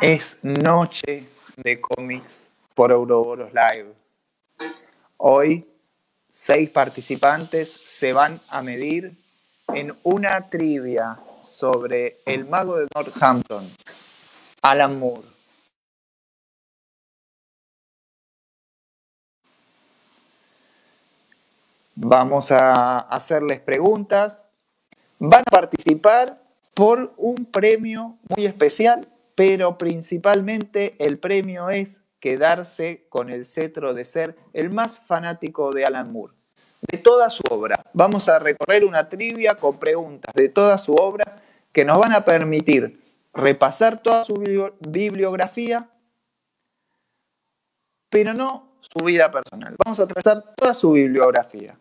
Es noche de cómics por Ouroboros Live. Hoy, seis participantes se van a medir en una trivia sobre el mago de Northampton, Alan Moore. Vamos a hacerles preguntas. Van a participar por un premio muy especial, pero principalmente el premio es quedarse con el cetro de ser el más fanático de Alan Moore, de toda su obra. Vamos a recorrer una trivia con preguntas de toda su obra que nos van a permitir repasar toda su bibliografía, pero no su vida personal. Vamos a trazar toda su bibliografía.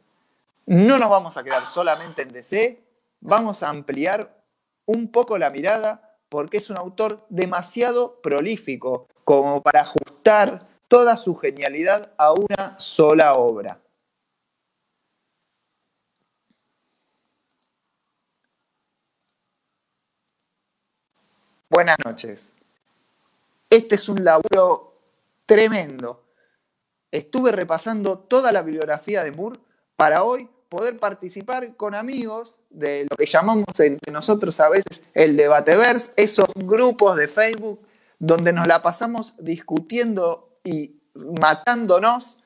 No nos vamos a quedar solamente en DC, vamos a ampliar un poco la mirada porque es un autor demasiado prolífico como para ajustar toda su genialidad a una sola obra. Buenas noches. Este es un laburo tremendo. Estuve repasando toda la bibliografía de Moore para hoy poder participar con amigos de lo que llamamos entre nosotros a veces el debateverse, esos grupos de Facebook donde nos la pasamos discutiendo y matándonos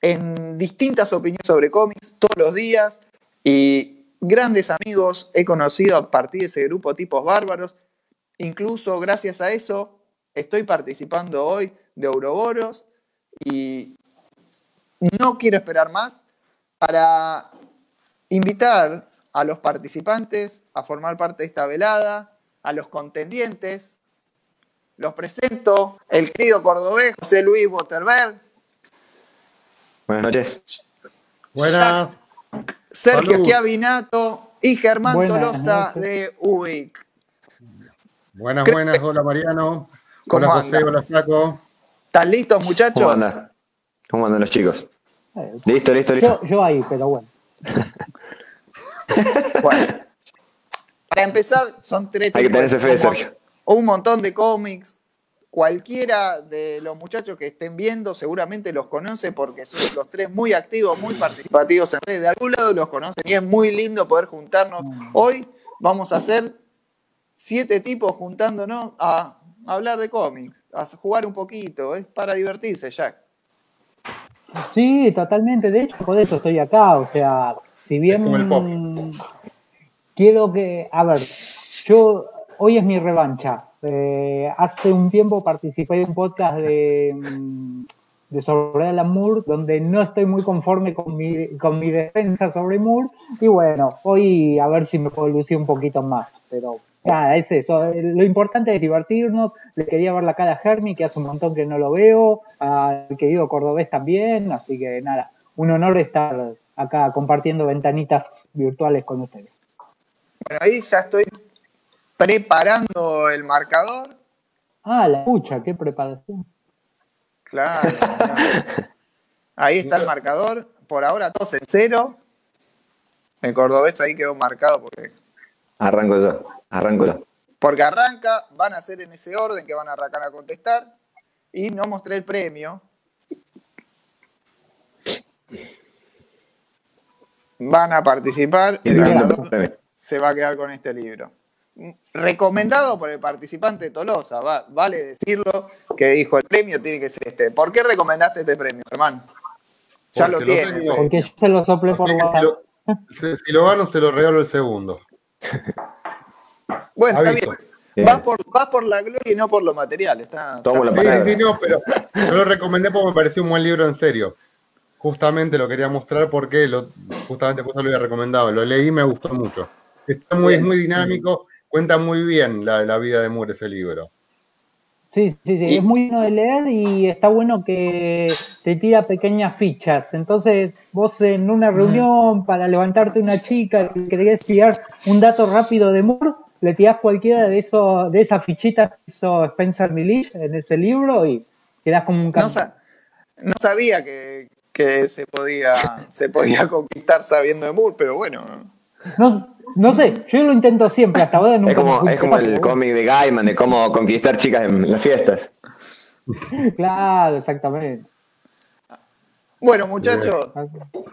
en distintas opiniones sobre cómics todos los días y grandes amigos he conocido a partir de ese grupo tipos bárbaros. Incluso gracias a eso estoy participando hoy de Ouroboros y no quiero esperar más para invitar a los participantes a formar parte de esta velada, a los contendientes. Los presento, el querido cordobés José Luis Boterberg. Buenas noches. Buenas. Sergio Schiavinato y Germán Tolosa de UIC. Buenas, buenas. Hola Mariano. Hola José, hola Flaco. ¿Están listos muchachos? ¿Cómo andan? ¿Cómo andan los chicos? listo, listo, listo. Yo, ahí, pero bueno. bueno. Para empezar, son tres Hay que fe, Sergio. Un montón de cómics. Cualquiera de los muchachos que estén viendo seguramente los conoce porque son los tres muy activos, muy participativos en redes. De algún lado los conocen y es muy lindo poder juntarnos. Hoy vamos a hacer siete tipos juntándonos a hablar de cómics, a jugar un poquito. Es para divertirse, Jack. Sí, totalmente. De hecho, por eso estoy acá. O sea, si bien quiero que, a ver, yo hoy es mi revancha. Eh, hace un tiempo participé en un podcast de, de sobre Alan Moore, donde no estoy muy conforme con mi, con mi defensa sobre Moore. Y bueno, hoy a ver si me puedo lucir un poquito más. Pero nada, es eso. Lo importante es divertirnos. Le quería ver la cara a Germi, que hace un montón que no lo veo. Al querido Cordobés también. Así que nada, un honor estar acá compartiendo ventanitas virtuales con ustedes. Bueno, ahí ya estoy preparando el marcador. Ah, la pucha, qué preparación. Claro. ahí está el marcador. Por ahora todos en cero. El cordobés ahí quedó marcado porque. Arranco yo, arranco yo. Porque arranca, van a ser en ese orden que van a arrancar a contestar. Y no mostré el premio. Van a participar. El ganador se va a quedar con este libro. Recomendado por el participante Tolosa, vale decirlo, que dijo el premio tiene que ser este. ¿Por qué recomendaste este premio, hermano? Ya lo tiene. porque yo se lo soplé por WhatsApp. Si, lo gano, se lo regalo el segundo. Bueno, está bien. Vas por, por, la gloria y no por lo material. Está, Tomo la sí, no, pero yo lo recomendé porque me pareció un buen libro en serio justamente lo quería mostrar porque lo, justamente pues lo había recomendado. Lo leí y me gustó mucho. Está muy, muy dinámico, cuenta muy bien la, la vida de Moore ese libro. Sí, sí, sí, es muy bueno de leer y está bueno que te tira pequeñas fichas. Entonces, vos en una reunión para levantarte una chica que querés tirar un dato rápido de Moore, le tirás cualquiera de eso, de esas fichitas que hizo Spencer Milish en ese libro y quedás como un no, no sabía que, que se podía, se podía conquistar sabiendo de Moore, pero bueno. No, no sé, yo lo intento siempre, hasta ahora nunca Es como, es como el cómic de Gaiman, de cómo conquistar chicas en las fiestas. Claro, exactamente. Bueno, muchachos,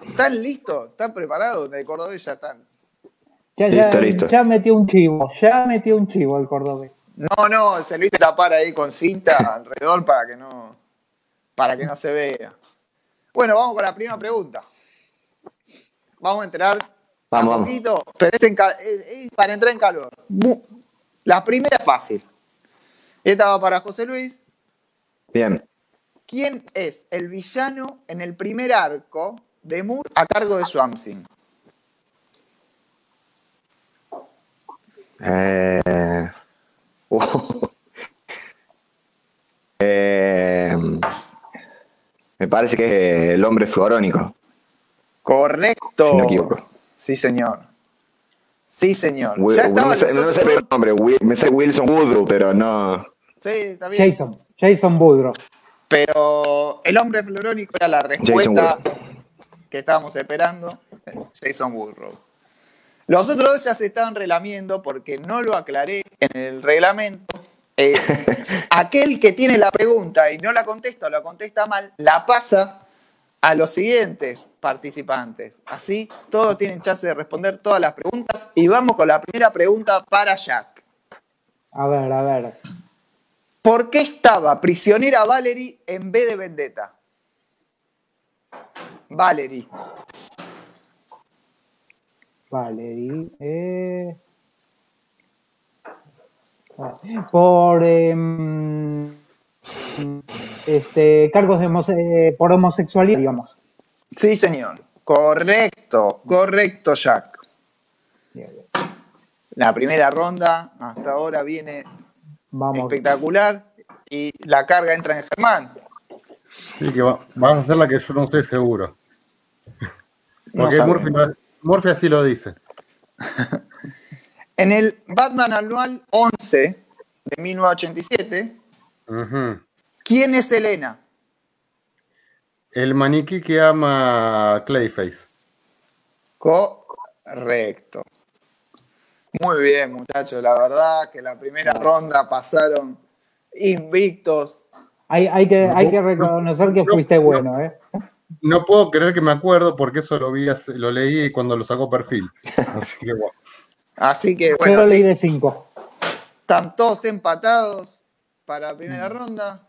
¿están listos? ¿Están preparados? El cordobés ya están. Ya, Listo, ya, listo. ya metió un chivo, ya metió un chivo el cordobés. No, no, se lo hice tapar ahí con cinta alrededor para que no, para que no se vea. Bueno, vamos con la primera pregunta. Vamos a entrar Vamos, a vamos. poquito, pero es, en ca- es- es para entrar en calor. La primera es fácil. Esta va para José Luis. Bien. ¿Quién es el villano en el primer arco de Moore a cargo de Swamp Thing? Eh, uh. Eh, me parece que es el hombre fluorónico, Correcto. si no equivoco. Sí, señor. Sí, señor. Ya no, estaban me sé, no sé el nombre, me sé Wilson Woodrow, pero no. Sí, está bien. Jason, Jason Woodrow. Pero el hombre fluorónico era la respuesta que estábamos esperando. Jason Woodrow. Los otros dos ya se estaban relamiendo porque no lo aclaré en el reglamento. Eh, aquel que tiene la pregunta y no la contesta o la contesta mal, la pasa a los siguientes participantes. Así todos tienen chance de responder todas las preguntas. Y vamos con la primera pregunta para Jack. A ver, a ver. ¿Por qué estaba prisionera Valerie en vez de Vendetta? Valerie. Valerie. Eh... Por em, este cargos de homose- por homosexualidad, digamos. Sí, señor. Correcto, correcto, Jack. La primera ronda hasta ahora viene Vamos. espectacular y la carga entra en Germán. Sí, que va- vas a hacer la que yo no estoy seguro. Porque. Murphy, Murphy así lo dice. En el Batman anual 11 de 1987, Ujú. ¿quién es Elena? El maniquí que ama a Clayface. Correcto. Muy bien, muchachos. La verdad que la primera ronda pasaron invictos. Hay, hay, que, hay reconocer que fuiste no. bueno, ¿eh? No puedo creer que me acuerdo porque eso lo vi, lo leí cuando lo sacó perfil. Así que bueno. Así que, bueno, sí, de 5. están todos empatados para la primera ronda.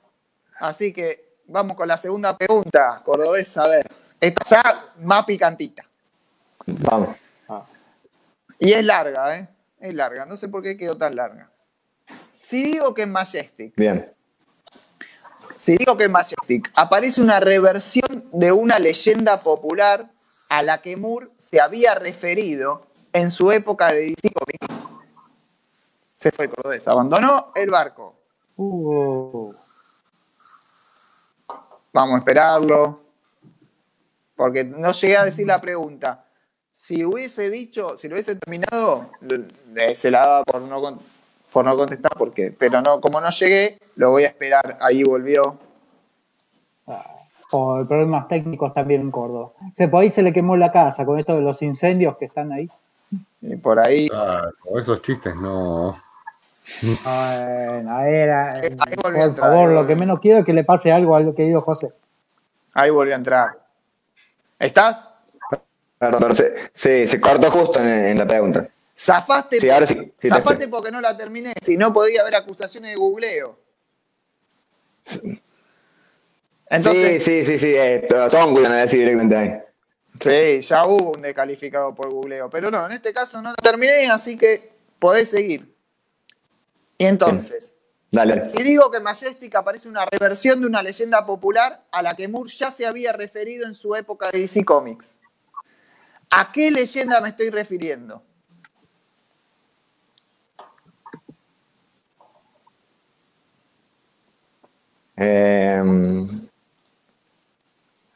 Así que vamos con la segunda pregunta, Cordobés. A ver, esta ya más picantita. Vamos. Y es larga, ¿eh? Es larga. No sé por qué quedó tan larga. Si digo que en Majestic, Bien. si digo que en Majestic aparece una reversión de una leyenda popular a la que Moore se había referido en su época de Comics, se fue el cordobés, abandonó el barco. Uh, Vamos a esperarlo. Porque no llegué a decir la pregunta. Si hubiese dicho, si lo hubiese terminado, se la daba por no, por no contestar, porque, pero no, como no llegué, lo voy a esperar. Ahí volvió. por problemas técnicos también en Córdoba. Se, por ahí se le quemó la casa con esto de los incendios que están ahí. Y por ahí. Ah, con esos chistes no. Bueno, a ver, a- ahí volvió a por entrar, favor, ahí lo que menos quiero es que le pase algo al querido José. Ahí volvió a entrar. ¿Estás? Perdón, se, sí, se cortó justo en, en la pregunta. Zafaste, Sí, ahora sí, sí te zafaste porque no la terminé. Si no, podía haber acusaciones de googleo. Entonces, sí, sí, sí, sí. Eh, son a decir directamente ahí. Sí, ya hubo un descalificado por googleo, pero no, en este caso no terminé, así que podés seguir. Y entonces, Dale, si digo que Majestic aparece una reversión de una leyenda popular a la que Moore ya se había referido en su época de DC Comics, ¿a qué leyenda me estoy refiriendo? Eh,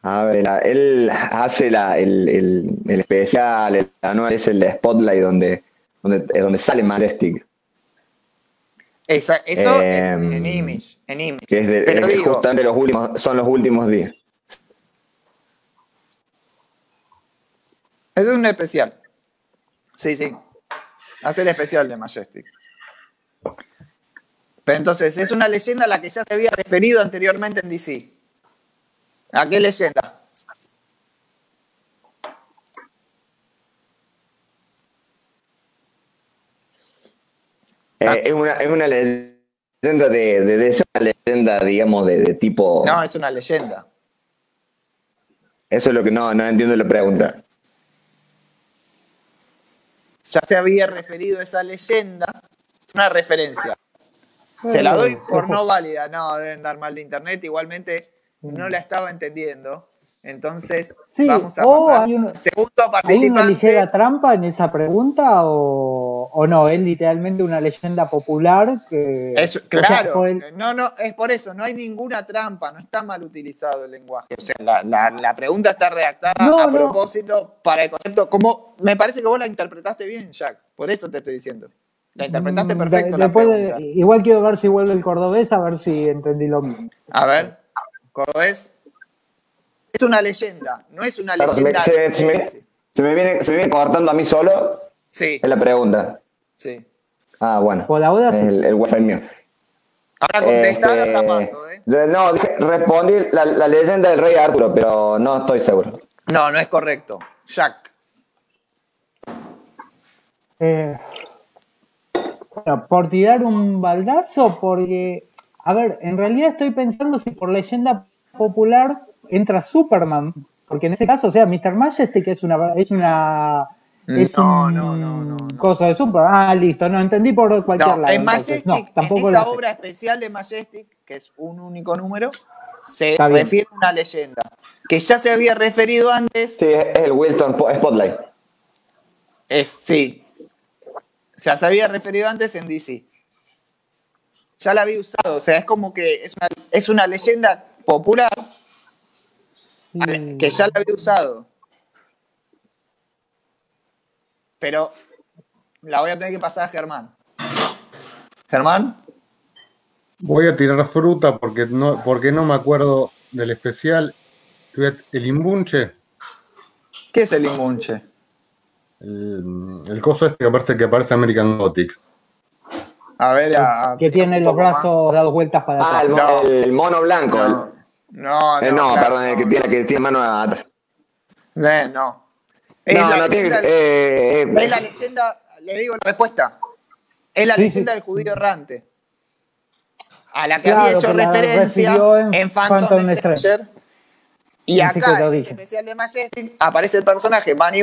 a ver, la- él hace la, el, el, el especial, el anual es el de Spotlight donde, donde, eh, donde sale Majestic, Esa- eso en, Em, en Image, en Image. que es, de, Pero es digo, justamente los últimos, son los últimos días. es un especial. Sí, sí. Hace el especial de Majestic. Pero entonces, es una leyenda a la que ya se había referido anteriormente en DC. ¿A qué leyenda? Eh, es, una, es una leyenda de, de, de, una leyenda, digamos, de, de, tipo. No, es una leyenda. Eso es lo que no, no entiendo la pregunta. Ya se había referido a esa leyenda. Es una referencia. Se la doy por no válida. No, deben dar mal de internet. Igualmente no la estaba entendiendo. Entonces, sí. vamos a oh, pasar. Hay una, Segundo ¿Hay una ligera trampa en esa pregunta o, o no? Es literalmente una leyenda popular que... Es, o sea, claro, fue el- no, no, es por eso, no hay ninguna trampa, no está mal utilizado el lenguaje. O sea, la, la- la pregunta está redactada No, a no. propósito para el concepto. Como me parece que vos la interpretaste bien, Jack, por eso te estoy diciendo. La interpretaste Mm, perfecto de- la de- pregunta. igual quiero ver si vuelve el cordobés, a ver si entendí lo mismo. A ver, Cordobés. Es una leyenda, no es una Claro, se me- leyenda. se- se me- Se me, viene, se me viene cortando a mí solo, Sí, es la pregunta. sí. Ah, bueno. Por ahora sí. El, el wifi mío. Ahora contestar Este, hasta paso, ¿eh? No, dije- respondí la, la leyenda del rey Arturo, pero no estoy seguro. No, no es correcto. Jack. Eh, bueno, por tirar un baldazo, porque, a ver, en realidad estoy pensando si por leyenda popular entra Superman, porque en ese caso, o sea, Mr. Majestic es una, es una, es No, un no, no, no, no. cosa de Superman. Ah, listo, no, entendí por cualquier No, lado. en. Majestic, no, tampoco en lo esa obra especial de Majestic, que es un único número, se Está bien. refiere a una leyenda que ya se había referido antes. Sí, es, el Wilton Po- Spotlight. Es, sí. Sea, se había referido antes en DC. Ya la había usado. O sea, es como que es una, es una leyenda popular Sí. que ya la había usado. Pero la voy a tener que pasar a Germán. Germán. Voy a tirar fruta porque no, porque no me acuerdo del especial. El imbunche, ¿Qué es el inmunche? el, el coso este que aparece, que aparece American Gothic. A ver, a, a- que tiene los brazos dados vueltas para Ah, atrás. el, No. el mono blanco. el- No, no, eh, no, claro, perdón, el que tiene, que tiene mano atrás. Eh, no. Es No, la no tiene leyenda- eh, eh, Es la leyenda, le digo la respuesta. Es la Sí, leyenda sí. del judío errante. A la que Claro, había hecho referencia en, en Phantom, Phantom Stranger. Y En acá, en Origin. especial de Majestic, aparece el personaje Manny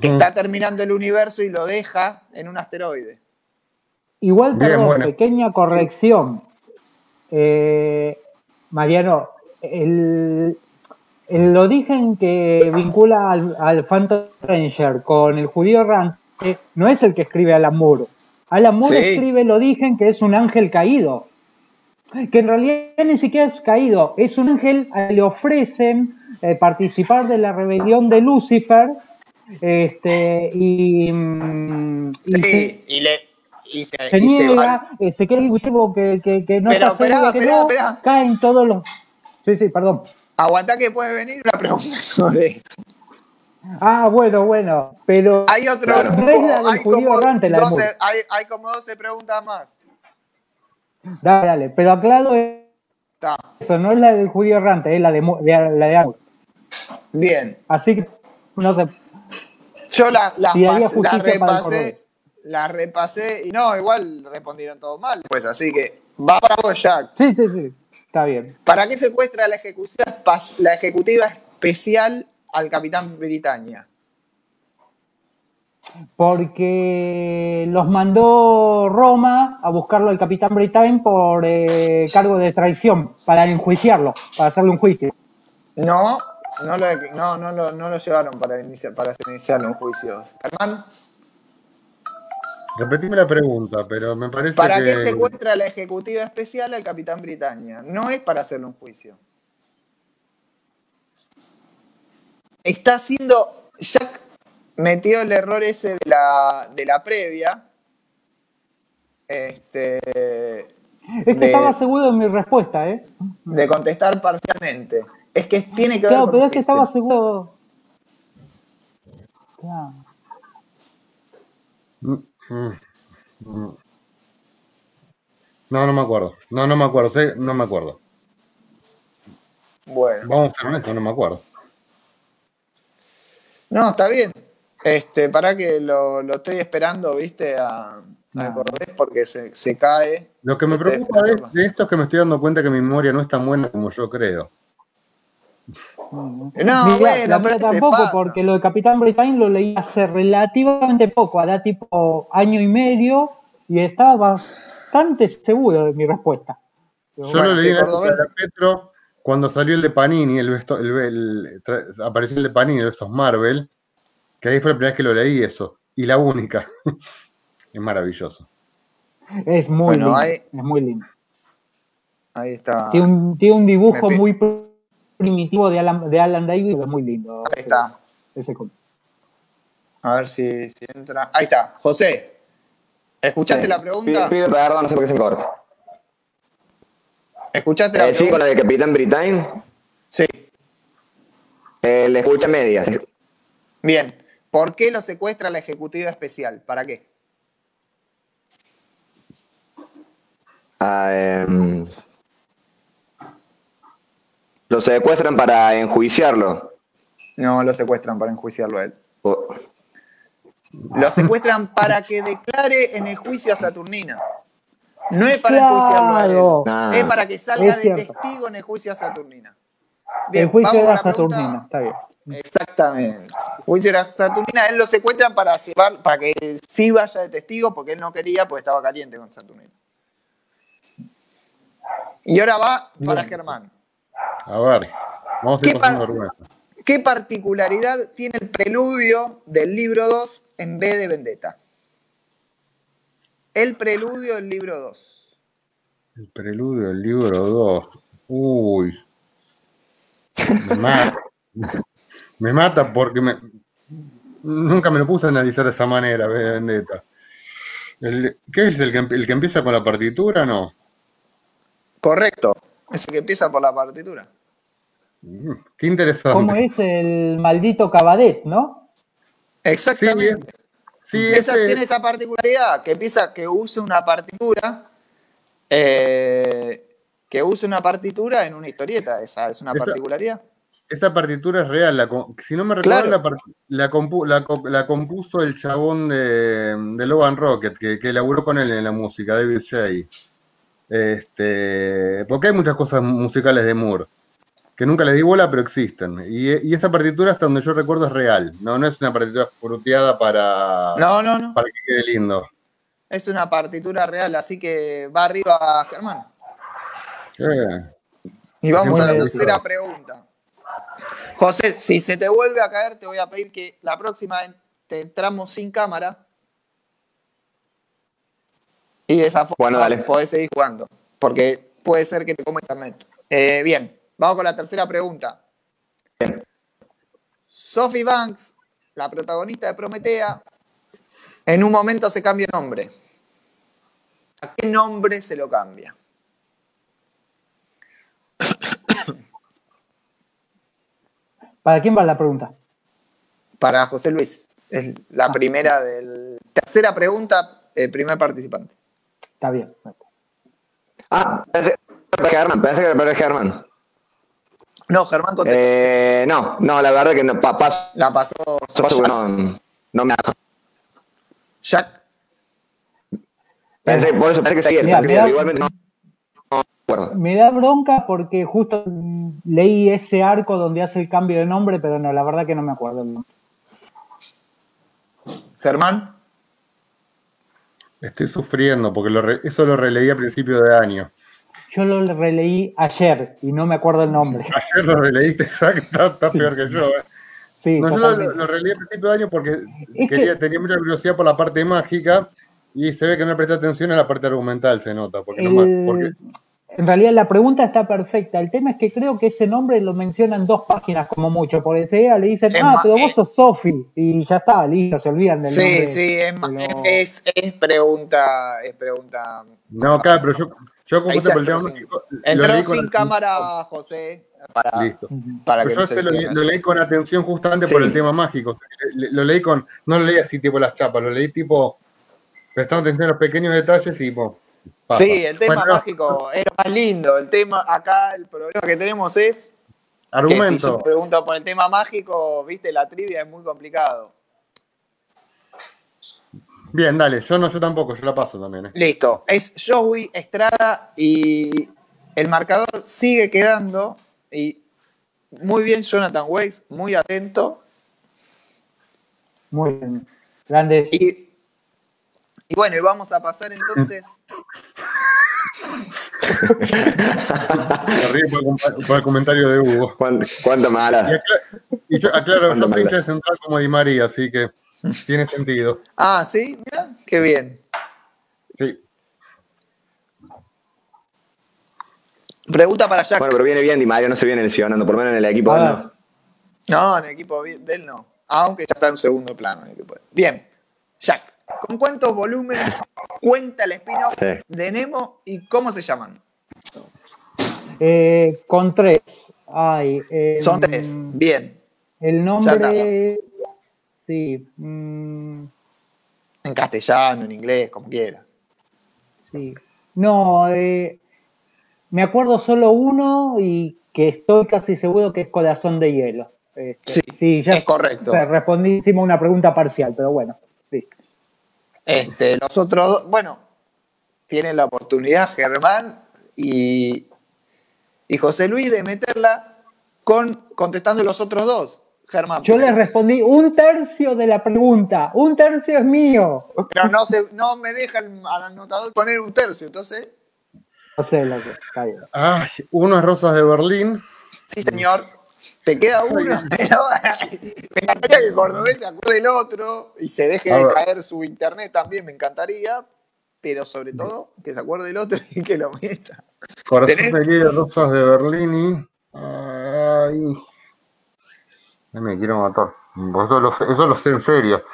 Que está terminando el universo y lo deja en un asteroide. Igual, Bien, perdón, bueno. pequeña corrección. Eh, Mariano, el, el origen que vincula al, al Phantom Ranger con el judío errante no es el que escribe Alan Moore. Alan Moore Sí. escribe el origen que es un ángel caído. Que en realidad ni siquiera es caído, es un ángel al que le ofrecen eh, participar de la rebelión de Lucifer. Este, y, y se- Sí, y, le, y se, se se niega, va- eh, se queda vivo que, que, que no Pero, está seguro esperá, que esperá, no, esperá. caen todos los... Sí, sí, perdón. Aguantá que puede venir una pregunta sobre eso. Ah, bueno, bueno, pero Hay otro del hay, judío como errante, la de 12, Moore. hay, hay como 12 preguntas más. dale, dale, pero aclaro Está. eso, no es la del judío errante, es la de, de- la de. Bien. Así que, no sé, Yo la- las pas- justicia para el repasé, las repasé y no, igual respondieron todos mal. Pues así que va para vos, Jack. sí, sí, sí, está bien. ¿Para qué secuestra la ejecutiva, la ejecutiva especial al Capitán Britannia? Porque los mandó Roma a buscarlo al Capitán Britain por eh, cargo de traición, para enjuiciarlo, para hacerle un juicio. No, no lo, no, no lo, no lo llevaron para iniciar, para iniciar un juicio. Germán, Repetime la pregunta, pero me parece ¿para que... qué secuestra la ejecutiva especial al Capitán Britannia? No es para hacerle un juicio. Está haciendo. Jack metió el error ese de la, de la previa. Este. Es que De- estaba seguro de mi respuesta, ¿eh? de contestar parcialmente. Es que tiene que ver Claro, pero es que estaba seguro. Mm, mm, mm. No, no me acuerdo. No, no me acuerdo. No me acuerdo. Bueno. Vamos a ser honestos, no me acuerdo. No, está bien. Este, para que lo, lo estoy esperando, viste, a, a No. Porque se, se cae. Lo que me Estoy preocupa de esto es que me estoy dando cuenta que mi memoria no es tan buena como yo creo. No, No, bueno, la pero tampoco, pasa. porque lo de Capitán Britain lo leí hace relativamente poco, hará tipo año y medio, y estaba bastante seguro de mi respuesta. Yo Bueno, lo leí sí, la Petro cuando salió el de Panini, el, vesto- el- el- apareció el de Panini, estos Marvel, que ahí fue la primera vez que lo leí eso, y la única. es maravilloso. es muy Bueno, lindo. hay- Es muy lindo. Ahí está. Tiene un, tiene un dibujo muy primitivo de Alan, de Alan Davis, es muy lindo. Ahí está. Ese cómic. A ver si, si entra. Ahí está. José, ¿escuchaste Sí. la pregunta? Pido, pido perdón, no sé por qué se me corta. ¿Escuchaste la Eh, sí, con pregunta? la de Capitán Britain, Sí. eh, le escucha medias. Bien. ¿Por qué lo secuestra la ejecutiva especial? ¿Para qué? Ah, em, lo secuestran para enjuiciarlo. No lo secuestran para enjuiciarlo a él. O- Lo secuestran para que declare en el juicio a Saturnina. No es para Claro. enjuiciarlo a él. Ah. Es para que salga de testigo en el juicio a Saturnina. el juicio pregunta. Saturnina, está bien. Exactamente. Juicio de la Saturnina, él lo secuestran para llevar, para que sí vaya de testigo, porque él no quería, porque estaba caliente con Saturnina. Y ahora va para Bien. Germán. A ver, vamos a ir ¿Qué pasando. ¿Qué particularidad tiene el preludio del libro 2 en vez de Vendetta? El preludio del libro 2. El preludio del libro 2. Uy. Me mata. Me mata porque me. Nunca me lo puse a analizar de esa manera, Vendetta. El- ¿Qué es el que, el que empieza con la partitura? No. Correcto. Es el que empieza por la partitura. Mm, Qué interesante. ¿Cómo es el maldito Cabadet, no? Exactamente. Sí, Esa, ese- tiene esa particularidad, que empieza que use una partitura, eh, que use una partitura en una historieta. Esa es una Esa- particularidad. esa partitura es real. la si no me recuerdo, Claro. la, par- la, compu- la co- la compuso el chabón de, de Logan Rocket, que, que laburó con él en la música, David Shea. Este, porque hay muchas cosas musicales de Moore que nunca les di bola, pero existen. Y, y esa partitura, hasta donde yo recuerdo, es real. No, no es una partitura fruteada para, No, no, no. para que quede lindo. Es una partitura real, así que va arriba Germán. Eh, Y vamos a la tercera pregunta. José, si se te vuelve a caer, te voy a pedir que la próxima te entramos sin cámara. Y de esa forma Bueno, dale. podés seguir jugando. Porque puede ser que te coma internet. Eh, bien, vamos con la tercera pregunta. Bien. Sophie Banks, la protagonista de Prometea, en un momento se cambia de nombre. ¿A qué nombre se lo cambia? ¿Para quién va la pregunta? Para José Luis. Es la primera del. Tercera pregunta, el primer participante. Está bien. Ah, pensé que Germán, pensé que para Germán. No, Germán contestó. Eh, no, no, la verdad que no, pa- paso, La pasó paso no, no me Jack. Pensé, por eso pensé que seguía, pensé igualmente no, acuerdo. Me da bronca porque justo leí ese arco donde hace el cambio de nombre, pero no, la verdad que no me acuerdo el nombre. Germán. Estoy sufriendo porque lo re- eso lo releí a principio de año. Yo lo releí ayer y no me acuerdo el nombre. Ayer lo releíste, está, está peor que yo. eh. Sí, No, yo lo, releí a principio de año porque Es quería- que- tenía mucha curiosidad por la parte mágica y se ve que no le presté atención a la parte argumental, se nota. Porque El- porque- En realidad la pregunta está perfecta. El tema es que creo que ese nombre lo mencionan dos páginas como mucho. Por enseguida le dicen, Es ah, pero eh. vos sos Sofi. Y ya está, listo, se olvidan del Sí, nombre. sí, es, Pero- es, es pregunta. Es pregunta. no, claro, pero yo, Yo como Ahí por el ya tema entró sin- con cámara, José. Para, Listo. para que Pero no yo se lo, lo leí con atención justamente por Sí. el tema mágico. Lo leí con, no lo leí así tipo las chapas, lo leí tipo prestando atención a los pequeños detalles y tipo. Sí, el tema Bueno, mágico es lo más lindo. El tema, acá el problema que tenemos es que si Argumento. yo pregunto por el tema mágico, viste, la trivia es muy complicado. Bien, dale, yo no sé tampoco, yo la paso también. eh. Listo, es Joey Estrada y el marcador sigue quedando y muy bien Jonathan Weiss, muy atento Muy bien. Grande. y, y bueno, y vamos a pasar entonces Me río por el, compa- por el comentario de Hugo. ¿Cuánto, cuánto Y, mala? acla- y yo aclaro, yo soy hincha central como Di María, así que tiene sentido. Ah, sí, mira, qué bien. Sí. Pregunta para Jack. Bueno, pero viene bien, Di Mario no se viene lesionando, por lo menos en el equipo. A de él, ver. ¿no? No, en el equipo de él no. Aunque ya está en segundo plano. en el equipo de él. Bien. Jack, ¿con cuántos volúmenes cuenta el spin-off Sí. de Nemo y cómo se llaman? Eh, con tres. Ay, eh, Son tres. Bien. El nombre. Sí. mm, En castellano, en inglés, como quieras. sí. No, eh, me acuerdo solo uno y que estoy casi seguro que es Corazón de Hielo. Este, Sí, ya es correcto. o sea, respondí, hicimos una pregunta parcial, pero bueno. Este, los otros dos, bueno, tienen la oportunidad, Germán y, y José Luis, de meterla con contestando los otros dos. Germán. Yo les respondí un tercio de la pregunta. Un tercio es mío. Pero no, se, no me deja el al anotador poner un tercio, entonces. No sé lo que está bien. Ay, uno es Rosas de Berlín. Sí, señor. Te queda uno, pero me encantaría que el Cordobés se acuerde del otro y se deje de caer su internet también, me encantaría, pero sobre todo que se acuerde del otro y que lo meta. Corazón ¿Tenés? de Rosas de Berlín y. Ay. Ay, Me quiero matar. Eso lo, sé- eso lo sé en serio.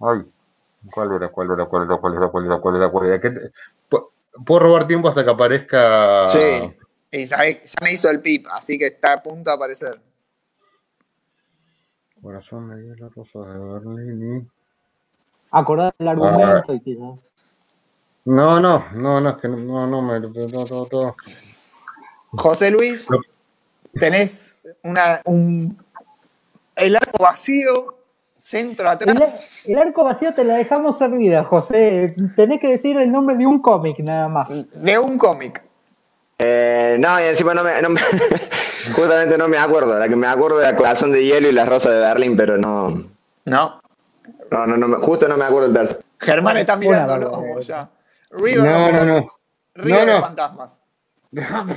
Ay. ¿Cuál era? ¿Cuál era? ¿Cuál era? ¿Cuál era? ¿Cuál era? ¿Cuál era? ¿Cuál era? ¿Qué te- pu- Puedo robar tiempo hasta que aparezca. Sí, y sabe- ya me hizo el pip, así que está a punto de aparecer. Corazón de Hielo, Rosas de Berlín y. Acordar el argumento y quizás. No, no, no, no, es que no, no, no me. no, no, no. José Luis, No. tenés una, un, el arco vacío, centro El, atrás. el arco vacío te la dejamos servida, José. Tenés que decir el nombre de un cómic nada más. De un cómic. Eh, no, y encima no me, no me- justamente no me acuerdo. La que me acuerdo era Corazón de Hielo y las Rosas de Berlín, pero no, No. no, no, no me- justo no me acuerdo el tercer. Germán está mirándolo vos ya. River No, no, no. No, of no. Fantasmas.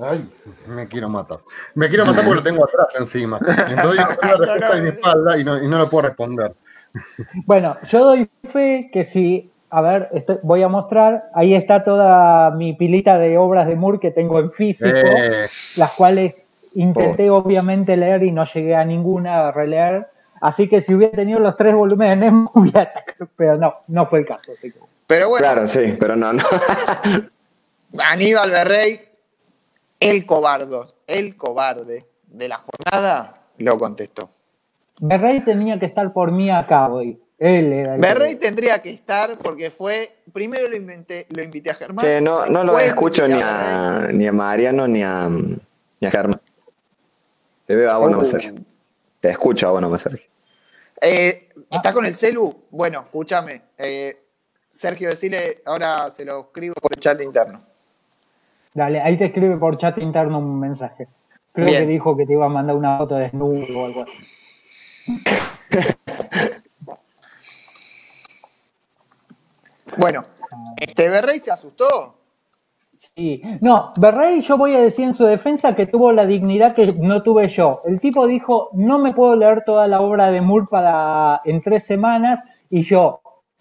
Ay, me quiero matar. Me quiero matar porque lo tengo atrás encima. Entonces yo tengo la respuesta en mi espalda y no, y no lo puedo responder. Bueno, yo doy fe que si, a ver, estoy- voy a mostrar, ahí está toda mi pilita de obras de Moore que tengo en físico, Eh, las cuales intenté obviamente leer y no llegué a ninguna a releer. Así que si hubiera tenido los tres volúmenes, Nemo, hubiera atacado, pero no, no fue el caso. así que- Pero bueno, Claro, sí, pero no, no. Aníbal Berrey, el cobardo, el cobarde de la jornada, lo contestó. Berrey tenía que estar por mí acá hoy. Él era el que- Berrey tendría que estar porque fue. Primero lo, inventé, lo invité a Germán. Sí, no, no lo escucho ni a, ni a Mariano ni a, ni a Germán. Te veo a vos, no. Sergio. Te escucho a vos, no, Sergio. Eh, ¿Está con el celu? Bueno, escúchame. eh, Sergio, decile, ahora se lo escribo por el chat interno. Dale, ahí te escribe por chat interno un mensaje. Creo Bien. que dijo que te iba a mandar una foto desnudo o algo así. Bueno, este Berrey se asustó. Sí. No, Berrey, yo voy a decir en su defensa que tuvo la dignidad que no tuve yo. El tipo dijo, no me puedo leer toda la obra de Moore para en tres semanas, y yo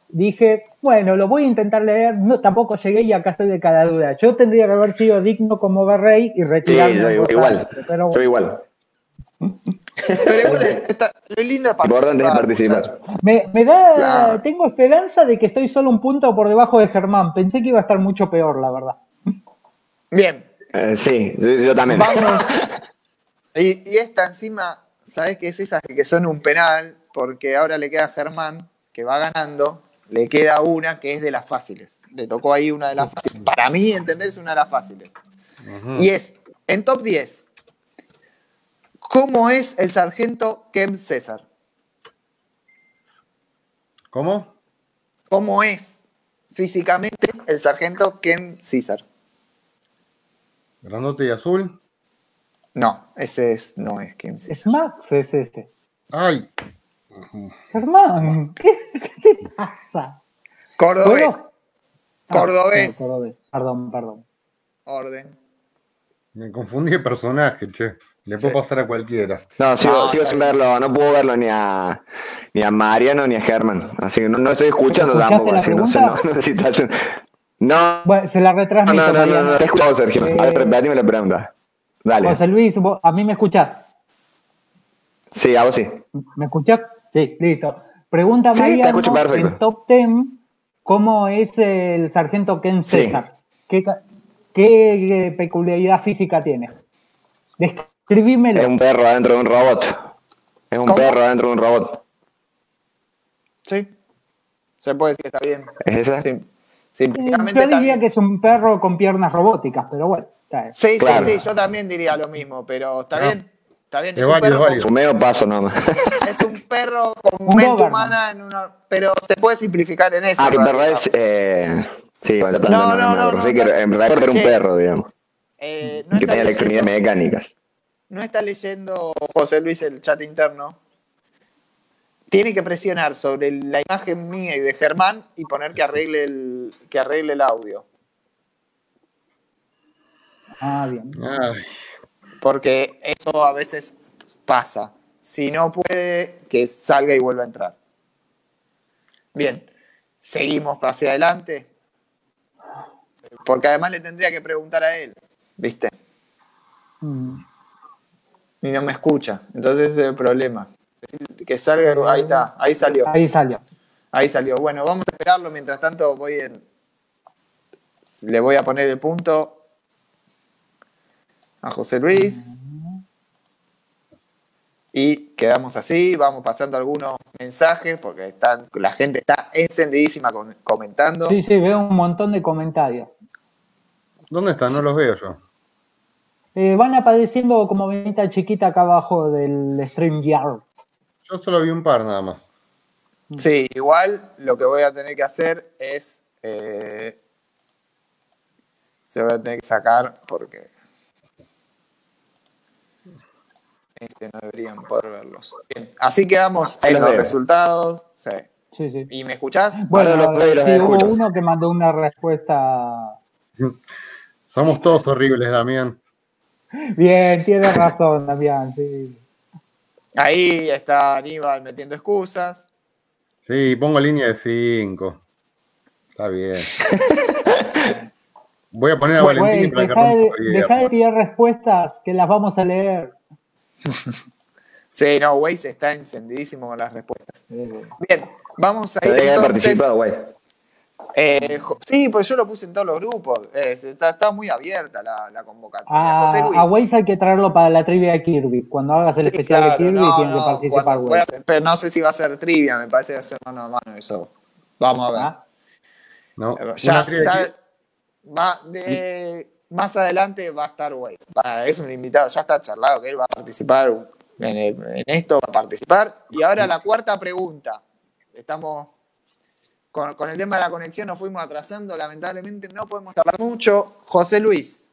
dije, bueno, lo voy a intentar leer, no, tampoco llegué y acá estoy de cada duda. Yo tendría que haber sido digno como Berrey y Sí, retirarme. yo voz igual. pero Yo igual. Pero está, es Importante es participar. participar. Me, me da, Claro. tengo esperanza de que estoy solo un punto por debajo de Germán. Pensé que iba a estar mucho peor, la verdad. Bien, Eh, sí, yo, yo también. vamos. Y, y esta encima, ¿sabes qué es esas que son un penal? Porque ahora le queda a Germán, que va ganando, le queda una que es de las fáciles. Le tocó ahí una de las fáciles. Para mí, entender, es una de las fáciles. Y es, en top 10, ¿cómo es el sargento Kem César? ¿Cómo? ¿Cómo es físicamente el sargento Kem César? Grandote y azul. No, ese es, no es Kem César. Es Max, es este. Ay. Germán, ¿qué, qué te pasa? Cordobés. Ah, Cordobés. no, cordobés. Perdón, perdón. Orden. Me confundí de personaje, che. Le puede Sí. pasar a cualquiera. No, sigo, No, sigo sin verlo, no puedo verlo ni a ni a Mariano ni a Germán. Así que no, no estoy escuchando ¿Escuchaste tampoco, la así que no sé, no, no, no, Bueno, se la no, retransmito. no, no, no, no, te he escuchado, Sergio. A ver, Eh, repetime la pregunta. Dale. José Luis, vos- ¿a mí me escuchás? Sí, a vos sí. ¿Me escuchás? Sí, listo. Pregunta Sí, te Mariano, escucho perfecto. en top 10, ¿cómo es el sargento Ken Sí. César? ¿Qué, qué, eh, peculiaridad física tiene? Es un perro adentro de un robot. Es un ¿Cómo? perro adentro de un robot. Sí. Se puede decir que está bien. ¿Es esa? Sí. Eh, Simplemente Yo diría que es un perro con piernas robóticas, pero bueno. está bien. Sí, Claro. sí, sí, yo también diría lo mismo, pero está bien. Está bien. Es Es, un, válido, perro es. Un medio paso nomás. con, es un perro con Un mente humana en una. Pero se puede simplificar en eso. ah, que en perro realidad. es. Eh... Sí, No, no, no, en realidad era un perro, digamos. Eh, no, Que leyendo, mecánicas. no está leyendo José Luis el chat interno. Tiene que presionar sobre la imagen mía y de Germán y poner que arregle el, que arregle el audio. Ah, bien. Ay, Porque eso a veces pasa. Si no puede, que salga y vuelva a entrar. Bien, seguimos hacia adelante. Porque además le tendría que preguntar a él, ¿viste? Mm. Y no me escucha. Entonces ese es el problema. Que salga, ahí está, ahí salió. Ahí salió. Ahí salió. Bueno, vamos a esperarlo. Mientras tanto, voy en. Le voy a poner el punto a José Luis. Y quedamos así. Vamos pasando algunos mensajes porque están, la gente está encendidísima con- comentando. Sí, sí, veo un montón de comentarios. ¿Dónde están? No los veo yo. Eh, van apareciendo como venita chiquita acá abajo del StreamYard. Yo solo vi un par nada más. Sí, igual lo que voy a tener que hacer es. eh, se voy a tener que sacar porque. Este, no deberían poder verlos. Bien, así quedamos Ahí en los los resultados. Sí. Sí, sí. ¿Y me escuchás? Bueno, veo y los sí, hubo uno que mandó una respuesta. Somos todos horribles, Damián. Bien, tienes razón, Damián, sí. Ahí está Aníbal metiendo excusas. Sí, pongo línea de 5. Está bien. Voy a poner a Valentín para que deja, de, deja de tirar respuestas que las vamos a leer. Sí, no, Waze está encendidísimo con las respuestas. Bien, vamos a ir entonces. participado. Eh, sí, pues yo lo puse en todos los grupos. Eh, está, está muy abierta la, la convocatoria. José a, Luis. a Waze hay que traerlo para la trivia de Kirby. Cuando hagas el Sí, especial claro, de Kirby, no, tiene que participar cuando- pero no sé si va a ser trivia, me parece que va a ser mano a mano eso. Vamos a ver. Ah, No, Eh, Ya, va de- más adelante va a estar Waze. Va- es un invitado, ya está charlado que él va a participar en, el- en esto, va a participar. Y ahora la cuarta pregunta. Estamos con, con el tema de la conexión, nos fuimos atrasando, lamentablemente no podemos hablar mucho. José Luis,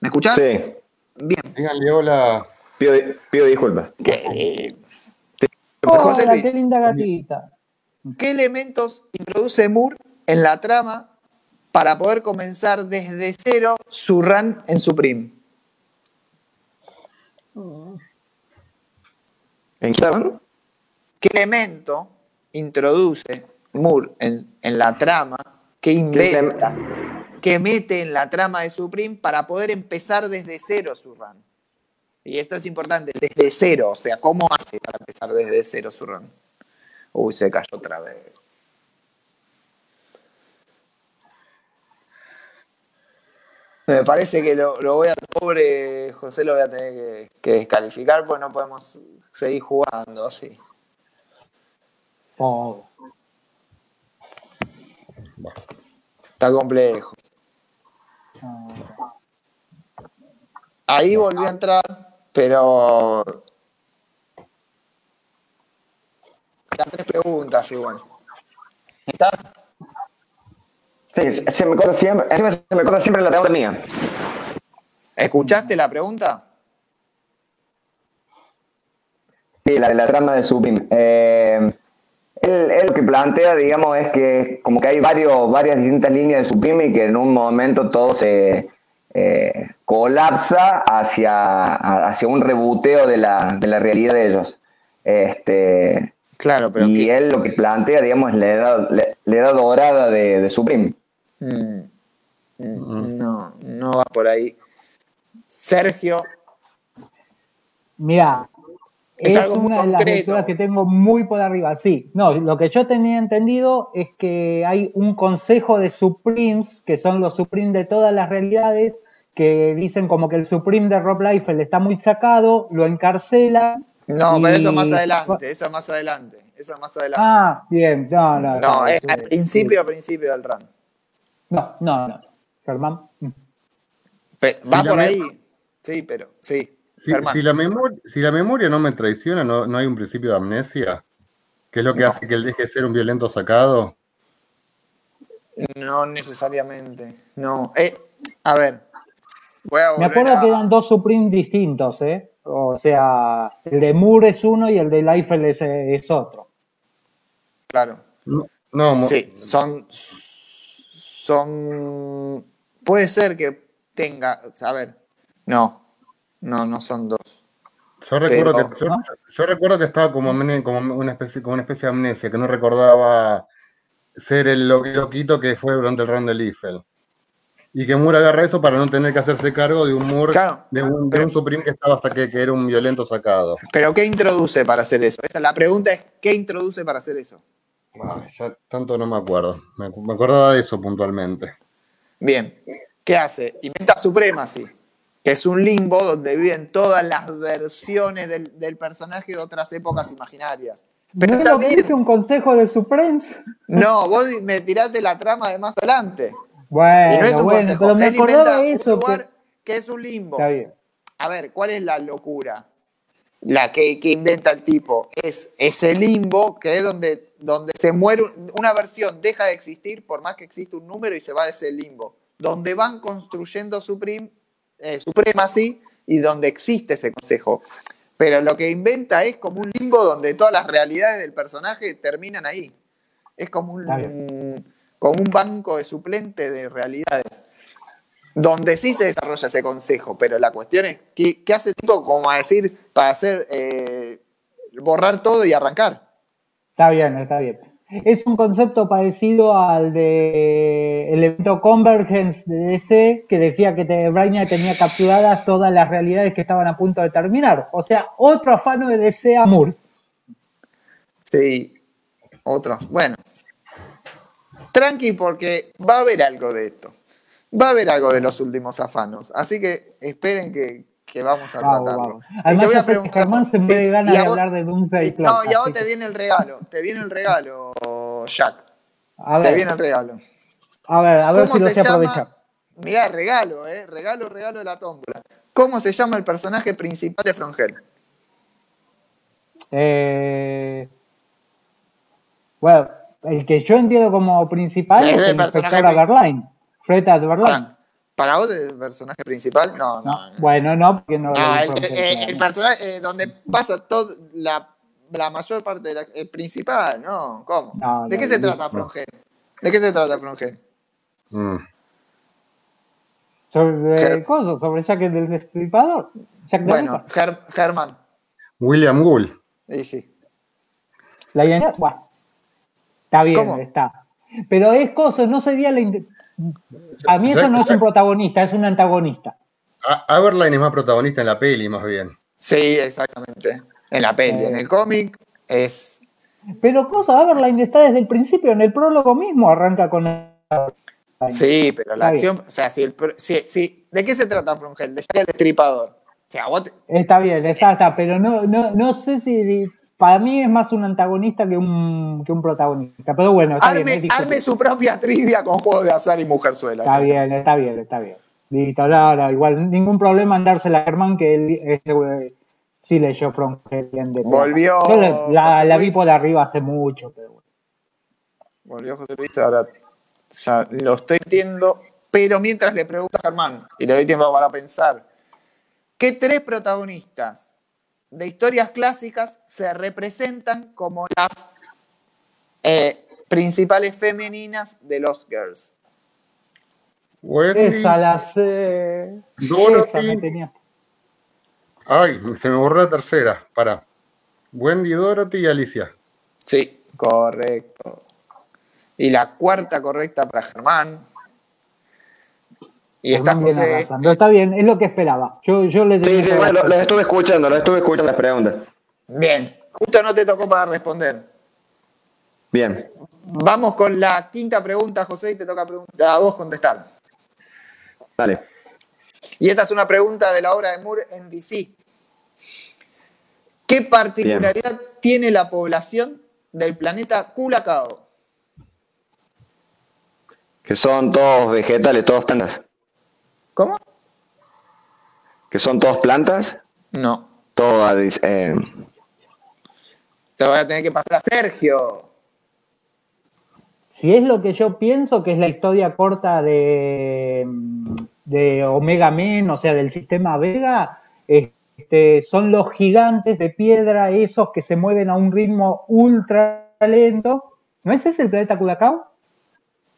¿me escuchás? Sí, Bien. Díganle hola. pido, pido disculpas. ¿Qué, Hola, Luis. qué linda gatita. ¿Qué elementos introduce Moore en la trama para poder comenzar desde cero su run en Supreme? ¿En? ¿Qué elemento introduce Moore en, en la trama? ¿Qué inventa? ¿Qué mete en la trama de Supreme para poder empezar desde cero su run? y esto es importante, desde cero, o sea, ¿cómo hace para empezar desde cero su run? Uy, se cayó otra vez. Me parece que lo, voy a, pobre José lo voy a tener que, descalificar porque no podemos seguir jugando así. Oh. Está complejo. Ahí volvió a entrar, pero. Las tres preguntas igual. ¿Estás? Sí, se me corta siempre, se me corta siempre la pregunta mía. ¿Escuchaste la pregunta? Sí, la de la trama de Subim. Eh, él, lo que plantea, digamos, es que como que hay varios, varias distintas líneas de Subim y que en un momento todo se eh, colapsa hacia, hacia un rebuteo de la, de la realidad de ellos. Este, claro, pero y él lo que plantea, digamos, es la edad, la, edad dorada de, de Supreme. Mm. Mm, no, no va por ahí. Sergio. Mira, es, una de las lecturas que tengo muy por arriba. Sí, no, lo que yo tenía entendido es que hay un consejo de Supremes, que son los Supremes de todas las realidades, que dicen como que el Supreme de Rob Liefeld está muy sacado, lo encarcela. No, pero eso más adelante, eso más adelante, eso más adelante. Ah, bien, no, no. No, es al principio, al principio del run. No, no, no. Germán. va por ahí. Sí, pero sí. Si, la memoria, si la memoria no me traiciona, no, hay un principio de amnesia, que es lo que hace que él deje de ser un violento sacado. No necesariamente. No. Eh, a ver. Voy a me acuerdo que eran dos Supreme distintos, ¿eh? O sea, el de Moore es uno y el de Liefeld es, es otro. Claro. No, sí, son son. Puede ser que tenga. A ver, no. No, no son dos. Yo recuerdo, que, yo, recuerdo que estaba como, como, una especie, como una especie de amnesia, que no recordaba ser el loquito que fue durante el round de Liefeld. Y que Moore agarra eso para no tener que hacerse cargo de un Moore, de, un, de un Supreme que estaba que, que era un violento sacado. Pero ¿qué introduce para hacer eso? Esa, la pregunta es, ¿qué introduce para hacer eso? ya tanto no me acuerdo. Me, acordaba de eso puntualmente. Bien. ¿Qué hace? Inventa Supremacy, que es un limbo donde viven todas las versiones del, personaje de otras épocas imaginarias. Pero ¿No también... un consejo de Supremes? No, vos me tiraste la trama de más adelante. Bueno, no es un bueno, pero me acordaba eso. que... es un limbo. A ver, ¿cuál es la locura? La que, que inventa el tipo. Es ese limbo que es donde donde se muere una versión, deja de existir por más que exista un número y se va a ese limbo, donde van construyendo Supreme, eh, Supremacy y donde existe ese consejo. Pero lo que inventa es como un limbo donde todas las realidades del personaje terminan ahí. Es como un, como un banco de suplente de realidades. Donde sí se desarrolla ese consejo, pero la cuestión es, ¿qué, hace el tipo como a decir para hacer eh, borrar todo y arrancar? Está bien, está bien. Es un concepto parecido al de el evento Convergence de DC, que decía que Brainiac tenía capturadas todas las realidades que estaban a punto de terminar. O sea, otro afano de DC a. Sí, otro. Bueno, tranqui porque va a haber algo de esto. Va a haber algo de los últimos afanos. Así que esperen que, que vamos a tratarlo. Además, te voy a preguntar, Germán se me gana de hablar de Doomsday Clock. No, y a vos te viene el regalo, te viene el regalo, Jack. A ver. Te viene el regalo. A ver, a ver si lo sé aprovechar. Mirá, regalo, eh, regalo, regalo de la tómbola. ¿Cómo se llama el personaje principal de Frongel? Eh, bueno, el que yo entiendo como principal es el inspector Aberline, Fred Aberline. ¿Para vos el personaje principal? No, no. Bueno, no, porque no. Ah, el, personaje eh, donde pasa toda la, la, mayor parte de la. El principal, ¿no? ¿Cómo? ¿De qué se trata Frongen? ¿De qué se trata Frongen? Mm. ¿Sobre cosas? ¿Sobre Jack el Destripador? bueno, Germán. William Gould. Sí, sí. La bueno. Está bien, está. Pero es cosa, no sería la. A mí eso no es un protagonista, es un antagonista. Aberline es más protagonista en la peli, más bien. Sí, exactamente. En la peli. En el cómic es. Pero cosa, Aberline está desde el principio, en el prólogo mismo arranca con. Sí, pero la acción. O sea, si, el, si, ¿de qué se trata Frungel? De el destripador. O sea, Está bien, está, está, pero no, no, no sé si para mí es más un antagonista que un, que un protagonista. Pero bueno, está bien. Arme su propia trivia con juego de azar y mujerzuela. Está bien, está bien, está bien. Listo, no, igual, ningún problema en dársela a Germán, que él ese, sí leyó From de Volvió. Yo la, la, vi por arriba hace mucho, pero bueno. Volvió José Luis, ahora ya lo estoy entiendo, pero mientras le pregunto a Germán, y le doy tiempo para pensar, ¿qué tres protagonistas de historias clásicas se representan como las eh, principales femeninas de los girls? Esa la sé. Dorothy. Ay, se me borró la tercera. Para. Wendy, Dorothy y Alicia. Sí, correcto. Y la cuarta correcta para Germán. Y está José. Está bien, es lo que esperaba. Yo, yo le sí, sí, bueno, lo, estuve escuchando, lo estuve escuchando las preguntas. Bien, justo no te tocó para responder. Bien. Vamos con la quinta pregunta, José, y te toca a vos contestar. Dale. Y esta es una pregunta de la obra de Moore en DC. ¿Qué particularidad tiene la población del planeta Culacao? Que son todos vegetales, todos plantas. ¿Cómo? ¿Que son todos plantas? No. Todas. Eh... Te voy a tener que pasar a Sergio. Si es lo que yo pienso, que es la historia corta de, de Omega Men, o sea, del sistema Vega, este, son los gigantes de piedra, esos que se mueven a un ritmo ultra lento. ¿No es ese el planeta Kudakao?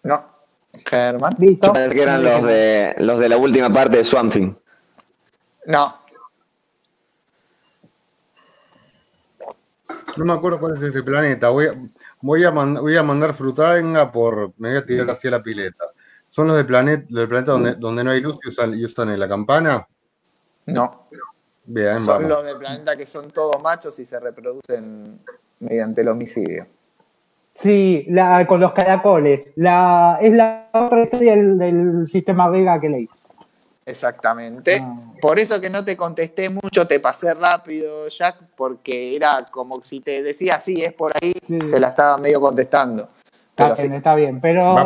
No. Germán. Listo. Parece que eran los de, los de la última parte de Swamp Thing. No. No me acuerdo cuál es ese planeta. Voy a, voy a, voy a mandar Frutanga por. Me voy a tirar hacia la pileta. ¿Son los del planeta, del planeta donde, donde no hay luz y usan, y usan en la campana? No. Bien, son los del planeta que son todos machos y se reproducen mediante el homicidio. Sí, la, con los caracoles. La, es la otra historia del, del sistema Vega que leí. Exactamente. Ah. Por eso que no te contesté mucho, te pasé rápido, Jack, porque era como si te decía, sí, es por ahí, se la estaba medio contestando. Está bien, está bien. Pero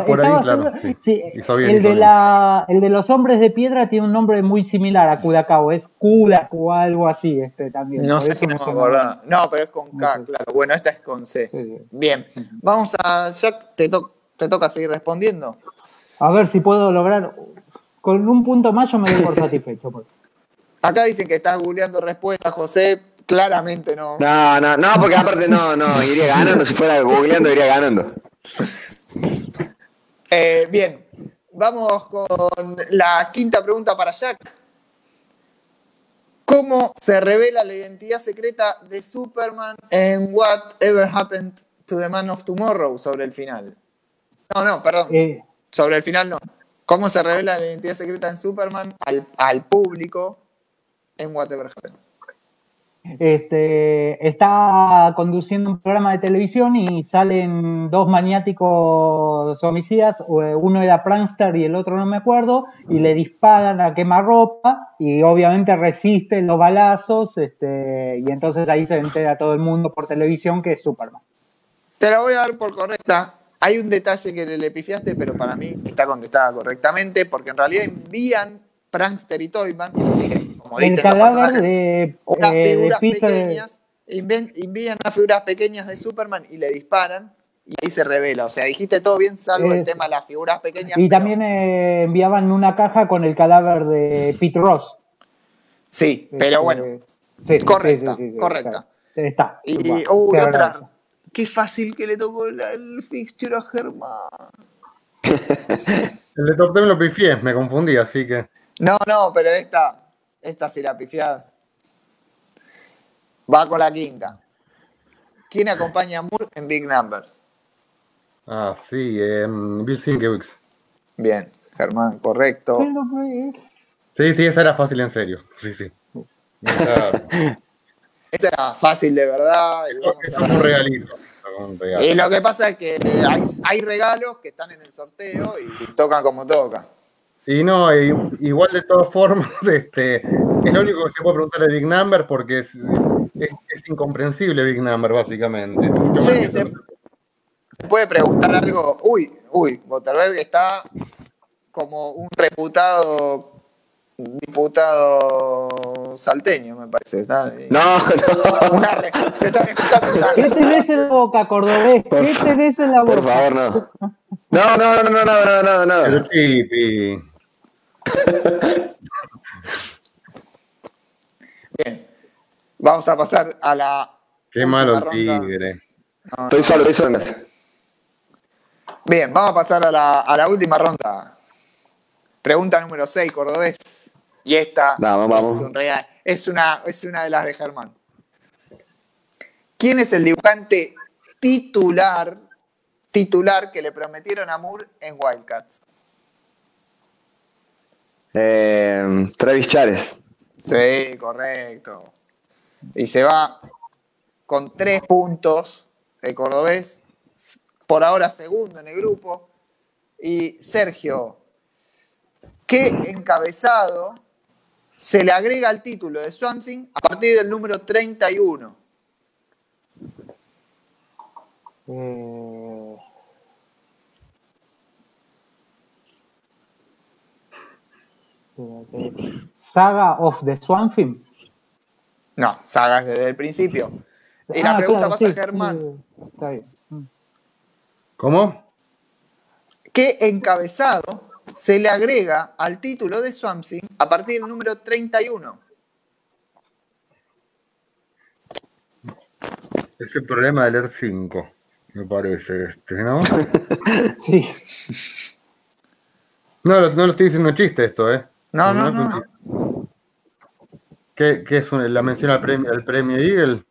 el, de la, el de los hombres de piedra tiene un nombre muy similar a Kudakao, es Kudak o algo así este también. No sé si no No, pero es con K, claro. Bueno, esta es con C. Bien. Vamos a. Jack, te, te toca seguir respondiendo. A ver si puedo lograr con un punto más yo me doy por satisfecho. Pues. Acá dicen que estás googleando respuestas, José. Claramente no. No, no, no, porque aparte no, no, iría ganando. Si fuera googleando, iría ganando. Eh, bien, vamos con la quinta pregunta para Jack. ¿Cómo se revela la identidad secreta de Superman en Whatever Happened to the Man of Tomorrow sobre el final? No, no, perdón. Eh. Sobre el final no. ¿Cómo se revela la identidad secreta en Superman al, público en Whatever Happened? Este, está conduciendo un programa de televisión y salen dos maniáticos homicidas, uno era Prankster y el otro no me acuerdo, y le disparan a quemarropa y obviamente resiste los balazos, este, y entonces ahí se entera todo el mundo por televisión que es Superman. Te la voy a dar por correcta. Hay un detalle que le, pifiaste, pero para mí está contestada correctamente, porque en realidad envían Prankster y Toyman, así que, como el de, unas eh, figuras pequeñas, envían unas figuras pequeñas de Superman y le disparan, y ahí se revela. O sea, dijiste todo bien, salvo el tema de las figuras pequeñas. Y también eh, enviaban una caja con el cadáver de Pete Ross. Sí, pero este, bueno. Sí, correcta, correcta. Está. Y, uh, otra, Qué fácil que le tocó el, fixture a Germán. el de Top Ten lo pifié, me confundí, así que. No, no, pero esta, esta si la pifiás. Va con la quinta. ¿Quién acompaña a Moore en Big Numbers? Ah, sí, Bill Sienkiewicz. Bien, Germán, correcto. Sí, sí, esa era fácil en serio. Sí, sí. Esa, era fácil de verdad. Y, regalito. y lo que pasa es que hay, hay, regalos que están en el sorteo y tocan como toca. Y no, igual de todas formas, este, es lo único que se puede preguntar de Big Number porque es, es, incomprensible Big Number, básicamente. Sí, se, puede preguntar algo. Uy, uy, Boterberg está como un reputado diputado salteño, me parece. Está, no, no. Una se están escuchando ¿Qué tenés en la boca, cordobés? ¿Qué tenés en la boca? Por favor, no. No, no, no, no, no, no, no. no. Bien. Vamos a pasar a la. Qué malo tigre. estoy solo, estoy solo. Bien, vamos a pasar a la, a la última ronda. Pregunta número 6, cordobés. Y esta Es, un real, es, una, es una de las de Germán. ¿Quién es el dibujante titular, titular que le prometieron a Moore en Wildcats? Eh, Travis Chávez. Sí, correcto. Y se va con tres puntos el cordobés, por ahora segundo en el grupo. Y Sergio, ¿qué encabezado se le agrega al título de Swansea a partir del número 31? Eh, Saga of the Swamp No, saga desde el principio. Y la ah, pregunta pasa a Germán. Mm. ¿Cómo? ¿Qué encabezado se le agrega al título de Swamp a partir del número 31? Es el problema de leer 5, me parece, este, ¿no? sí. No, no lo estoy diciendo chiste esto, ¿eh? No, no, no. ¿Qué, es la mención al premio, al premio Eagle?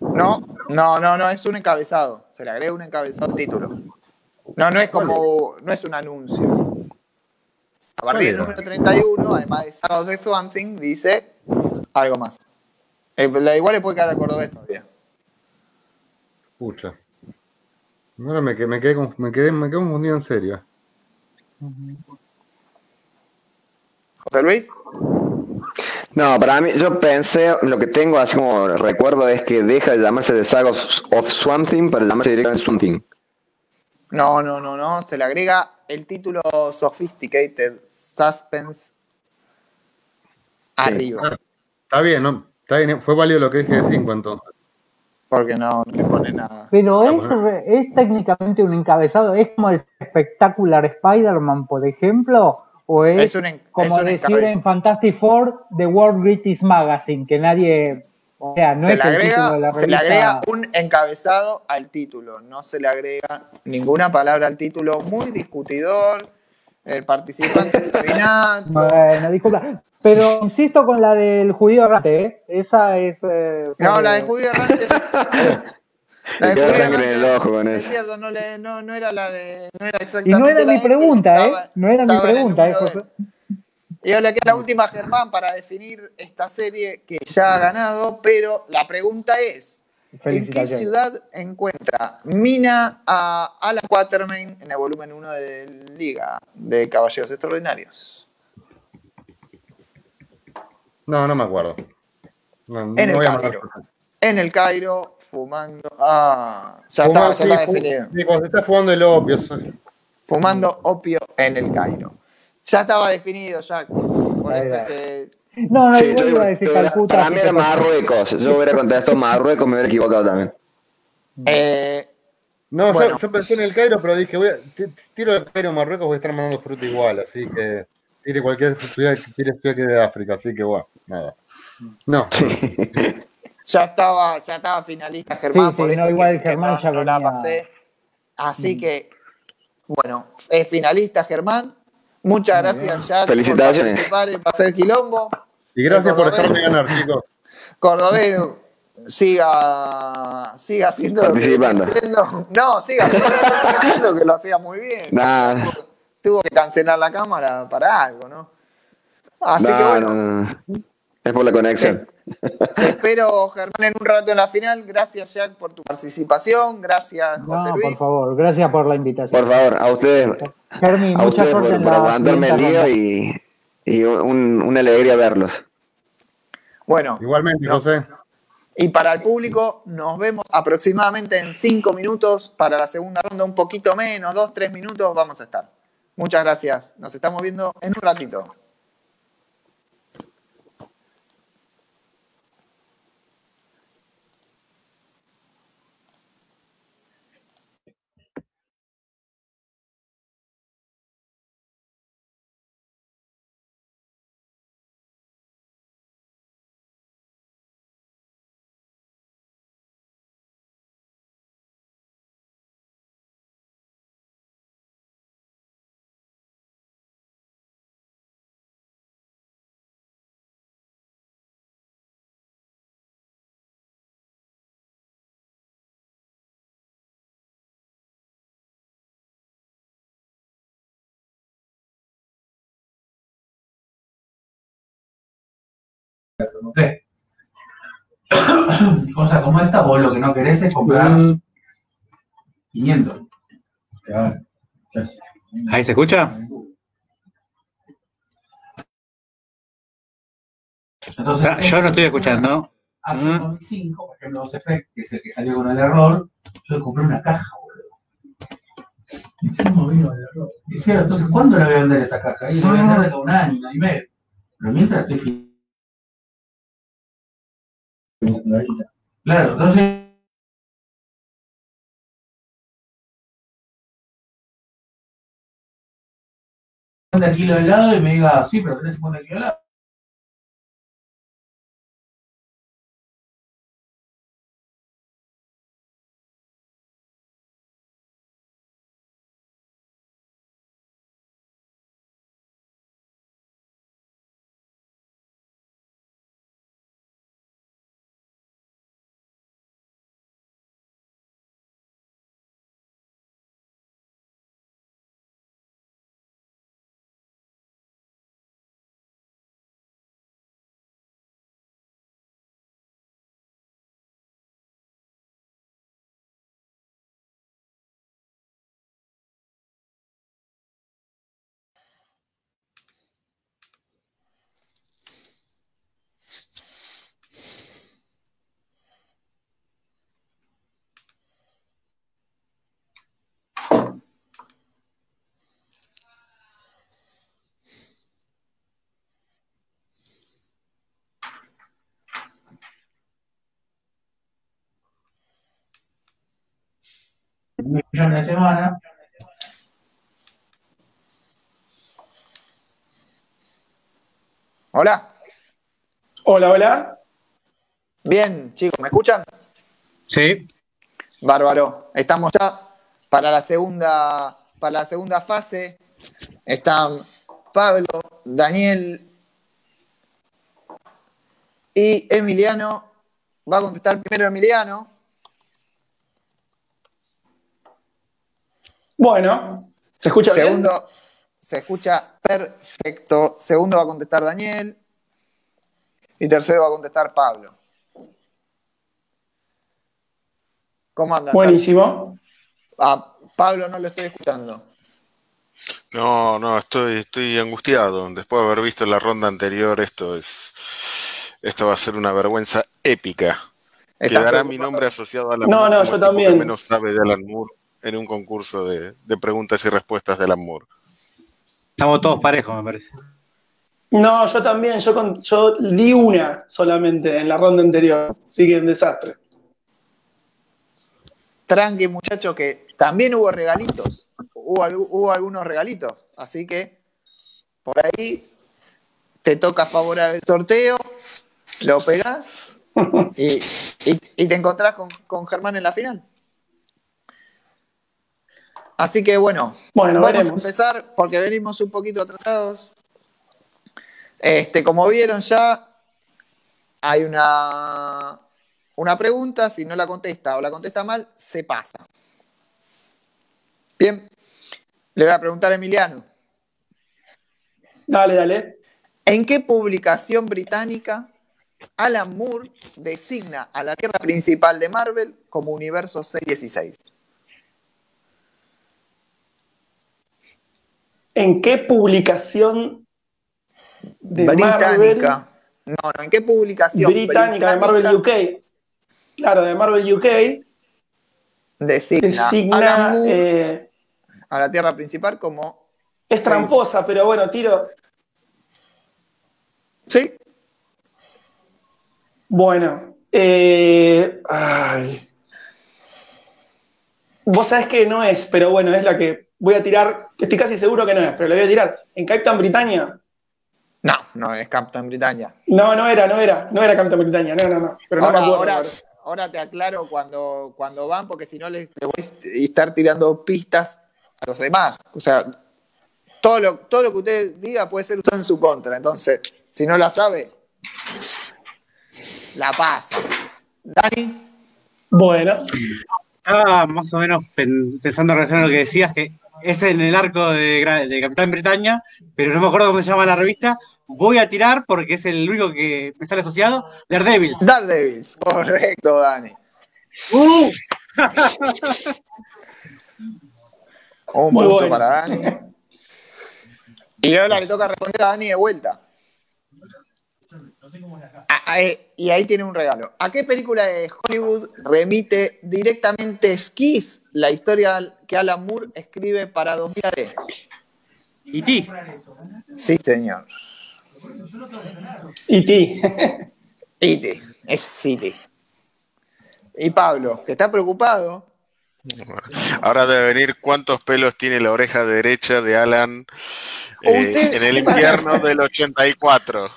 No, no, no, no, es un encabezado. Se le agrega un encabezado al título. No, no es como, no es un anuncio. A partir del número 31, además de Sábados de Something, dice algo más. Eh, igual le puede quedar al cordobés todavía. Escucha. Ahora me, me, quedé, me, quedé, me quedé confundido en serio. José Luis. No, para mí, yo pensé, lo que tengo así como recuerdo es que deja de llamarse The Saga of, Swamp Thing para llamarse directamente Swamp Thing. No, no, no, no, se le agrega el título Sophisticated Suspense arriba. Ah, está bien, ¿no? Está bien, fue válido lo que dije de 5 entonces. Porque no, le pone nada. Pero es, es técnicamente un encabezado, es como el espectacular Spider-Man, por ejemplo, o es, como decir en Fantastic Four The World Greatest Magazine, que nadie. O sea, no se es le agrega, la Se le agrega un encabezado al título, no se le agrega ninguna palabra al título. Muy discutidor, el participante. Bueno, disculpa. Pero insisto con la del judío errante, ¿eh? Esa es. Eh, no, la del judío errante. Es cierto, no, le, no, no, era la de. No era exactamente. Y no era mi pregunta, ¿eh? No era mi pregunta, ¿eh, José? Y ahora queda la última, Germán, para definir esta serie que ya ha ganado, pero la pregunta es: ¿en qué ciudad encuentra Mina a Alan Quatermain en el volumen 1 de Liga de Caballeros Extraordinarios? No, no me acuerdo. en, el Cairo. En el Cairo fumando. Ah, ya está, ya está definido. Sí, cuando se está fumando el opio. Fumando opio en el Cairo. Ya estaba definido, ya. Por eso que. No, no, sí, yo iba a decir Calcuta. Para mí era Marruecos. Yo hubiera contestado Marruecos, me hubiera equivocado también. Eh, no, bueno. yo, pensé en el Cairo, pero dije, voy a, tiro el Cairo Marruecos, voy a estar mandando fruta igual, así que tire cualquier ciudad, tire ciudad que de África, así que bueno, nada. No. ya estaba, ya estaba finalista Germán, por eso igual Germán ya no la pasé. Así mm. que, bueno, es finalista Germán. Muchas gracias, ya Felicitaciones. por participar en Pasar Quilombo. Y gracias por dejarme ganar, chicos. Cordobés, siga, siga haciendo Participando. no, siga haciendo que lo hacía muy bien. Tuvo que cancelar la cámara para algo, ¿no? Así que bueno. Es por la conexión. Te, espero, Germán, en un rato en la final. Gracias, Jack, por tu participación. Gracias, José no, Luis. por favor, gracias por la invitación. Por favor, a ustedes. Germi, a ustedes por, por aguantarme el día y, y un, una alegría verlos. Bueno. Igualmente, José. Y para el público, nos vemos aproximadamente en cinco minutos. Para la segunda ronda, un poquito menos, dos, tres minutos, vamos a estar. Muchas gracias. Nos estamos viendo en un ratito. Cosa como esta, vos lo que no querés es comprar 500. ¿Ahí se escucha? Entonces, Ah, Yo no estoy escuchando. Hace 2005, por ejemplo, los Effect, que es el que salió con el error, yo compré una caja, boludo. Vino el error. Y decía, entonces, ¿cuándo la voy a vender esa caja? Y la voy a vender de acá un año, un año y medio. Pero mientras estoy Claro, entonces. kilos de helado y me diga, sí, pero tenés 50 kilos de helado. Millones de semana. Hola. Hola, hola. Bien, chicos, ¿me escuchan? Sí. Bárbaro. Estamos ya para la segunda, para la segunda fase. Están Pablo, Daniel y Emiliano. Va a contestar primero Emiliano. Bueno, ¿se escucha Segundo, bien? se escucha perfecto. Segundo va a contestar Daniel. Y tercero va a contestar Pablo. ¿Cómo andan? Buenísimo. A Pablo no lo estoy escuchando. No, no, estoy, estoy angustiado. Después de haber visto la ronda anterior, esto es. Esto va a ser una vergüenza épica. ¿Estás Quedará mi nombre asociado a la No, no, yo también. Menos sabe de Alan Moore en un concurso de, de preguntas y respuestas de Alan Moore. Estamos todos parejos, me parece. No, yo también. Yo, con, yo di una solamente en la ronda anterior. Sigue un desastre. Tranqui, muchachos, que también hubo regalitos. Hubo, algu- hubo algunos regalitos. Así que por ahí te toca favorar el sorteo, lo pegás y, y- y te encontrás con, con Germán en la final. Así que bueno, Bueno, vamos a empezar porque venimos un poquito atrasados. Este, como vieron ya, hay una, una pregunta, si no la contesta o la contesta mal, se pasa. Bien, le voy a preguntar a Emiliano. Dale, dale. ¿En qué publicación británica Alan Moore designa a la Tierra principal de Marvel como Universo 616? ¿En qué publicación de británica. Marvel? No, no, ¿en qué publicación Británica, de Marvel UK. Claro, de Marvel UK. designa, Designa. Eh, a la Tierra principal como... es tramposa, pero bueno, tiro. Sí, Bueno. eh, ay. Vos sabés que no es, pero bueno, es la que voy a tirar. Estoy casi seguro que no es, pero la voy a tirar. ¿En Captain Britannia? no, no es Captain Britannia. No, no era, no era. No era Captain Britannia, no, no, no. Pero no ahora, me acuerdo. ahora, ahora. ahora te aclaro cuando, cuando van, porque si no les, les voy a estar tirando pistas a los demás. O sea, todo lo, todo lo que usted diga puede ser usado en su contra. Entonces, si no la sabe, la pasa. Dani, Bueno, Estaba más o menos pen- pensando en relación a lo que decías, que es en el arco de, de Capitán Britannia, pero no me acuerdo cómo se llama la revista. Voy a tirar porque es el único que me sale asociado. Daredevil. Daredevils. Correcto, Dani. ¡Uh! Un punto bueno. para Dani. Y ahora le toca responder a Dani de vuelta. Ah, ah, eh, y ahí tiene un regalo. ¿A qué película de Hollywood remite directamente Skis, la historia que Alan Moore escribe para 2000 AD? Y ti. Sí, señor. y ti. E.T. Es City. Y Pablo, que está preocupado. Ahora debe venir cuántos pelos tiene la oreja derecha de Alan eh, en el invierno del 84.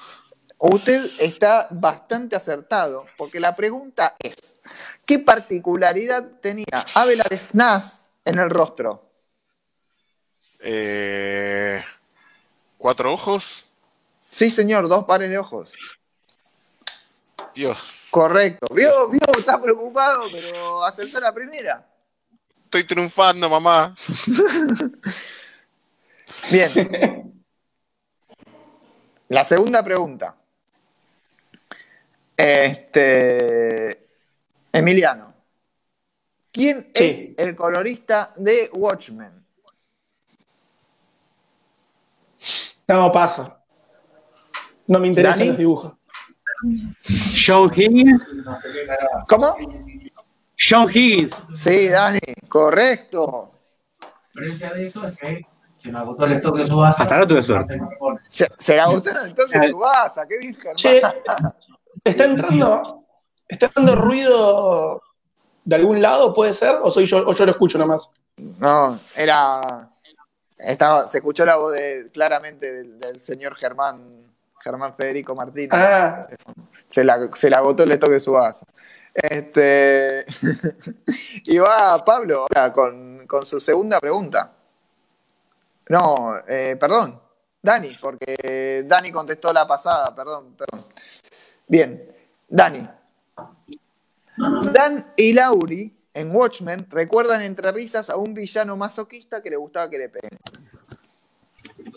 Usted está bastante acertado, porque la pregunta es: ¿qué particularidad tenía Abelard Snaz en el rostro? Eh, ¿Cuatro ojos? Sí, señor, dos pares de ojos. Dios, Correcto. Vio, vio, está preocupado, pero acertó la primera. estoy triunfando, mamá. Bien. La segunda pregunta. Este. Emiliano. ¿Quién Sí. es el colorista de Watchmen? No, paso. No me interesan ¿Dani? los dibujos. John Higgins. ¿Cómo? John Higgins. Sí, Dani, correcto. La diferencia de eso es que se me agotó el stock de su base. Hasta ahora tuve suerte. Se, se la gustó entonces su basa, qué bien, Germán. Che, ¿está entrando, ¿está entrando ruido de algún lado, puede ser? ¿O soy yo, o yo lo escucho nomás? No, era. Estaba, se escuchó la voz de, claramente del, del señor Germán, Germán Federico Martínez. Ah, Se la, se la agotó el toque de su base. Este, y va Pablo ahora con, con su segunda pregunta. No, eh, perdón, Dani, porque Dani contestó la pasada, perdón, perdón. Bien, Dani. Dan y Lauri en Watchmen recuerdan entre risas a un villano masoquista que le gustaba que le peguen.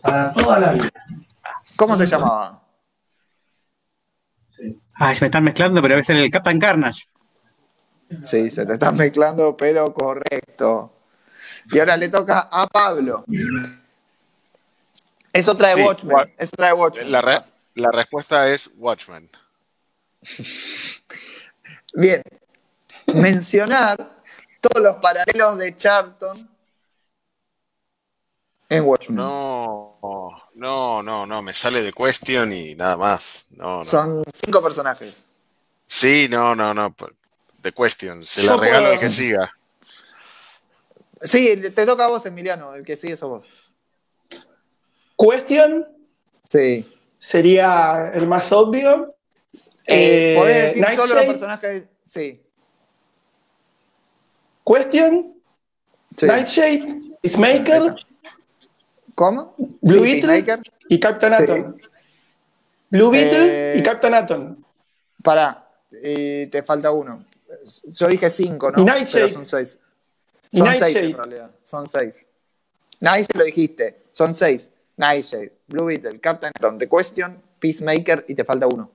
Para toda la vida. ¿Cómo se llamaba? Ay, se me están mezclando, pero debe ser el Captain Carnage. Sí, se te están mezclando, pero correcto. Y ahora le toca a Pablo. Es otra de Sí, Watchmen. Wa- Es otra de Watchmen. La, re- la respuesta es Watchmen. Bien. Mencionar todos los paralelos de Charlton en Watchmen. No, no, no, no, me sale de Question y nada más. No, no. Son cinco personajes. Sí, no, no, no. The Question, se Yo la regalo puedo- al que siga. Sí, te toca a vos, Emiliano, el que sigue sos vos. Question Sí. sería el más obvio. Eh, Eh, ¿Podés decir solo los personajes? Sí. Question, sí. Nightshade, Peacemaker ¿Cómo? Blue Sí, Beetle. Peacemaker. y Captain Sí. Atom. Blue Beetle Eh, y Captain Atom. Pará, y te falta uno. Yo dije cinco, ¿no? Y Nightshade. Pero son seis. Son seis en realidad. Son seis. Nightshade lo dijiste. Son seis. Nightshade, Blue Beetle, Captain Atom, The Question Peacemaker y te falta uno.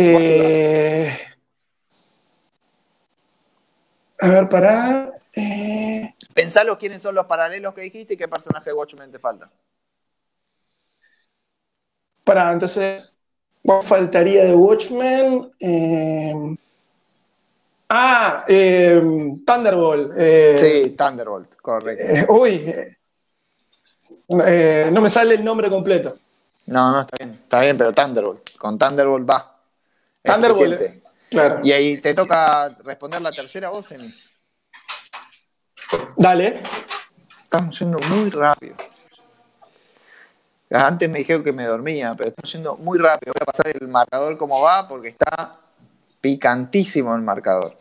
Eh, a ver, pará. Eh, Pensalo quiénes son los paralelos que dijiste y qué personaje de Watchmen te falta. pará, entonces. ¿Cuál faltaría de Watchmen? Eh, ah, eh, Thunderbolt. Sí, Thunderbolt, correcto. uy. no me sale el nombre completo. No, no, está bien, está bien, pero Thunderbolt. Con Thunderbolt va. Thunderbolt. Claro. Y ahí te toca responder la tercera voz, Emi. Dale. Estamos yendo muy rápido. Antes me dijeron que me dormía, pero estamos yendo muy rápido. Voy a pasar el marcador como va porque está picantísimo el marcador.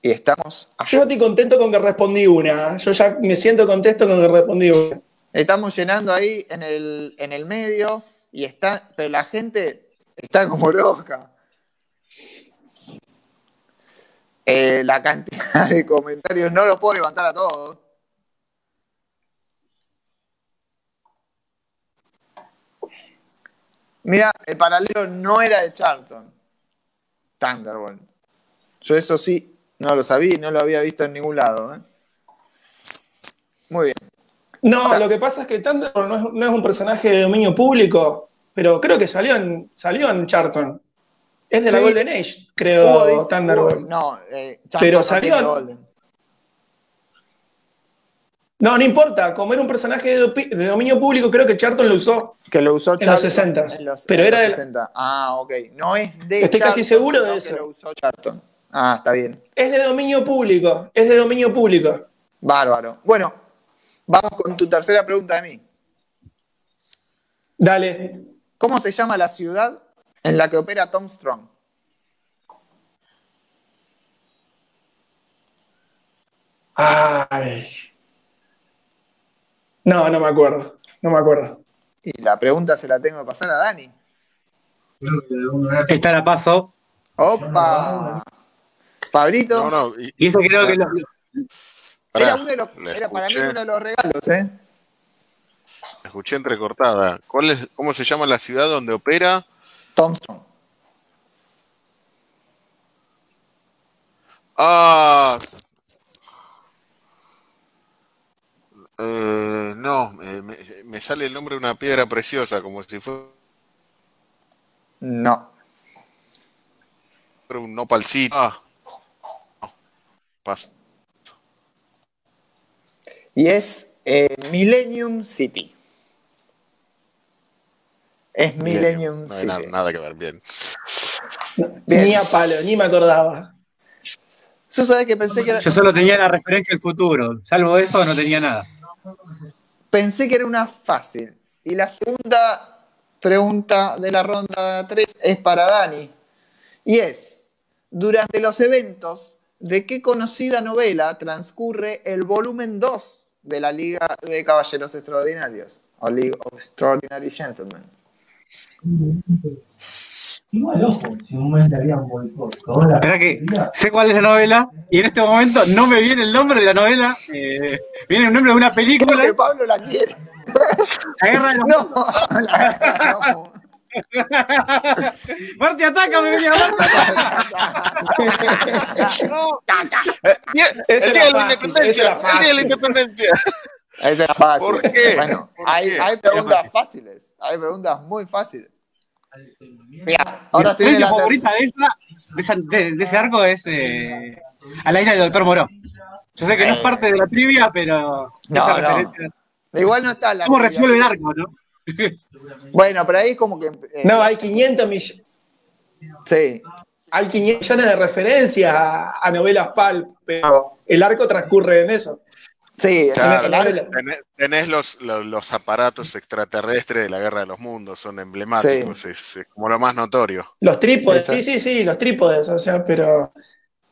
Y estamos, Yo estoy contento con que respondí una. Yo ya me siento contento con que respondí una. estamos llenando ahí en el, en el medio y está, pero la gente está como loca. Eh, la cantidad de comentarios no los puedo levantar a todos. Mira, el paralelo no era de Charlton. Thunderbolt. Yo eso sí, no lo sabía y no lo había visto en ningún lado. ¿eh? Muy bien. No, lo que pasa es que Thunderbolt no es, no es un personaje de dominio público, pero creo que salió en, salió en Charlton. Es de la Sí. Golden Age, creo, dice- Thunderbolt. No, eh, Pero no salió en- Golden. No, no importa, como era un personaje de, dominio público, creo que Charlton lo usó. Que lo usó En los Charlton 60s, en los- pero en era los del- 60. Ah, ok. No es de Estoy casi seguro de eso. que lo usó Charlton. Ah, está bien. Es de dominio público, es de dominio público. Bárbaro. Bueno, vamos con tu tercera pregunta de mí. Dale. ¿Cómo se llama la ciudad en la que opera Tom Strong? Ay. No, no me acuerdo. No me acuerdo. Y la pregunta se la tengo que pasar a Dani. Esta la paso. ¡Opa! Pablito. No, no, y- Y eso creo que lo- era uno de los, era para mí uno de los regalos, ¿eh? Escuché entrecortada. ¿Cuál es, ¿Cómo se llama la ciudad donde opera? Strong. Ah. Eh, no, eh, me, me sale el nombre de una piedra preciosa, como si fuera No. un nopalcito. Ah. No, paso. Y es eh, Millennium City. Es Millennium No hay City. na- nada que ver, bien. Bien. Ni a palo, ni me acordaba. Yo sabés que pensé que era, yo solo tenía la referencia al futuro. Salvo eso, no tenía nada. pensé que era una fácil. Y la segunda pregunta de la ronda 3 es para Dani. Y es, durante los eventos, ¿de qué conocida novela transcurre el volumen 2 de la Liga de Caballeros Extraordinarios? O League of Extraordinary Gentlemen. Igual, ojo, si un le había un boicot. Espera que sé cuál es la novela y en este momento no me viene el nombre de la novela. eh, viene el nombre de una Creo película. que Pablo la quiere. La guerra de los... No, no. Marty, ataca, me venía No. El día de la independencia. El día de la independencia. Esa era fácil. ¿Por qué? Bueno, ¿Por hay, qué? hay preguntas fáciles. Hay preguntas muy fáciles. Mira, ahora Mi la favorita de, esa, de, esa- de- de ese arco es eh, A la isla del Doctor Moró. Yo sé que no es parte de la trivia, pero No, esa no. Igual no está la ¿Cómo trivia, resuelve el arco, no? Bueno, pero ahí es como que. eh, No, hay 500 millones. Sí. Hay 500 millones de referencias a, a novelas pulp, pero el arco transcurre en eso. Sí, Claro, la tenés, tenés los, los, los aparatos extraterrestres de la Guerra de los Mundos, son emblemáticos, es, es como lo más notorio. Los trípodes, sí, sí, sí, los trípodes, o sea, pero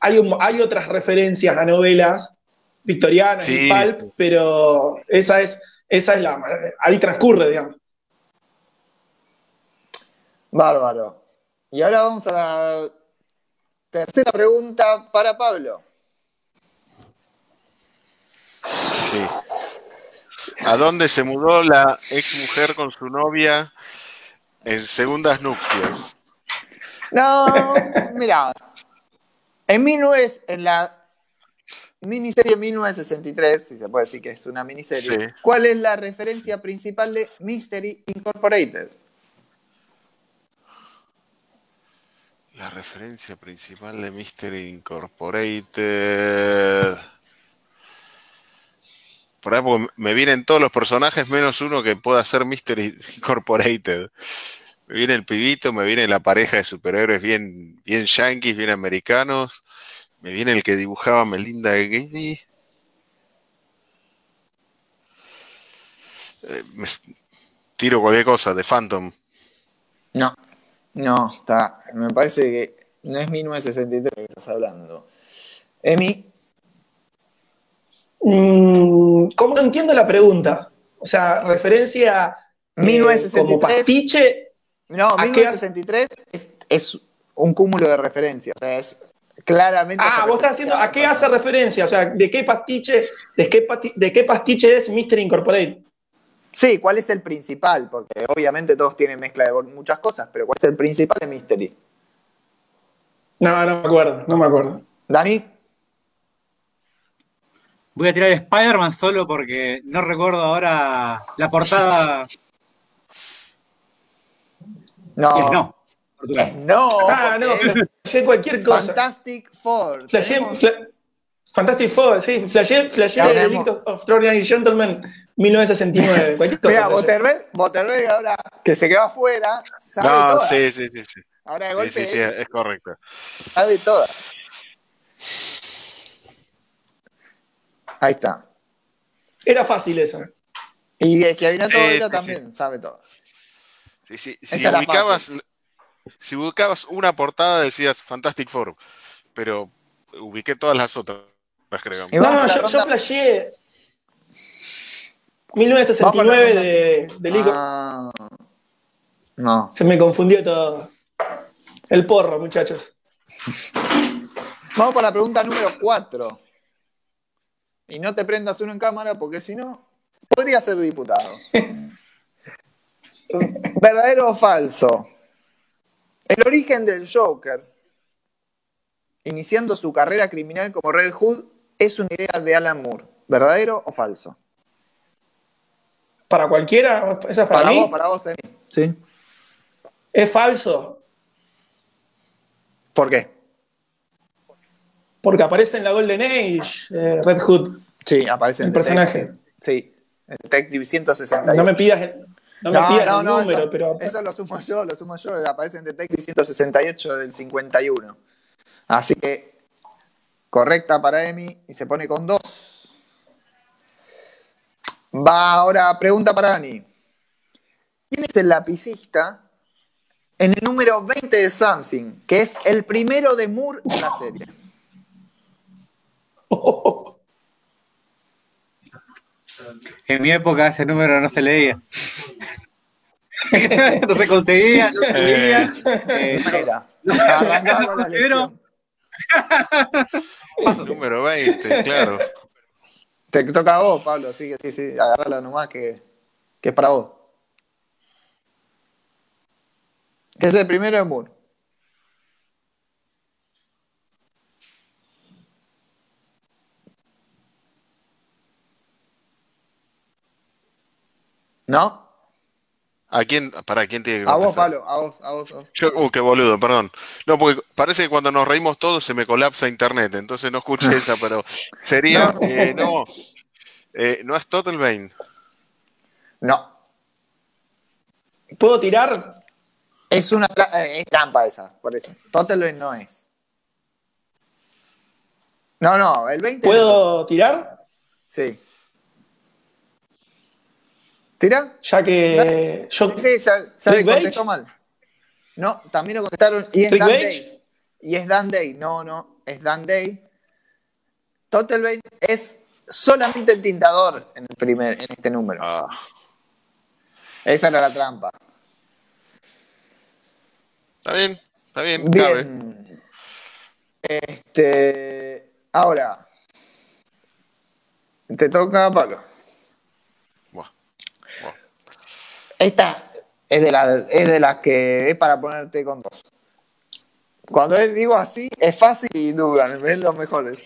hay, un- hay otras referencias a novelas victorianas Sí. y pulp, pero esa es, esa es la, ahí transcurre, digamos. Bárbaro. Y ahora vamos a la tercera pregunta para Pablo. Sí. ¿A dónde se mudó la ex mujer con su novia en segundas nupcias? No, mira. En, 19, en la miniserie 1963, si se puede decir que es una miniserie, Sí. ¿cuál es la referencia principal de Mystery Incorporated? La referencia principal de Mystery Incorporated. Por ahí porque me vienen todos los personajes menos uno que pueda ser Mystery Incorporated. Me viene el pibito, me viene la pareja de superhéroes bien, bien yankees, bien americanos. Me viene el que dibujaba Melinda Gaby. Eh, me tiro cualquier cosa, de Phantom. No, no, está. Me parece que no es 1963 que estás hablando. Emi, Mm, ¿Cómo entiendo la pregunta? O sea, referencia eh, 1963. como pastiche. No, ¿A qué 1963 es, es un cúmulo de referencias. O sea, es claramente. Ah, vos estás haciendo, ¿a qué hace referencia? O sea, ¿de qué pastiche, de qué, pasti- de qué pastiche es Mr. Incorporated? Sí, ¿cuál es el principal? Porque obviamente todos tienen mezcla de muchas cosas, pero ¿cuál es el principal de Mystery? No, no me acuerdo, no me acuerdo. Dani, Voy a tirar Spider-Man solo porque no recuerdo ahora la portada. no. Es no. Eh, no, Ah, no, flashé cualquier cosa. Fantastic Four. Flashé, Tenemos- fla- Fantastic Four, sí, flashé, flashé The tenemos- of Extraordinary Gentleman 1969, cualquier cosa. Mira. Boterberg, Boterberg ahora que se quedó afuera, sabe No, todas. sí, sí, sí, sí. Ahora de Sí, golpe sí, sí, es correcto. sabe todas. Ahí está. Era fácil esa. Y el que adivina Sí, todo sí, esto sí. también sabe todas. Sí, sí. Si ubicabas, si ubicabas una portada decías Fantastic Four, pero ubiqué todas las otras, creo. No, vamos no, yo, yo ronda- flashé Vamos 1969 a la de, de of- Ah, no. Se me confundió todo. El porro, muchachos. Vamos por la pregunta número 4. Y no te prendas uno en cámara porque si no, podría ser diputado. ¿Verdadero o falso? El origen del Joker, iniciando su carrera criminal como Red Hood, es una idea de Alan Moore. ¿Verdadero o falso? Para cualquiera, esa es para, Para mí. vos, para vos, Emi. ¿Sí? Es falso. ¿Por qué? Porque aparece en la Golden Age, eh, Red Hood. Sí, aparece El en personaje. Detective. Sí, en Detective 168. No me pidas el, no me pidas el número, eso, pero eso lo sumo yo, lo sumo yo. Aparece en Detective 168 del 51. Así que correcta para Emi y se pone con dos. Va ahora, pregunta para Dani. ¿Quién es el lapicista en el número 20 de Something, que es el primero de Moore en la serie? En mi época ese número no se leía. no se conseguía, no se leía. Eh, ¿Cómo era? Arrancaba con la Pero- lección. Número 20, claro. Te toca a vos, Pablo, así que sí, sí, agarrala nomás que, que es para vos. Es el primero de Moore. ¿No? ¿A quién? ¿Para quién tiene que A vos, contestar? Pablo, a vos, a vos. a vos. Yo, uh, qué boludo, perdón. No, porque parece que cuando nos reímos todos se me colapsa internet, entonces no escuché esa, pero sería, No. eh, no, Eh, no es Total Bane. No. ¿Puedo tirar? Es una eh, es trampa esa, por eso. Total Bane no es. No, no, el 20. ¿Puedo tirar? Sí. ¿Tira? Ya que yo. Sí, sí, ya, ya ¿Rick le contestó mal. No, también lo contestaron. Y es ¿Rick Dan? Day. Y es Dan Day. No, no, es Dan Day. Total Bane es solamente el tintador en el primer, en este número. Ah, Esa era la trampa. está bien, está bien, cabe. Bien. Este. Ahora. Te toca, Pablo. Esta es de la, es de las que es para ponerte con dos. Cuando les digo así, es fácil y dudan, es lo mejor.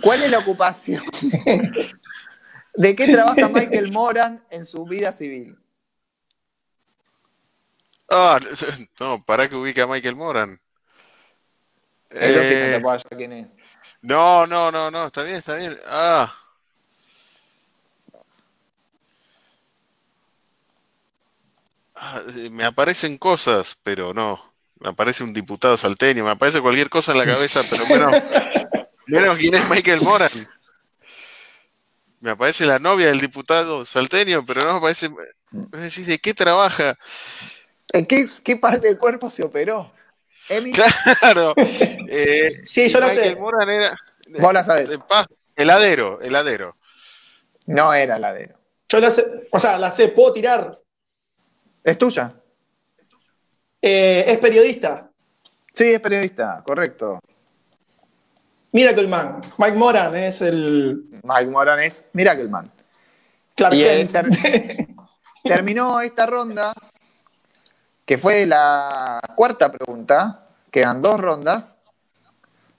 ¿Cuál es la ocupación? ¿De qué trabaja Michael Moran en su vida civil? Ah, no, para que ubique a Michael Moran. Eso sí no Eh, te puedo quién es. no, no, no, no, está bien, está bien. Ah. Ah, eh, Me aparecen cosas, pero no. Me aparece un diputado salteño, me aparece cualquier cosa en la cabeza, pero menos, menos quién es Michael Moran. Me aparece la novia del diputado salteño, pero no me aparece. Me decís, ¿de qué trabaja? ¿En qué, qué parte del cuerpo se operó? Emi, Claro. eh, Sí, yo la Michael sé. Moran era. vos la sabés. heladero, heladero. No era ladero. Yo la sé. O sea, la sé, puedo tirar. ¿Es tuya? Eh, es periodista. Sí, es periodista, correcto. Miracle Man. Mike Moran es el Mike Moran es Miracleman. Clark Y eh, Kent. ter- terminó esta ronda, que fue la cuarta pregunta. Quedan dos rondas.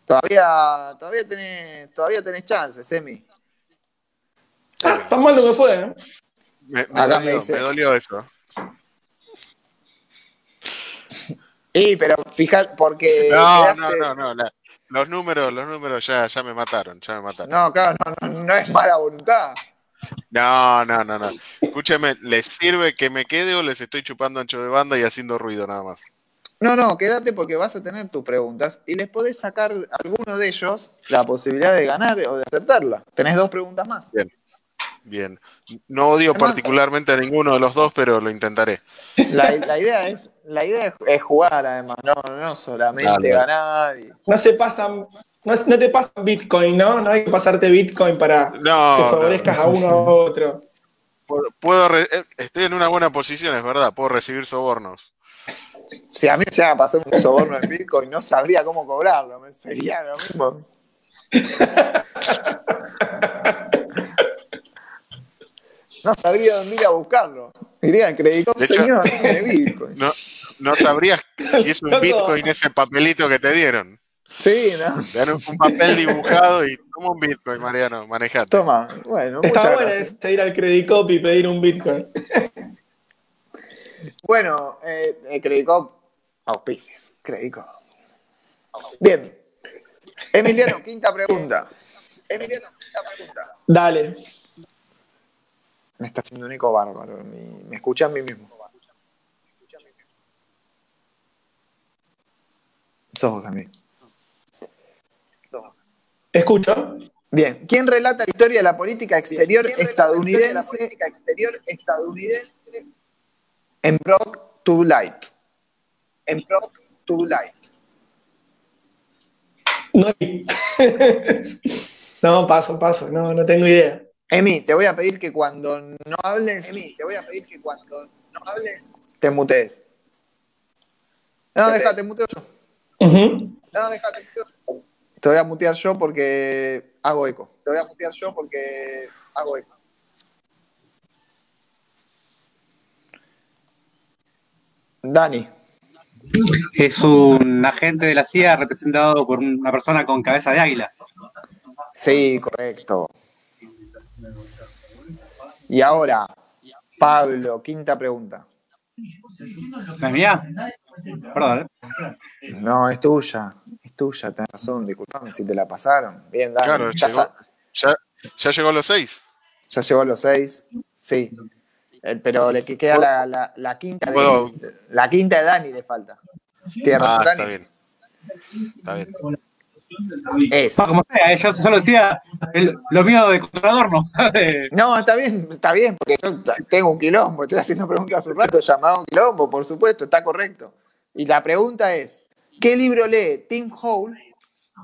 Todavía, todavía tenés, todavía tenés chances, Emi. Ah, tan mal no me fue, ¿eh? Me, me Acá me dolió, dice- me dolió eso. Y, pero fíjate, porque. No, no, quedaste- no, no. la- los números, los números ya, ya me mataron, ya me mataron. No, claro, no, no, no es mala voluntad. No, no, no, no. Escúcheme, ¿les sirve que me quede o les estoy chupando ancho de banda y haciendo ruido nada más? No, no, quédate porque vas a tener tus preguntas y les podés sacar a alguno de ellos la posibilidad de ganar o de acertarla. Tenés dos preguntas más. Bien. No odio Además- particularmente a ninguno de los dos, pero lo intentaré. La, la idea es, la idea es, jugar además, no, no solamente Dale. ganar. y- No se pasan. No, no te pasan Bitcoin, ¿no? No hay que pasarte Bitcoin para que No, favorezcas no. a uno a otro. Puedo, puedo re- eh, estoy en una buena posición, es verdad, puedo recibir sobornos. Si a mí me llega a pasar un soborno en Bitcoin, no sabría cómo cobrarlo, me sería lo mismo. No sabría dónde ir a buscarlo. Iría al Credit Cop, De hecho- señor, de Bitcoin. No, no sabrías si es un Loco. Bitcoin ese papelito que te dieron. Sí, ¿no? Te dan un, papel dibujado y toma un Bitcoin, Mariano, manejate. Toma, bueno, muchas Está gracias. es ir al Credit Cop y pedir un Bitcoin. Bueno, eh, eh, Credit Cop, auspicia, Credit Cop. Bien. Emiliano, quinta pregunta. Emiliano, quinta pregunta. Dale. Me está haciendo un eco bárbaro. Me, me escucha a mí mismo. Sos también. Escucho. Bien. ¿Quién relata la historia de la política exterior estadounidense en Brock to Light? En Brock to Light. No, no, paso, paso. No, no tengo idea. Emi, te voy a pedir que cuando no hables. Emi, te voy a pedir que cuando no hables. Te mutees. No, déjate, muteo yo. Ujú. No, déjate, muteo yo. Te voy a mutear yo porque hago eco. Te voy a mutear yo porque hago eco. Dani. Es un agente de la CIA representado por una persona con cabeza de águila. Sí, correcto. Y ahora, Pablo, quinta pregunta. ¿No es mía? Perdón, ¿eh? No, es tuya. Es tuya, tenés razón. Disculpame si te la pasaron. Bien, Dani. Claro, ya, llegó, sa- ya, ya llegó a los seis. ya llegó a los seis. Sí. Eh, pero le que- queda la, la- la quinta de, la quinta de Dani le falta. Tienes Ah, razón, está bien. Está bien. Es. No, como sea, yo solo decía el- lo mío de contradorno. de- No, está bien, está bien, porque yo tengo un quilombo, estoy haciendo preguntas hace un rato, llamado un quilombo, por supuesto, está correcto. Y la pregunta es, ¿qué libro lee Tim Hole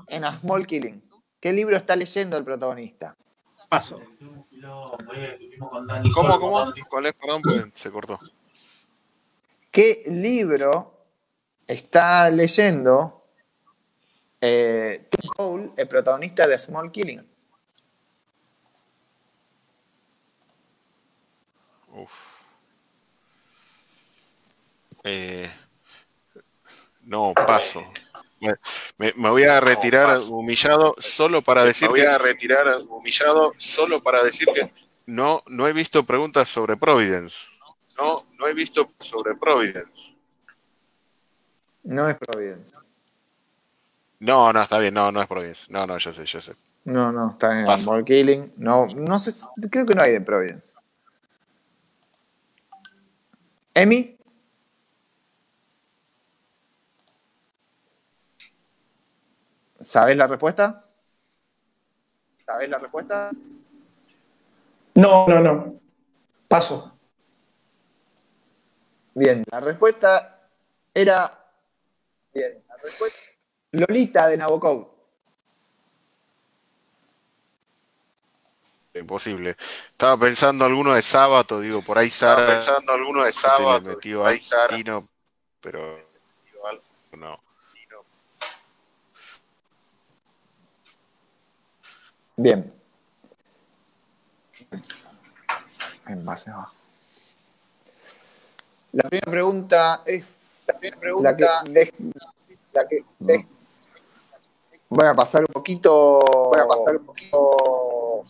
en A Small Killing? ¿Qué libro está leyendo el protagonista? Paso. ¿Cómo, cómo? ¿Cuál es? Perdón, se cortó. ¿Qué libro está leyendo eh, Tim Hole, el protagonista de Small Killing? Uf. Eh, no, paso. Me, me, voy a retirar humillado solo para decir me voy a retirar humillado solo para decir que no, no he visto preguntas sobre Providence. No, no he visto sobre Providence. No es Providence. No, no, está bien, no, no es Providence. No, no, yo sé, yo sé. No, no, está en More Killing. No, no sé, creo que no hay de Providence. ¿Emi? ¿Sabes la respuesta? ¿Sabes la respuesta? No, no, no. Paso. Bien, la respuesta era. Bien, la respuesta. Lolita de Nabokov. Imposible. Estaba pensando alguno de sábado, digo, por ahí Sara. Estaba pensando alguno de sábado. Metió ahí Sara. pero no. Bien. En base a. La primera pregunta es. La primera pregunta la que, la que de, voy a pasar un poquito. Voy a pasar un poquito.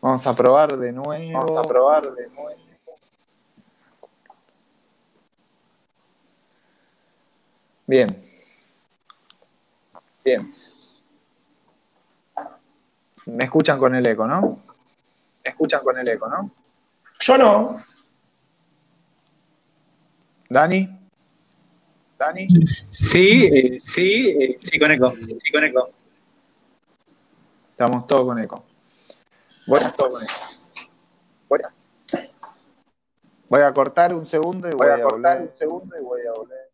Vamos a probar de nuevo. Vamos a probar de nuevo. Bien. Bien. Me escuchan con el eco, ¿no? Me escuchan con el eco, ¿no? Yo no. ¿Dani? ¿Dani? Sí, eh, sí, eh, sí, con eco. Sí, con eco. Estamos todos con eco. Voy a, voy a, voy a cortar un segundo y voy, voy a, a cortar un segundo y voy a volver.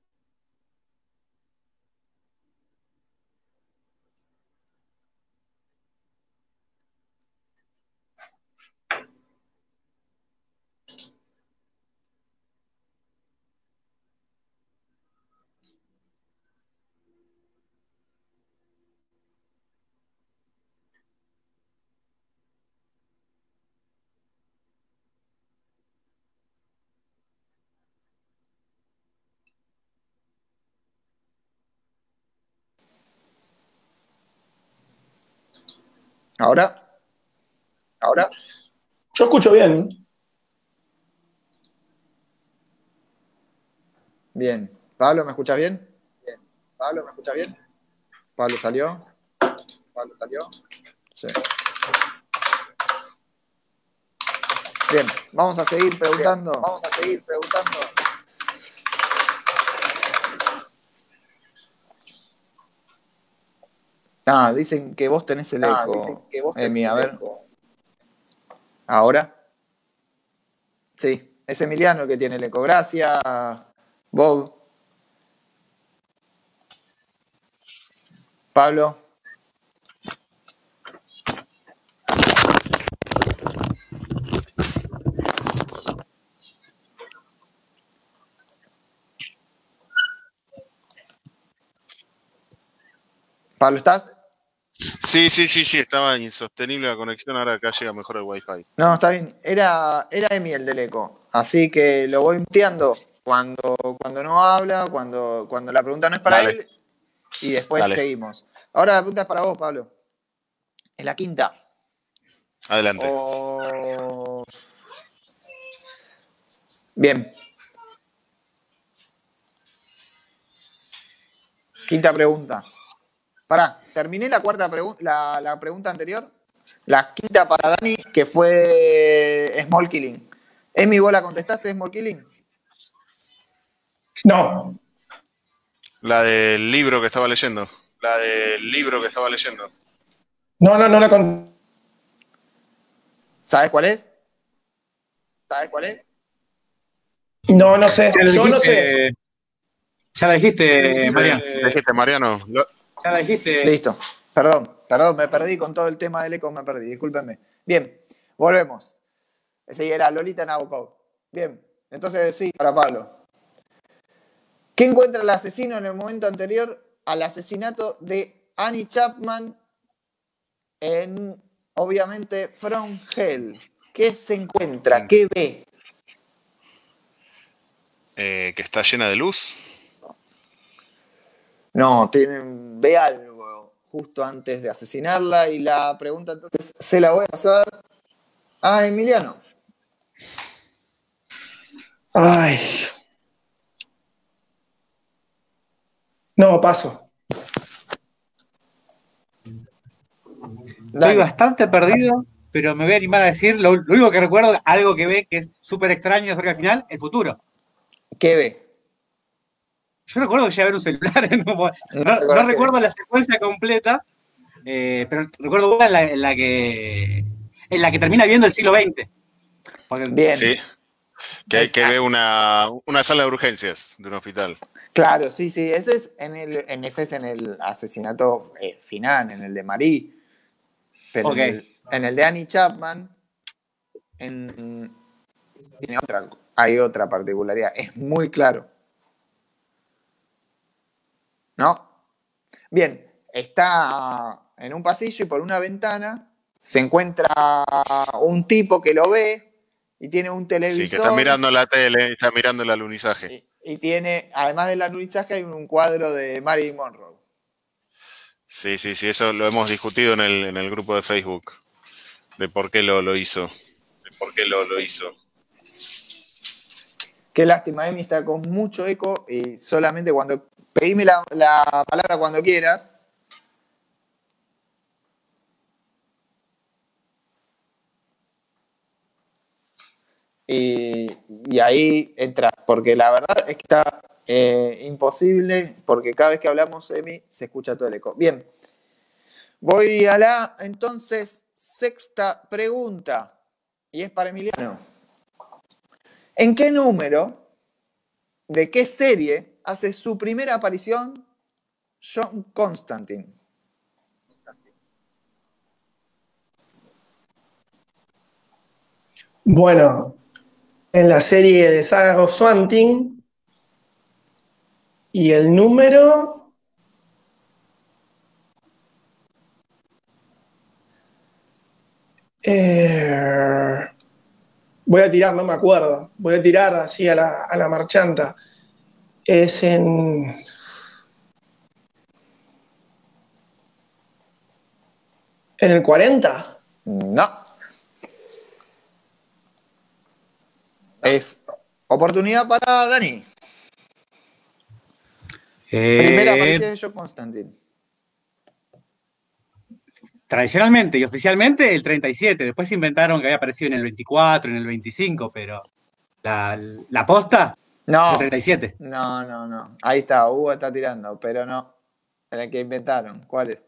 ¿Ahora? ¿Ahora? Yo escucho bien. Bien. Pablo, ¿me escuchas bien? Bien. Pablo, ¿me escuchas bien? Pablo salió. Pablo salió. Sí. Bien, vamos a seguir preguntando. Bien, vamos a seguir preguntando. Ah, dicen que vos tenés el ah, eco. Que vos Emi, a ver. ¿Ahora? Sí, es Emiliano el que tiene el eco. Gracias, Bob. Pablo. Pablo, ¿estás? Sí, sí, sí, sí, estaba insostenible la conexión, ahora acá llega mejor el wifi. No, está bien, era, era Emi el del eco, así que lo voy muteando cuando, cuando no habla, cuando, cuando la pregunta no es para él, y después seguimos. Ahora la pregunta es para vos, Pablo. Es la quinta. Adelante. Bien. Quinta pregunta. Pará, terminé la cuarta pregunta, la, pregunta anterior. La quinta para Dani, que fue Small Killing. Emi, ¿vos la contestaste, Small Killing? No. La del libro que estaba leyendo. La del libro que estaba leyendo. No, no, no la con... ¿Sabes cuál es? ¿Sabes cuál es? No, no sé. Yo no sé. Ya la dijiste, Mariano. Dijiste, Mariano. Lo- Ya la dijiste. Listo. Perdón, perdón, me perdí con todo el tema del eco, me perdí, discúlpenme. Bien, volvemos. Ese era Lolita Nabokov. Bien, entonces sí, para Pablo. ¿Qué encuentra el asesino en el momento anterior al asesinato de Annie Chapman en, obviamente, From Hell? ¿Qué se encuentra? ¿Qué ve? eh, que está llena de luz. No, tiene, ve algo justo antes de asesinarla y la pregunta entonces se la voy a pasar a Emiliano. Ay. No, paso. Estoy bastante perdido, pero me voy a animar a decir lo, lo único que recuerdo, algo que ve que es súper extraño cerca del final, el futuro. ¿Qué ve? Yo recuerdo que llegué a ver un celular en un mo- No, no que- recuerdo la secuencia completa, eh, pero recuerdo una en la, en la que en la que termina viendo el siglo XX. Porque- Bien, Sí. Que hay que ver una, una sala de urgencias de un hospital. claro, sí, sí, ese es en el, en ese es en el asesinato eh, final, en el de Marie. Pero en, el, en el de Annie Chapman, en, tiene otra, hay otra particularidad, es muy claro. ¿No? Bien, está en un pasillo y por una ventana se encuentra un tipo que lo ve y tiene un televisor. Sí, que está mirando la tele, está mirando el alunizaje. Y, y tiene, además del alunizaje, hay un cuadro de Marilyn Monroe. Sí, sí, sí, eso lo hemos discutido en el, en el grupo de Facebook. De por qué lo, lo hizo. De por qué lo, lo hizo. Qué lástima, Emi está con mucho eco y solamente cuando. Pedime la, la palabra cuando quieras. Y, y ahí entras, porque la verdad es que está eh, imposible, porque cada vez que hablamos, Emi, se escucha todo el eco. Bien, voy a la entonces sexta pregunta, y es para Emiliano. ¿En qué número de qué serie hace su primera aparición John Constantine? Bueno, en la serie de Saga of Swanting. Y el número. Eh, voy a tirar, no me acuerdo. Voy a tirar así a la, a la marchanta. Es en. ¿En el 40? No. Es oportunidad para Dani. Eh, Primera aparición de John Constantine. tradicionalmente y oficialmente el 37. Después inventaron que había aparecido en el 24, en el 25, pero la, la posta, No. el 37. No, no, no. Ahí está, Hugo está tirando, pero no. En el que inventaron. ¿Cuál es?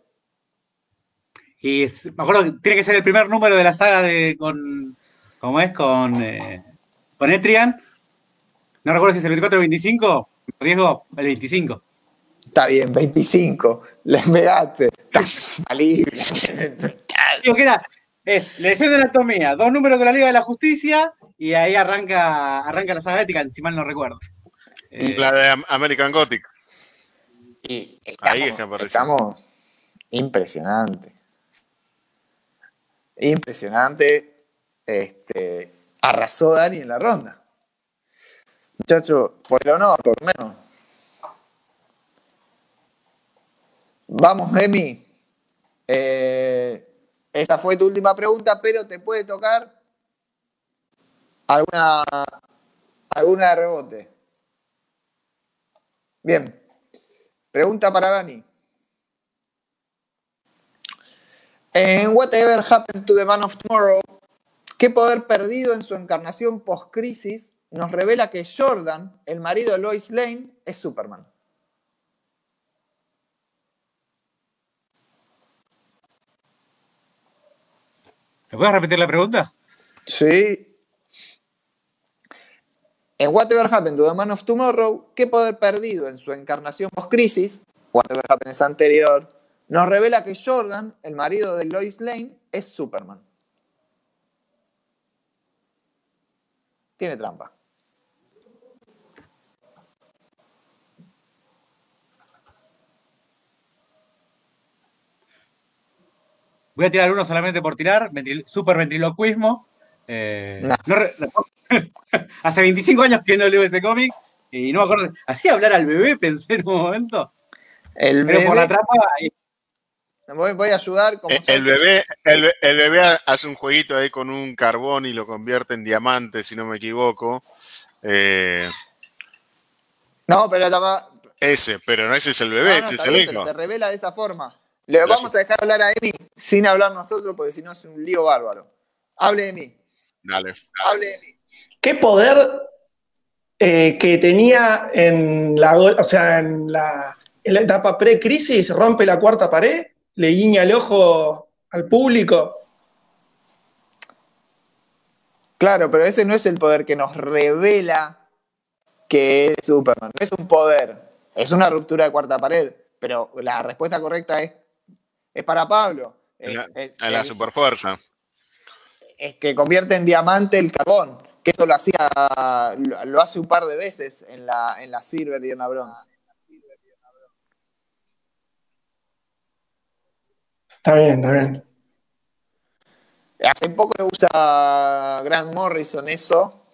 Y es- me acuerdo que tiene que ser el primer número de la saga de con. ¿Cómo es? Con. eh, con Etrian. No recuerdo si es el 24 o el 25. Me arriesgo el 25. Está bien, 25. Le pegaste. Digo que era. Es lección de anatomía, dos números con la Liga de la Justicia y ahí arranca, arranca la saga ética, si mal no recuerdo. Eh, La de Am- American Gothic. Y Ahí estamos, está apareciendo. estamos impresionante. Impresionante. Este, arrasó Dani en la ronda. Muchacho, por el honor, por lo menos. Vamos, Emi. Eh, esa fue tu última pregunta, pero te puede tocar alguna, alguna de rebote. Bien. Pregunta para Dani. En Whatever Happened to the Man of Tomorrow, ¿Qué poder perdido en su encarnación post-crisis nos revela que Jordan, el marido de Lois Lane, es Superman? ¿Me puedes repetir la pregunta? Sí. En Whatever Happened to the Man of Tomorrow, ¿qué poder perdido en su encarnación post-crisis, Whatever Happened es anterior, nos revela que Jordan, el marido de Lois Lane, es Superman? Tiene trampa. Voy a tirar uno solamente por tirar, super ventriloquismo. Eh, No. no re- hace 25 años que no leo ese cómic y no me acuerdo. ¿Hacía hablar al bebé? Pensé en un momento. El Pero por la bebé, trampa, eh, voy, voy a ayudar como Eh, El bebé, el, el bebé hace un jueguito ahí con un carbón y lo convierte en diamante, si no me equivoco. Eh, No, pero la- ese, pero no ese es el bebé, No, no, ese es el bien, pero hijo. se revela de esa forma. Le Gracias. vamos a dejar hablar a Emi sin hablar nosotros, porque si no es un lío bárbaro. Hable de mí. Dale. Mí. ¿Qué poder eh, que tenía en la, o sea, en la, en la etapa pre-crisis rompe la cuarta pared? ¿Le guiña el ojo al público? Claro, pero ese no es el poder que nos revela que es Superman. No es un poder, es una ruptura de cuarta pared. Pero la respuesta correcta es, es para Pablo. Es, la, es- en la es- superfuerza. Es que convierte en diamante el carbón. Que eso lo hacía, lo, hace un par de veces en la, en la Silver y en la Bronze. Está bien, está bien. Hace poco usa Grant Morrison eso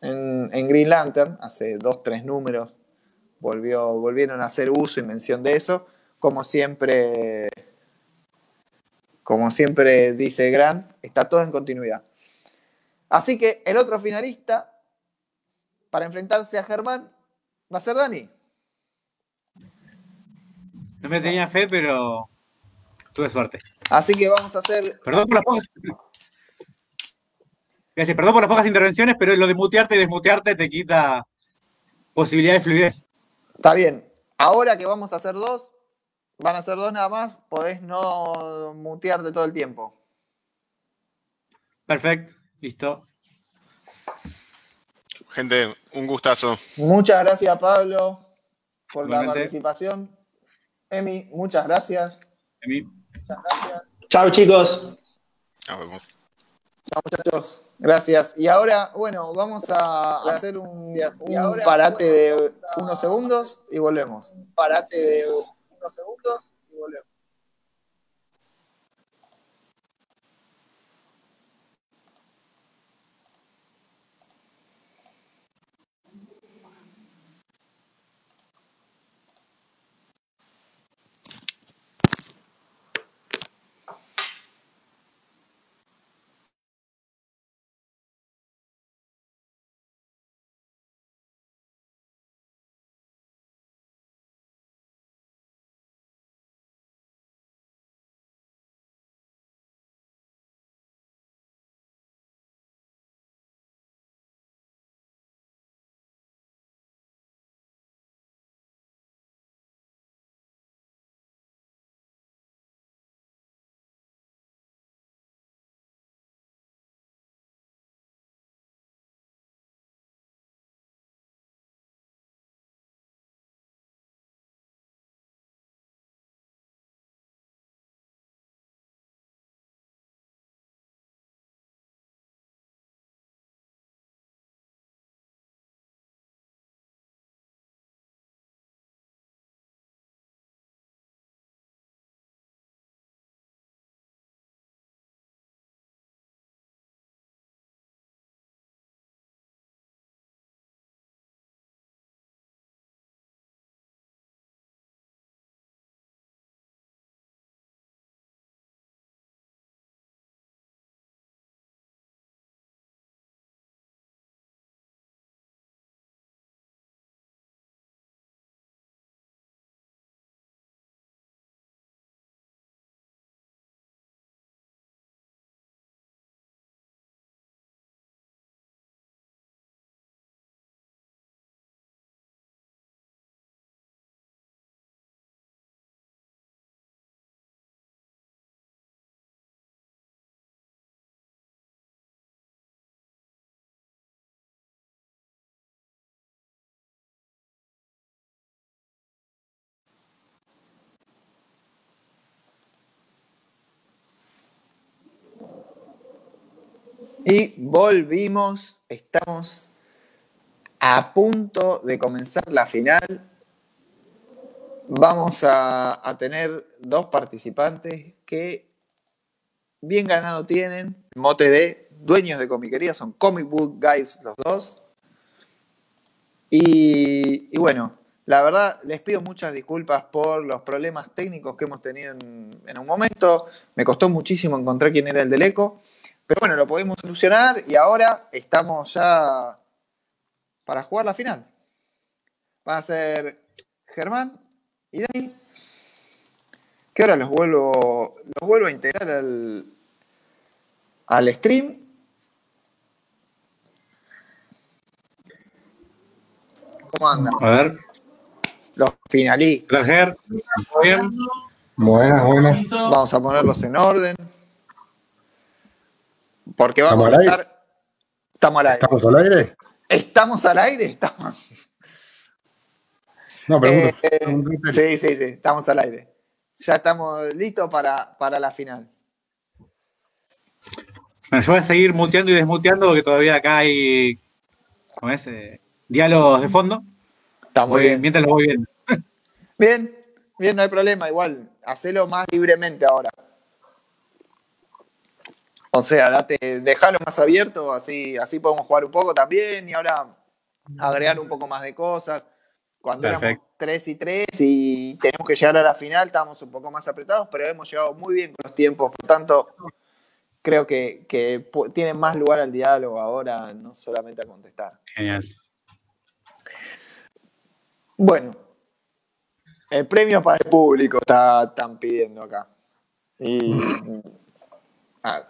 en, en Green Lantern, hace dos, tres números. Volvió, volvieron a hacer uso y mención de eso. Como siempre, como siempre dice Grant, está todo en continuidad. Así que el otro finalista para enfrentarse a Germán va a ser Dani. no me tenía fe, pero tuve suerte. Así que vamos a hacer. Perdón por las pocas. Gracias, perdón por las pocas intervenciones, pero lo de mutearte y desmutearte te quita posibilidad de fluidez. Está bien. Ahora que vamos a hacer dos, van a ser dos nada más, podés no mutearte todo el tiempo. Perfecto, listo. Gente, un gustazo. Muchas gracias, Pablo, por la participación. Emi, muchas gracias. Mí. Muchas gracias. Chao, chicos. Nos vemos. Chao, muchachos. Gracias. Y ahora, bueno, vamos a hacer un, un parate de unos segundos y volvemos. Parate de unos segundos y volvemos. Y volvimos, estamos a punto de comenzar la final. Vamos a, tener dos participantes que bien ganado tienen, mote de dueños de comiquería, son comic book guys los dos. Y, y bueno, la verdad les pido muchas disculpas por los problemas técnicos que hemos tenido en, en un momento. Me costó muchísimo encontrar quién era el del eco. Pero bueno, lo pudimos solucionar y ahora estamos ya para jugar la final. Van a ser Germán y Dani. Que ahora los vuelvo, los vuelvo a integrar al, al stream. ¿Cómo andan? A ver. Los finalistas. Gracias. ¿Todo bien? Buenas, buenas. Vamos a ponerlos en orden. Porque vamos ¿Estamos a estar. Estamos al aire. ¿Estamos al aire? ¿Estamos al aire? Estamos. No, pregunto. Eh, pregunto- sí, sí, sí, estamos al aire. Ya estamos listos para, para la final. Bueno, yo voy a seguir muteando y desmuteando porque todavía acá hay ¿cómo es? Eh, diálogos de fondo. Está muy Voy- bien. Mientras los voy viendo. Bien, bien, no hay problema. Igual, hacelo más libremente ahora. O sea, date, dejalo más abierto, así, así podemos jugar un poco también y ahora agregar un poco más de cosas. Cuando éramos Perfecto. 3 y 3 y tenemos que llegar a la final, estábamos un poco más apretados, pero hemos llegado muy bien con los tiempos. Por tanto, creo que, que pu- tiene más lugar al diálogo ahora, no solamente a contestar. Genial. Bueno, el premio para el público está, están pidiendo acá. Y ah,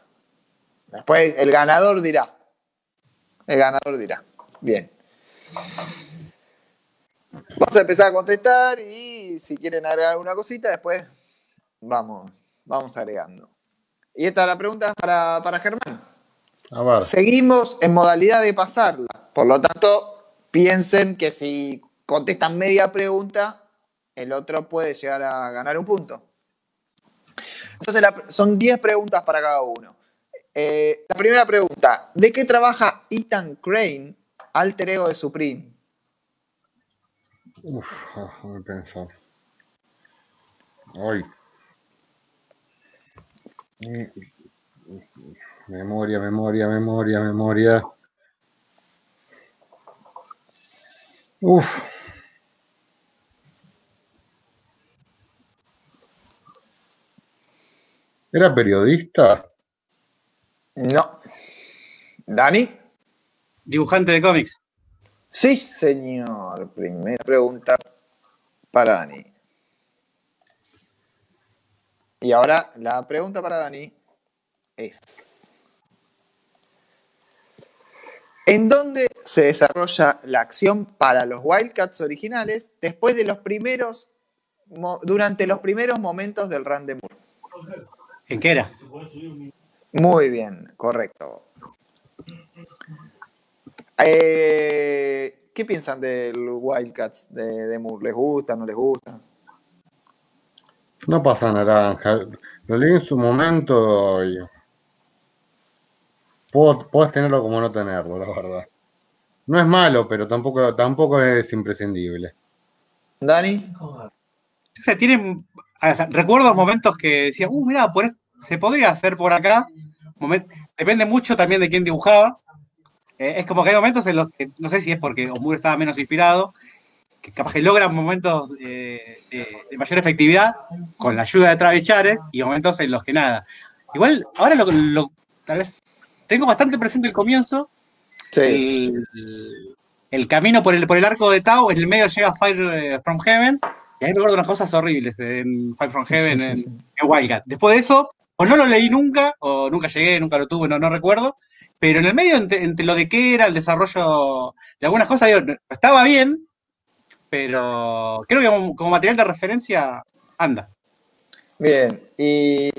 después el ganador dirá. El ganador dirá. Bien. Vamos a empezar a contestar y si quieren agregar alguna cosita, después vamos, vamos agregando. Y esta es la pregunta para, para Germán. A ver. Seguimos en modalidad de pasarla. Por lo tanto, piensen que si contestan media pregunta, el otro puede llegar a ganar un punto. Entonces, la- son 10 preguntas para cada uno. Eh, la primera pregunta: ¿de qué trabaja Ethan Crane, alter ego de Supreme? Uf, ah, déjame pensar. Ay. Memoria, memoria, memoria, memoria. Uf. ¿Era periodista? No. ¿Dani? Dibujante de cómics. Sí, señor. Primera pregunta para Dani. Y ahora la pregunta para Dani es: ¿En dónde se desarrolla la acción para los Wildcats originales después de los primeros, durante los primeros momentos del Moore? ¿En qué era? Muy bien, correcto. Eh, ¿Qué piensan del Wildcats de, de Moore? ¿Les gusta, no les gusta? No pasa naranja. Lo leí en su momento y. Puedes tenerlo como no tenerlo, la verdad. No es malo, pero tampoco, tampoco es imprescindible. ¿Dani? O sea, tienen. o sea, recuerdo momentos que decía, uh, mira, por, se podría hacer por acá. Depende mucho también de quién dibujaba. Eh, es como que hay momentos en los que, no sé si es porque Omur estaba menos inspirado, que capaz que logran momentos eh, de, de mayor efectividad con la ayuda de Travis Charest y momentos en los que nada. Igual, ahora lo, lo- tal vez tengo bastante presente el comienzo, Sí. el, el camino por el, por el arco de Tau, en el medio llega Fire eh, from Heaven, y ahí me acuerdo unas cosas horribles en Fire from Heaven, en, en Wildcat. Después de eso, o no lo leí nunca, o nunca llegué, nunca lo tuve, no, no recuerdo, pero en el medio, entre, entre lo de qué era el desarrollo de algunas cosas, digo, estaba bien, pero creo que como, como material de referencia anda. Bien. Y.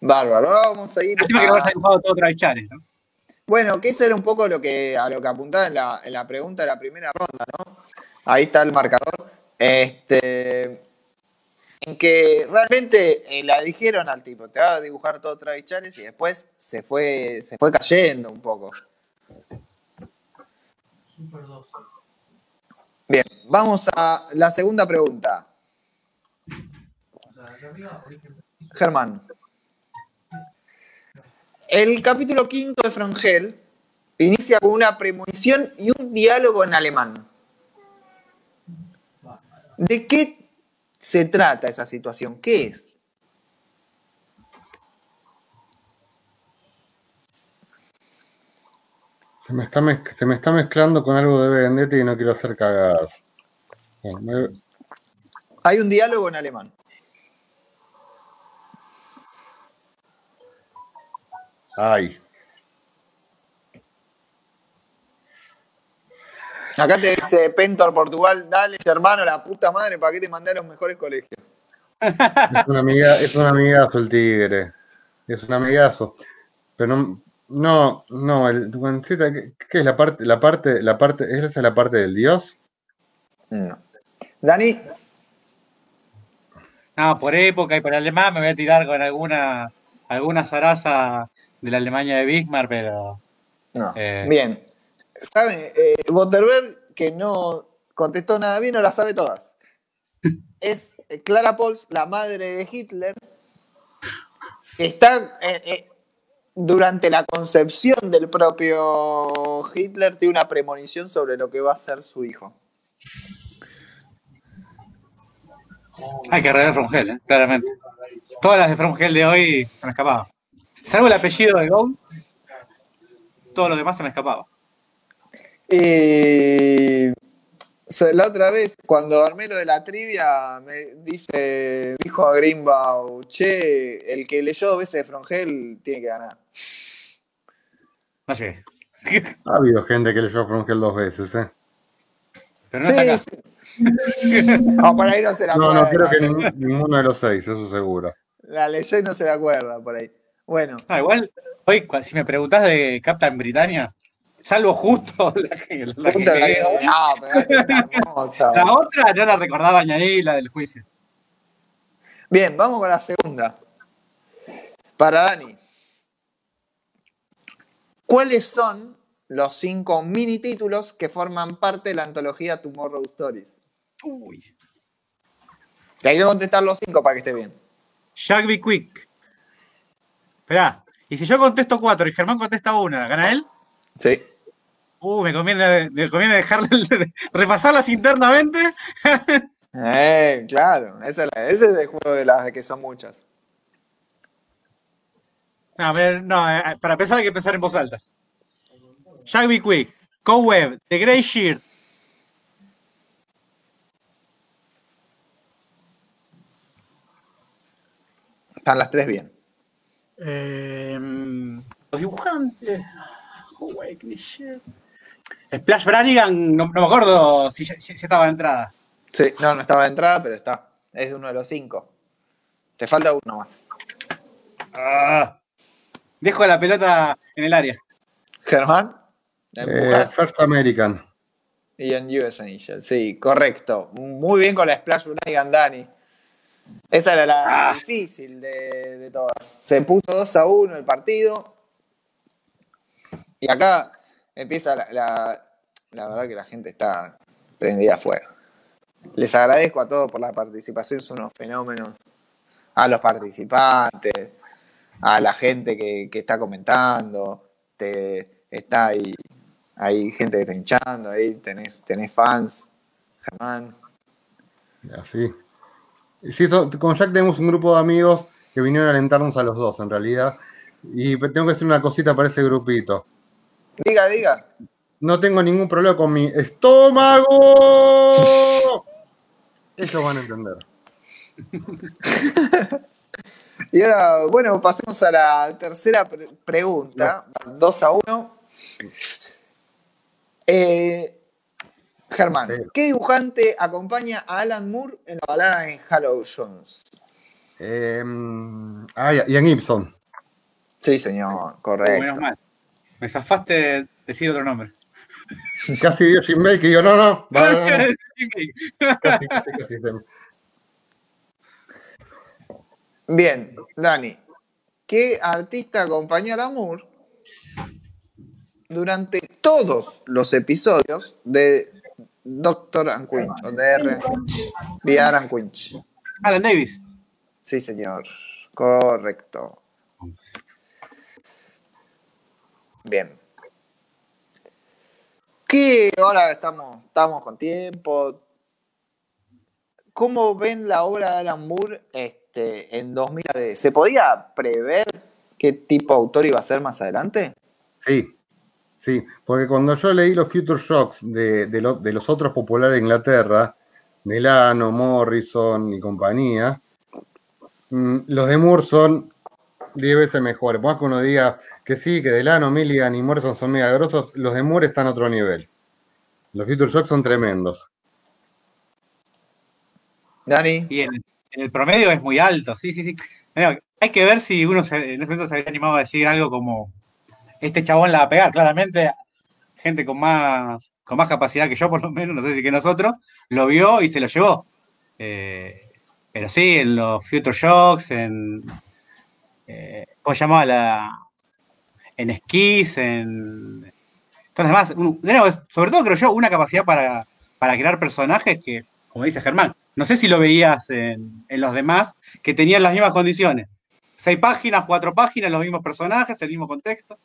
Bárbaro. Vamos a ir. Lástima que no dibujado todo. Bueno, que eso era un poco lo que, a lo que apuntaba en la, en la pregunta de la primera ronda, ¿no? Ahí está el marcador. Este, en que realmente eh, la dijeron al tipo, te va a dibujar todo Travis Charles y después se fue, se fue cayendo un poco. Bien, vamos a la segunda pregunta. Germán. El capítulo quinto de Frangel inicia con una premonición y un diálogo en alemán. ¿De qué se trata esa situación? ¿Qué es? Se me, está se me está mezclando con algo de Vendetta y no quiero hacer cagadas. Hay un diálogo en alemán. Ay. Acá te dice Pentor Portugal, dale hermano, la puta madre, ¿para qué te mandé a los mejores colegios? Es una amiga, es un amigazo el tigre. Es un amigazo. Pero no, no, no, el, ¿qué, es la parte, la parte, la parte, esa es la parte del dios? No. Dani. No, por época y por alemán me voy a tirar con alguna, alguna zaraza de la Alemania de Bismarck, pero. No. Eh, bien. ¿Sabe? Eh, que no contestó nada bien, no la sabe todas. Es Clara Pols, la madre de Hitler, está eh, eh, durante la concepción del propio Hitler, tiene una premonición sobre lo que va a ser su hijo. Hay que arreglar Frongel, ¿eh? claramente. Todas las de Frongel de hoy se me escapaban. Salvo el apellido de Gould, todo lo demás se me escapaba. Eh, la otra vez, cuando armé lo de la trivia, me dice, dijo a Greenbaum, che, el que leyó dos veces de Frongel tiene que ganar. No sé. Ha habido gente que leyó Frongel dos veces, ¿eh? Pero no sí, sí. no, por ahí no se la acuerda. No, no creo que ninguno de los seis, eso seguro. La leyó y no se la acuerda por ahí. Bueno. Ah, igual, hoy, si me preguntás de Captain Britannia, salvo justo la, que, la, la otra no la recordaba añadir, la del juicio. Bien, vamos con la segunda. Para Dani. ¿Cuáles son los cinco mini títulos que forman parte de la antología Tomorrow Stories? Uy. Te hay que contestar los cinco para que esté bien. Jack B. Quick. Esperá, y si yo contesto cuatro y Germán contesta una, ¿gana él? Sí. Uh, me conviene, me conviene dejarle, repasarlas internamente. eh, claro, ese es, el juego de las que son muchas. No, no, eh, para empezar hay que pensar en voz alta. Jack B. Quick, Coweb, The Grey Shear. Están las tres bien. Eh, los dibujantes. Splash Branigan, no, me acuerdo si, estaba de entrada. Sí, no, no estaba de entrada, pero está. Es de uno de los cinco. Te falta uno más. Ah, dejo la pelota en el área. Germán. Eh, First American. Y en US Angel, sí, correcto. Muy bien con la Splash Branigan, Dani. Esa era la ah. difícil de, de, todas. Se puso 2 a 1 el partido. Y acá empieza la, la, verdad que la gente está prendida a fuego. Les agradezco a todos por la participación, son unos fenómenos. A los participantes, a la gente que, está comentando, te, está ahí, hay gente que está hinchando, ahí tenés, tenés fans, Germán. Así. Sí, con Jack tenemos un grupo de amigos que vinieron a alentarnos a los dos, en realidad. Y tengo que hacer una cosita para ese grupito. Diga, diga. No tengo ningún problema con mi estómago. Eso van a entender. y ahora, bueno, pasemos a la tercera pregunta. 2 a 1. Eh, Germán, ¿qué dibujante acompaña a Alan Moore en la balada en Hallow Jones? Eh, ah, Ian Gibson. Sí, señor, correcto. Me zafaste de decir otro nombre. Casi dio sin make y digo, no, no. casi, casi, casi, Bien, Dani. ¿Qué artista acompañó a Lamour durante todos los episodios de Doctor and Quinch, o de R. and Quinch, de Alan Quinch? Alan Davis. Sí, señor. Correcto. Bien. ¿Qué ahora estamos, estamos con tiempo? ¿Cómo ven la obra de Alan Moore este, en 2000? ¿Se podía prever qué tipo de autor iba a ser más adelante? Sí, sí, porque cuando yo leí los Future Shocks de, de, lo, de los otros populares de Inglaterra, Delano, Morrison y compañía, mmm, los de Moore son 10 veces mejores. Más que uno diga que sí, que Delano, Milligan y Morrison son mega grosos, los de Moore están a otro nivel. Los Future Shocks son tremendos. Dani. Y en, en, el promedio es muy alto, sí, sí, sí. Bueno, hay que ver si uno se, en ese momento se había animado a decir algo como este chabón la va a pegar. Claramente, gente con más, con más capacidad que yo, por lo menos, no sé si que nosotros, lo vio y se lo llevó. Eh, pero sí, en los Future Shocks, en. Eh, ¿Cómo se llamaba la.? En esquís, en. Entonces, además, sobre todo creo yo, una capacidad para, para crear personajes que, como dice Germán, no sé si lo veías en, en, los demás, que tenían las mismas condiciones. Seis páginas, cuatro páginas, los mismos personajes, el mismo contexto.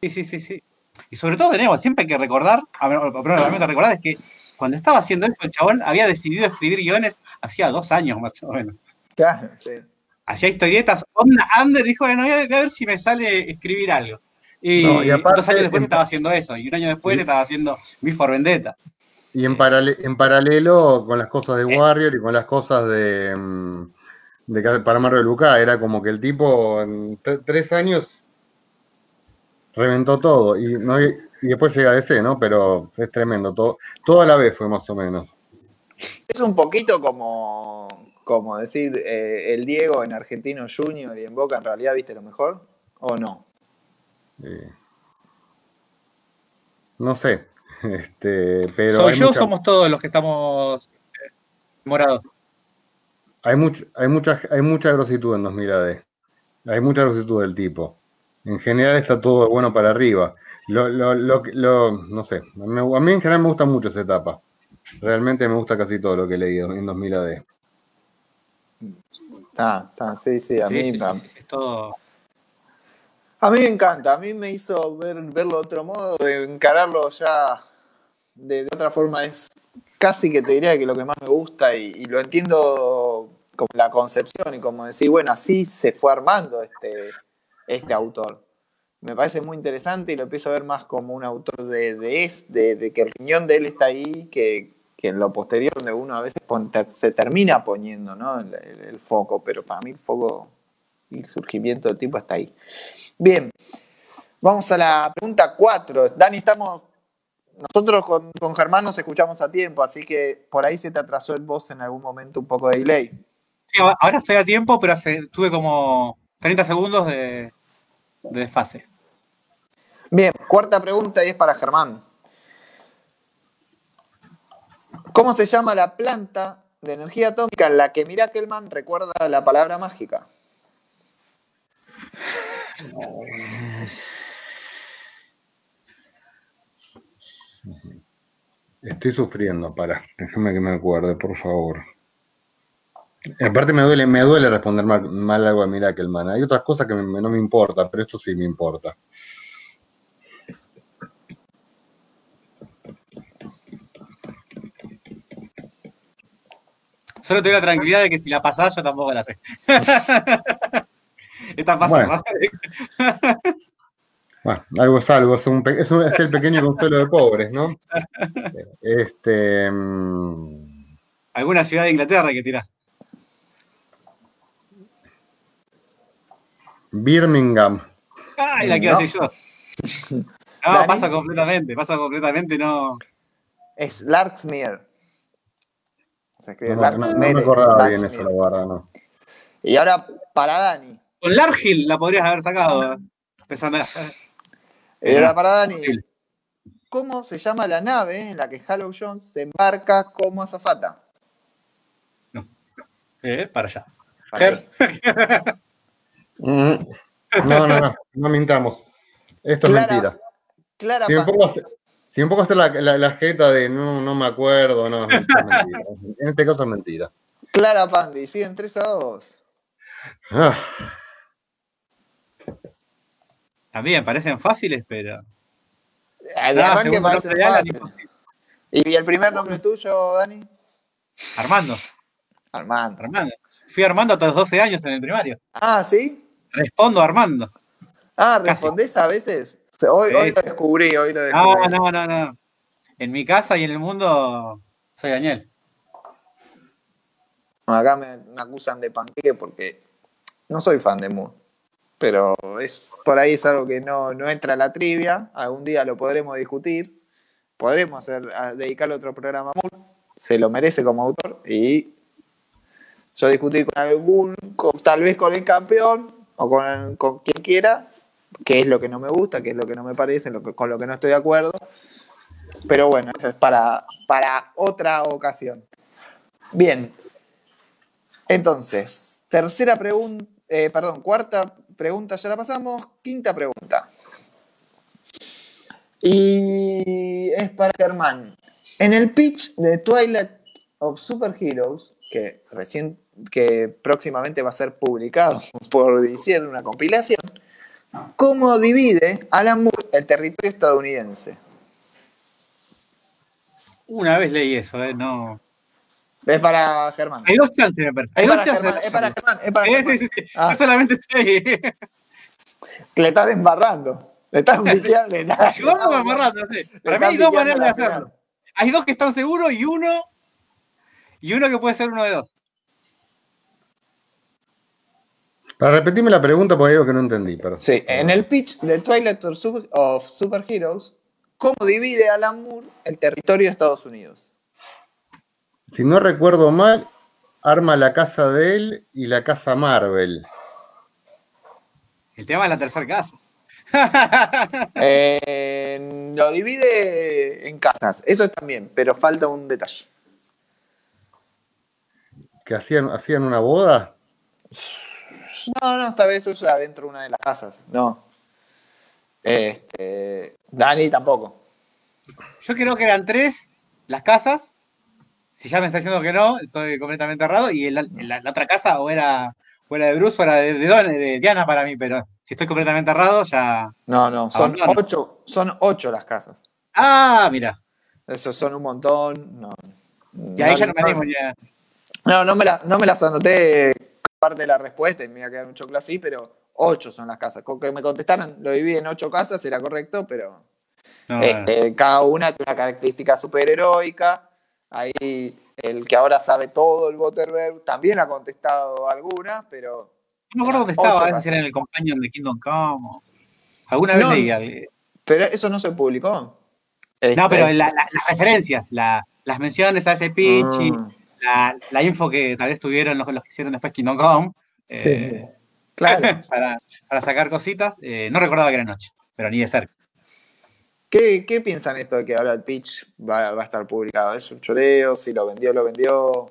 Sí, sí, sí, sí. Y sobre todo, de nuevo, siempre hay que recordar, a recordar es que cuando estaba haciendo esto, el chabón había decidido escribir guiones hacía dos años más o menos. Claro, sí. Hacía historietas. Ander dijo, bueno, voy a, ver si me sale escribir algo. Y, no, y aparte, dos años después en... estaba haciendo eso, y un año después y... estaba haciendo Mi for Vendetta. Y en, paralelo, en paralelo con las cosas de Warrior y con las cosas de, mm, de para Marvel Luca, era como que el tipo en tres años reventó todo. Y, no, y después llega a DC, ¿no? Pero es tremendo. Todo, todo a la vez fue más o menos. Es un poquito como, como decir eh, el Diego en Argentino Junior y en Boca en realidad viste lo mejor, ¿o no? Eh, no sé. Este, pero Soy yo, mucha... somos todos los que estamos eh, morados. Hay, much, hay, mucha, hay mucha grositud en 2000 AD. Hay mucha grositud del tipo. En general está todo bueno para arriba. Lo, lo, lo, lo no sé. A mí, a mí, en general me gusta mucho esa etapa. Realmente me gusta casi todo lo que he leído en 2000 AD. Está, está, sí, sí, a sí, mí. Sí, sí, es todo... A mí me encanta, a mí me hizo ver, verlo de otro modo, de encararlo ya de, de, otra forma. Es casi que te diría que lo que más me gusta y, y, lo entiendo como la concepción y como decir, bueno, así se fue armando este, este autor. Me parece muy interesante y lo empiezo a ver más como un autor de, de, de, de que el riñón de él está ahí, que, que, en lo posterior donde uno a veces se termina poniendo ¿no? el, el, el foco, pero para mí el foco y el surgimiento del tipo está ahí. Bien, vamos a la pregunta 4. Dani, estamos. Nosotros con, con, Germán nos escuchamos a tiempo, así que por ahí se te atrasó el voz en algún momento un poco de delay. Sí, ahora estoy a tiempo, pero hace, tuve como 30 segundos de, de desfase. Bien, cuarta pregunta y es para Germán. ¿Cómo se llama la planta de energía atómica en la que Mirakelman recuerda la palabra mágica? Estoy sufriendo, para, déjame que me acuerde, por favor. Aparte me duele, me duele responder mal, mal algo a Mirakelman. Hay otras cosas que no me importan, pero esto sí me importa. Solo te doy la tranquilidad de que si la pasás yo tampoco la sé. Está fácil. Bueno. bueno, algo es algo, es, un, es, un, es, el pequeño consuelo de pobres, ¿no? Este. Um... ¿Alguna ciudad de Inglaterra que tirar? Birmingham. Ay, la quiero no. yo. No, ¿Dani? pasa completamente, pasa completamente, no. Es Larksmere. Se escribe no, Larksmere. No, me acordaba bien eso, la verdad, no. Y ahora, para Dani. Con Largil la podrías haber sacado. Pensando y ahora para Dani. ¿Cómo se llama la nave en la que Hallow Jones se embarca como azafata? No. Eh, para allá. Mm. No, no, no, no mintamos. Esto es mentira. Clara si, me pongo a hacer, si pongo a hacer la, la, la jeta de no, no me acuerdo, no, es mentira. En este caso es mentira. Clara Pandi, siguen 3 a 2. Ah, También parecen fáciles, pero. De Ah, arranque parece fácil. ¿Y el primer nombre tuyo, Dani? Armando, Armando. Armando. Fui Armando hasta los 12 años en el primario. Ah, ¿sí? Respondo Armando. Ah, ¿respondés a veces? Sea, Hoy, lo descubrí, hoy lo No, descubrí. no, no, no. En mi casa y en el mundo soy Daniel. Acá me, me acusan de panqueque porque no soy fan de Moore. Pero es por ahí es algo que no, no entra a la trivia. Algún día lo podremos discutir. Podremos hacer, a- dedicarle otro programa a Moore. Se lo merece como autor. Y yo discutir con algún, con- tal vez con el campeón o con, con quien quiera, qué es lo que no me gusta, qué es lo que no me parece, lo que- con lo que no estoy de acuerdo. Pero bueno, eso es para, para otra ocasión. Bien, entonces, tercera pregunta, perdón, cuarta pregunta ya la pasamos, quinta pregunta. Y es para Germán. En el pitch de Twilight of Superheroes, que recién, que próximamente va a ser publicado por hicieron una compilación, ¿cómo divide Alan Moore el territorio estadounidense? Una vez leí eso, ¿eh? No. Es para Germán. Hay dos chances, me parece. Hay Es dos para chances. Germán, es para Germán, es para Germán. sí, sí, sí. Ah. Yo solamente estoy. Que le estás embarrando. Le estás estás- Ayudando amarrando, sí. Para mí hay dos maneras de final. hacerlo. Hay dos que están seguros y uno. Y uno que puede ser uno de dos. Para repetirme la pregunta porque algo que no entendí. Pero... Sí, en el pitch de Twilight of Super- of Superheroes, ¿cómo divide Alan Moore el territorio de Estados Unidos? Si no recuerdo mal, arma la casa de él y la casa Marvel. El tema es la tercera casa. Eh, lo divide en casas, eso también, pero falta un detalle. Que hacían, hacían una boda. No, no, esta vez usa adentro de una de las casas, no. Este, Dani tampoco. Yo creo que eran tres las casas. Si ya me está diciendo que no, estoy completamente errado. Y el- la, la otra casa o era, o era de Bruce o era de, de Don- de Diana para mí, pero si estoy completamente errado, ya. No, no, son Abandono. ocho, son ocho las casas. Ah, mira. Esos son un montón. No, Y ahí ya no me animo ni a- No, no me, la- no me las anoté parte de la respuesta y me iba a quedar un choclo así, pero ocho son las casas. Con que me contestaran, lo divide en ocho casas, era correcto, pero No, este, cada una tiene una característica superheroica. Ahí el que ahora sabe todo, el Butterberg, también ha contestado alguna, pero No me acuerdo dónde estaba, si era en el Companion de Kingdom Come. o- Alguna vez leí. algo. pero eso no se publicó. No, Este, pero la- la- las referencias, la- las menciones a ese pitch y mm, la, la info que tal vez tuvieron los, los que hicieron después Kingdom Come. eh, claro. para, para sacar cositas. eh, no recordaba que era noche, pero ni de cerca. ¿Qué, ¿Qué piensan esto de que ahora el pitch va, va a estar publicado? ¿Es un choreo? Si lo vendió, lo vendió.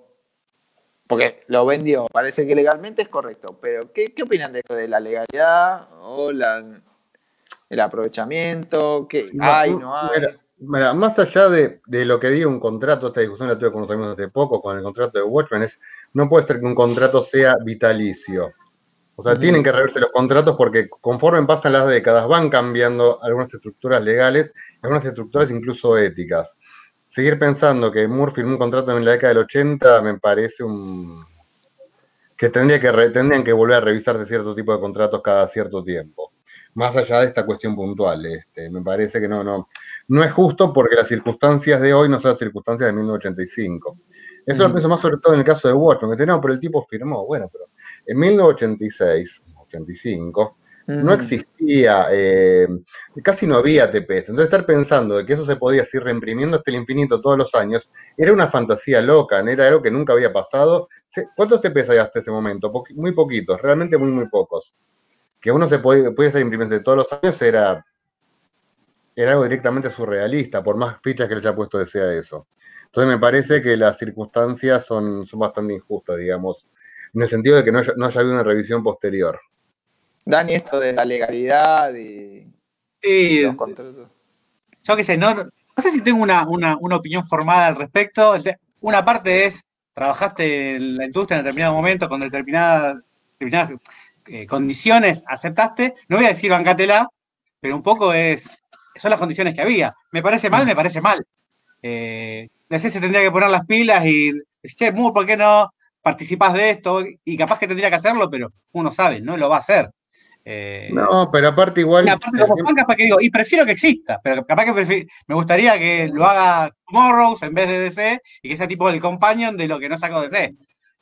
Porque lo vendió, parece que legalmente es correcto, pero ¿qué, qué opinan de esto de la legalidad o la, el aprovechamiento? ¿Qué hay, no hay? Mira, más allá de, de lo que diga un contrato, esta discusión la tuve con unos amigos hace poco con el contrato de Watchmen, es no puede ser que un contrato sea vitalicio. O sea, tienen que reverse los contratos porque conforme pasan las décadas van cambiando algunas estructuras legales, algunas estructuras incluso éticas. Seguir pensando que Moore firmó un contrato en la década del 80 me parece un que tendría que re- tendrían que volver a revisarse cierto tipo de contratos cada cierto tiempo. Más allá de esta cuestión puntual, este, me parece que no, no, no es justo porque las circunstancias de hoy no son las circunstancias de 1985. Esto lo Ujú. pienso más sobre todo en el caso de Watchmen, que tenemos, pero el tipo firmó, bueno, pero en 1986, 85, no Mm. existía, eh, casi no había TPS. Entonces estar pensando de que eso se podía seguir reimprimiendo hasta el infinito todos los años, era una fantasía loca, no era algo que nunca había pasado. ¿Cuántos TPS hay hasta ese momento? Muy poquitos, realmente muy, muy pocos. Que uno se pudiera estar imprimiendo todos los años era, era algo directamente surrealista, por más fichas que le haya puesto desea eso. Entonces me parece que las circunstancias son, son bastante injustas, digamos. en el sentido de que no haya, no haya habido una revisión posterior. Dani, esto de la legalidad y Sí, los contratos. yo qué sé, no, no sé si tengo una, una, una opinión formada al respecto. Una parte es, trabajaste en la industria en determinado momento con determinadas, determinadas eh, condiciones, aceptaste. No voy a decir bancátela, pero un poco es, son las condiciones que había. Me parece mal, me parece mal. Eh, DC se tendría que poner las pilas y decir, che, Moore, ¿por qué no participás de esto? Y capaz que tendría que hacerlo, pero uno sabe, no lo va a hacer. Eh, No, pero aparte igual. y aparte, como fan, capaz que digo, y prefiero que exista, pero capaz que prefi- me gustaría que lo haga Morrows en vez de DC y que sea tipo el companion de lo que no sacó DC.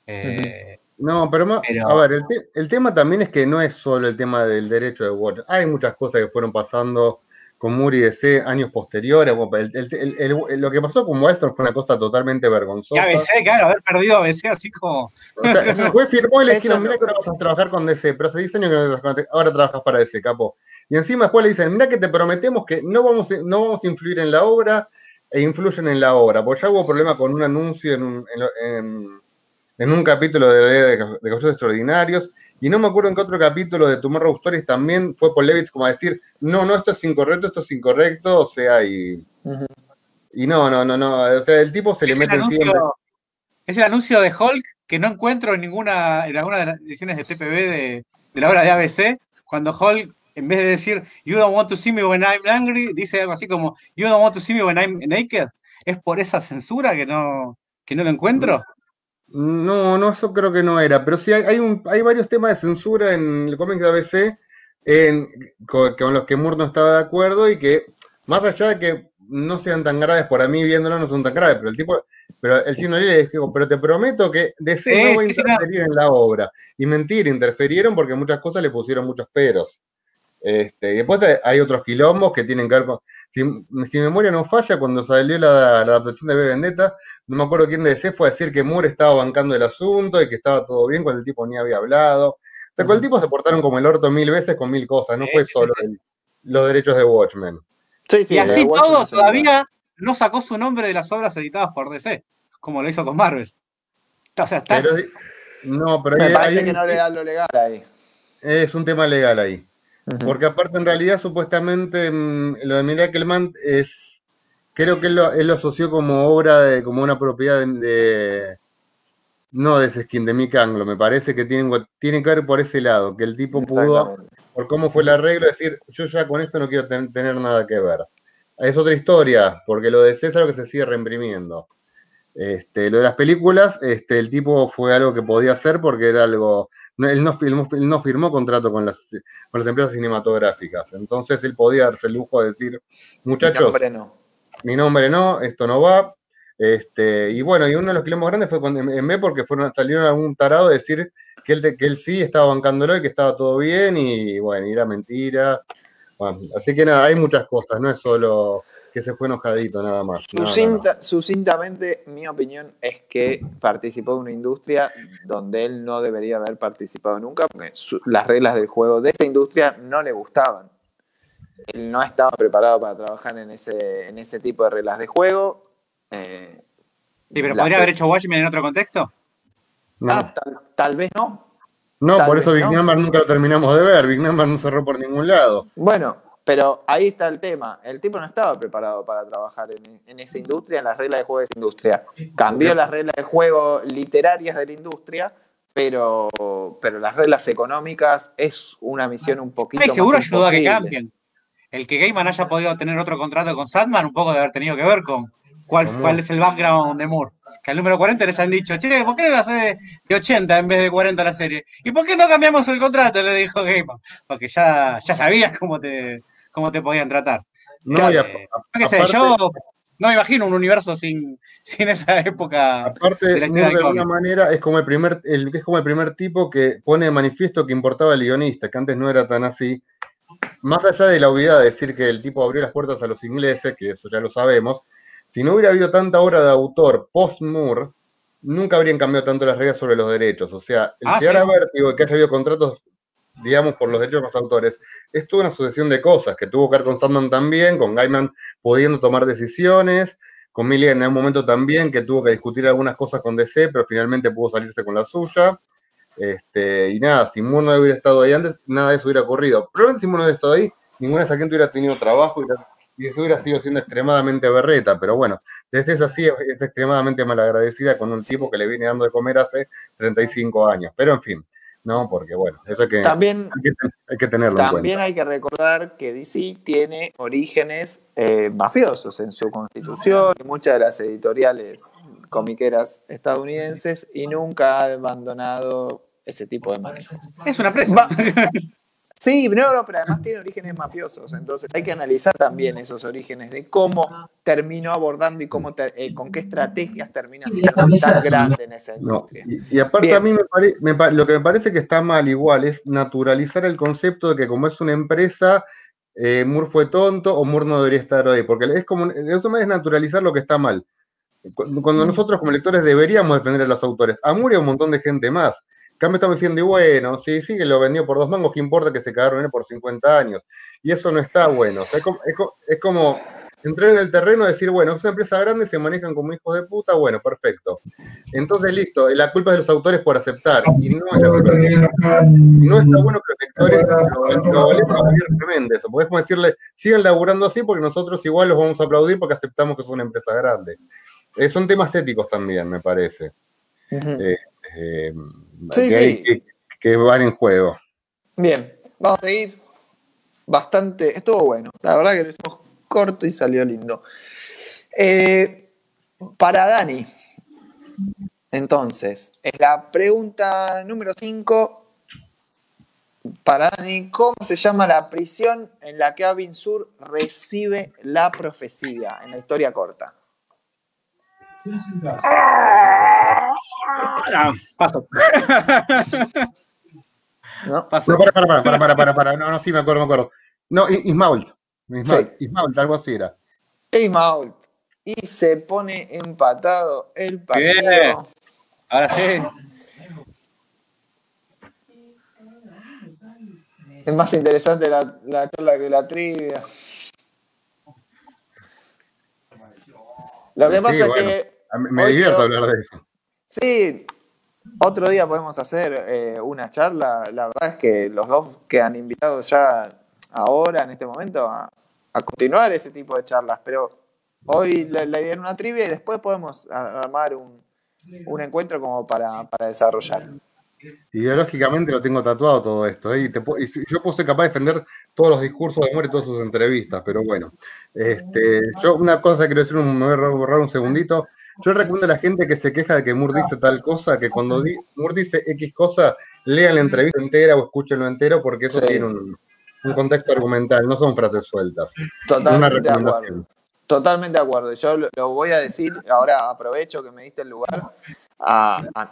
Eh, No, pero, más- Pero- a ver, el, te- el tema también es que no es solo el tema del derecho de Watch. Hay muchas cosas que fueron pasando con Muri y DC años posteriores. El- el- el- el- el- lo que pasó con Western fue una cosa totalmente y vergonzosa. ABC, claro, haber perdido ABC así como. O sea, fue firmó y le dijeron, no. mira que ahora vas a trabajar con DC, pero hace 10 años que no trabajas con DC, ahora trabajas para DC, capo. Y encima después le dicen, mira que te prometemos que no vamos, a- no vamos a influir en la obra e influyen en la obra, porque ya hubo problema con un anuncio en un, en, lo- en- en un capítulo de, de, de Caballeros Extraordinarios, y no me acuerdo en qué otro capítulo de Tomorrow Stories también fue Paul Levitz como a decir, no, no, esto es incorrecto, esto es incorrecto, o sea, y, y no, no, no, no, o sea, el tipo se le mete siempre. anuncio, es el anuncio de Hulk que no encuentro en ninguna, en alguna de las ediciones de TPB de, de la obra de ABC, cuando Hulk, en vez de decir You don't want to see me when I'm angry, dice algo así como You don't want to see me when I'm naked. ¿Es por esa censura que no, que no lo encuentro? No, no, eso creo que no era, pero sí hay, hay, un, hay varios temas de censura en el cómic de ABC en, con, con los que Moore no estaba de acuerdo y que, más allá de que no sean tan graves, para mí viéndolo no son tan graves, pero el tipo, pero el chino le dijo, pero te prometo que DC no va a interferir en la obra. Y mentira, interferieron porque muchas cosas le pusieron muchos peros. Este, y después hay otros quilombos que tienen que ver con. Si, si mi memoria no falla, cuando salió la, la adaptación de B Vendetta, no me acuerdo quién de DC fue a decir que Moore estaba bancando el asunto y que estaba todo bien cuando el tipo ni había hablado. O sea, con el tipo se portaron como el orto mil veces con mil cosas, no fue solo el- los derechos de Watchmen. Sí, sí, y así todo, todavía no sacó su nombre de las obras editadas por DC, como lo hizo con Marvel. O sea, está, Pero, no, pero Me ahí- parece ahí que no le da lo legal ahí. es un tema legal ahí. Porque aparte, en realidad, supuestamente, mm, lo de Miracleman es. Creo que él lo, él lo asoció como obra, de, como una propiedad de. de- no de ese skin, de Mick Anglo. Me parece que tiene, tiene que ver por ese lado, que el tipo pudo, por cómo fue el arreglo, decir: Yo ya con esto no quiero ten- tener nada que ver. Es otra historia, porque lo de César que se sigue reimprimiendo. Este, lo de las películas, este, el tipo fue algo que podía hacer porque era algo. No, él, no firmó, él no firmó contrato con las, con las empresas cinematográficas. Entonces él podía darse el lujo de decir, Mi muchachos, nombre no. mi nombre no, esto no va. Este, y bueno, y uno de los quilombos grandes fue en B porque fueron, salieron algún tarado a decir que él, que él sí estaba bancándolo y que estaba todo bien, y bueno, y era mentira. Bueno, así que nada, hay muchas cosas, no es solo que se fue enojadito nada más. No, no, no. Sucinta- Sucintamente, mi opinión es que participó de una industria donde él no debería haber participado nunca, porque su- las reglas del juego de esa industria no le gustaban. Él no estaba preparado para trabajar en ese, en ese tipo de reglas de juego. eh, Sí, pero podría haber hecho Watchmen en otro contexto. No. Ah, tal, tal vez no. No, Tal por eso Big no. Number nunca lo terminamos de ver. Big Number no cerró por ningún lado. Bueno, pero ahí está el tema. El tipo no estaba preparado para trabajar en, en esa industria, en las reglas de juego de esa industria. Cambió las reglas de juego literarias de la industria, pero, pero las reglas económicas es una misión un poquito Ay, más seguro ayudó a que cambien. El que Gaiman haya podido tener otro contrato con Sandman, un poco de haber tenido que ver con cuál, cuál es el background de Moore. Que al número 40 les han dicho, che, ¿por qué no la hace de 80 en vez de 40 la serie? ¿Y por qué no cambiamos el contrato? Le dijo Gaiman. Porque ya, ya sabías cómo te, cómo te podían tratar. No, a- Eh, a- yo sé, no me imagino un universo sin, sin esa época. Aparte, de de alguna manera es como el primer, el, es como el primer tipo que pone de manifiesto que importaba el guionista, que antes no era tan así. Más allá de la obviedad de decir que el tipo abrió las puertas a los ingleses, que eso ya lo sabemos, si no hubiera habido tanta obra de autor post-Moore, nunca habrían cambiado tanto las reglas sobre los derechos. O sea, el Ah, llegar sí. a Vértigo y que haya habido contratos, digamos, por los derechos de los autores, es toda una sucesión de cosas que tuvo que ver con Sandman también, con Gaiman pudiendo tomar decisiones, con Milligan en un momento también que tuvo que discutir algunas cosas con DC, pero finalmente pudo salirse con la suya. Este, y nada, si Moore no hubiera estado ahí antes, nada de eso hubiera ocurrido. Probablemente si Moore no hubiera estado ahí, ninguna de esa gente hubiera tenido trabajo y, eso hubiera sido siendo extremadamente berreta, pero bueno, desde es así, es extremadamente malagradecida con un tipo que le viene dando de comer hace 35 años. Pero en fin, ¿no? Porque bueno, eso que, también, hay que, tenerlo en cuenta. También hay que recordar que DC tiene orígenes eh, mafiosos en su constitución y muchas de las editoriales comiqueras estadounidenses y nunca ha abandonado ese tipo de manejo. Es una presa. Sí, no, pero además tiene orígenes mafiosos, entonces hay que analizar también esos orígenes de cómo terminó abordando y cómo eh, con qué estrategias termina siendo tan grande en esa industria. y, aparte a mí me, lo que me parece que está mal igual es naturalizar el concepto de que como es una empresa, eh, Moore fue tonto o Moore no debería estar ahí, porque es como, eso es naturalizar lo que está mal. Cuando nosotros como lectores deberíamos defender a los autores, a Moore y a un montón de gente más cambio estamos diciendo, y bueno, sí, sí, que lo vendió por dos mangos, ¿qué importa que se cagaron en él por 50 años? Y eso no está bueno. es, como, entrar en el terreno y decir, bueno, es una empresa grande, se manejan como hijos de puta, bueno, perfecto. Entonces, listo, la culpa es de los autores por aceptar. Y no, es no está bueno que los lectores lo, eso. Como decirle, sigan laburando así porque nosotros igual los vamos a aplaudir porque aceptamos que es una empresa grande. Eh, son temas éticos también, me parece. eh, que, van en juego. Bien, vamos a seguir. Bastante, estuvo bueno. La verdad que lo hicimos corto y salió lindo. Eh, para Dani, entonces, es la pregunta número 5. Para Dani, ¿cómo se llama la prisión en la que Abin Sur recibe la profecía en la historia corta? No, paso. No, paso. No, para, para, para, para, para, para, No, no, sí, me acuerdo, me acuerdo. No, Ismault. Ismault, Ismault algo así era. Ismault. Y se pone empatado el partido. Ahora sí. Es más interesante la, la charla que la trivia. Lo que pasa es que. Me divierto hablar de eso. Sí, otro día podemos hacer eh, una charla. La verdad es que los dos quedan invitados ya ahora, en este momento, a, continuar ese tipo de charlas. Pero hoy la, idea era una trivia y después podemos armar un, encuentro como para, desarrollar. Ideológicamente lo tengo tatuado todo esto. ¿eh? Y, yo puse capaz de defender todos los discursos de Moore y todas sus entrevistas, pero bueno. Este, yo una cosa quiero decir, me voy a borrar un segundito. Yo recomiendo a la gente que se queja de que Moore dice tal cosa, que cuando Moore dice X cosa, lean la entrevista entera o escúchenlo entero, porque eso tiene un, contexto argumental, no son frases sueltas. Totalmente de acuerdo. Totalmente de acuerdo. Yo lo, voy a decir, ahora aprovecho que me diste el lugar.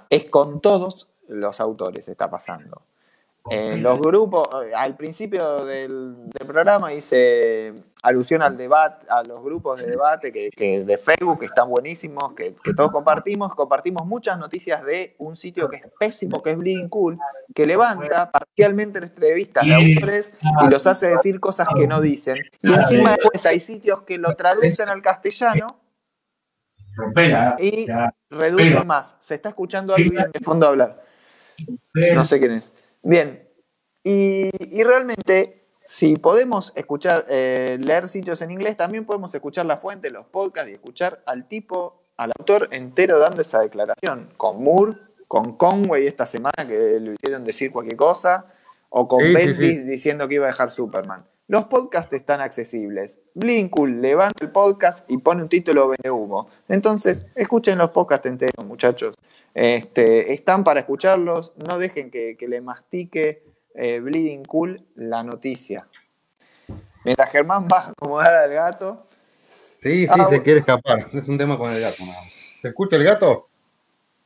es con todos los autores está pasando. Eh, los grupos, eh, al principio del, programa hice alusión al debate, a los grupos de debate que, de Facebook que están buenísimos, que, todos compartimos. Compartimos muchas noticias de un sitio que es pésimo, que es Bleeding Cool, que levanta parcialmente entrevistas de autores y los hace decir cosas que no dicen. Y encima después hay sitios que lo traducen al castellano y reducen más. Se está escuchando alguien de fondo hablar. No sé quién es. Bien, y, realmente, si podemos escuchar, eh, leer sitios en inglés, también podemos escuchar la fuente, los podcasts y escuchar al tipo, al autor entero dando esa declaración. Con Moore, con Conway esta semana que le hicieron decir cualquier cosa, o con sí, diciendo que iba a dejar Superman. Los podcasts están accesibles. Blinkul levanta el podcast y pone un título vende humo. Entonces, escuchen los podcasts enteros, muchachos. Este, están para escucharlos, no dejen que, le mastique eh, Bleeding Cool la noticia. Mientras Germán va a acomodar al gato. Sí, sí, ah, se quiere escapar. Es un tema con el gato. ¿Se escucha el gato?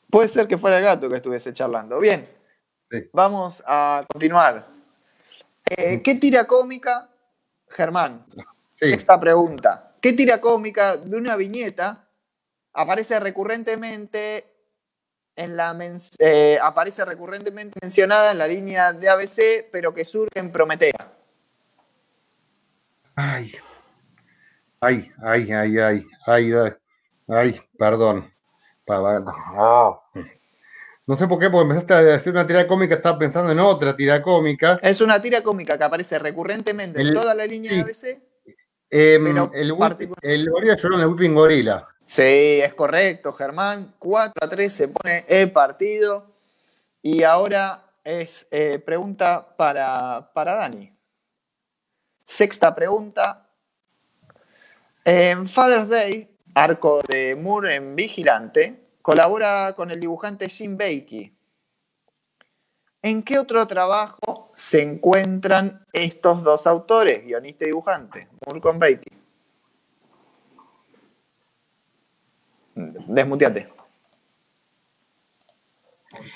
Puede ser que fuera el gato que estuviese charlando. Bien, vamos a continuar. Eh, ¿Qué tira cómica, Germán? Sexta pregunta. ¿Qué tira cómica de una viñeta aparece recurrentemente en la eh, aparece recurrentemente mencionada en la línea de ABC, pero que surge en Prometea. Ay, ay, ay, ay, ay, ay, ay, perdón. No sé por qué, porque empezaste a decir una tira cómica, estaba pensando en otra tira cómica. Es una tira cómica que aparece recurrentemente en toda la línea de ABC. Eh, el, el Gorila lloró en el Whipping Gorila. Sí, es correcto, Germán. 4 a 3 se pone el partido. Y ahora es eh, pregunta para, para Dani. Sexta pregunta. En Father's Day, arco de Moore en Vigilante, colabora con el dibujante Jim Bakey. ¿En qué otro trabajo se encuentran estos dos autores, guionista y dibujante? Moore con Bakey. Desmuteate.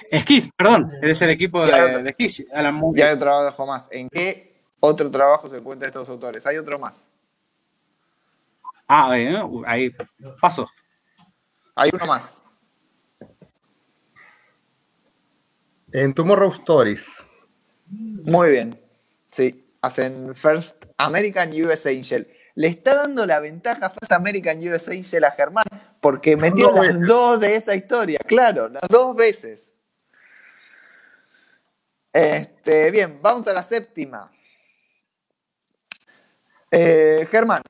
Esquis, perdón, es el equipo de, de Esquis. Ya hay otro trabajo más. ¿En qué otro trabajo se encuentran estos autores? Hay otro más. Ah, ahí, paso. Hay uno más. En Tomorrow Stories. Muy bien. Sí, hacen First American US Angel. Le está dando la ventaja First American US Angel a Germán porque metió las dos de esa historia, claro, las dos veces. Este, bien, vamos a la séptima. Eh, Germán,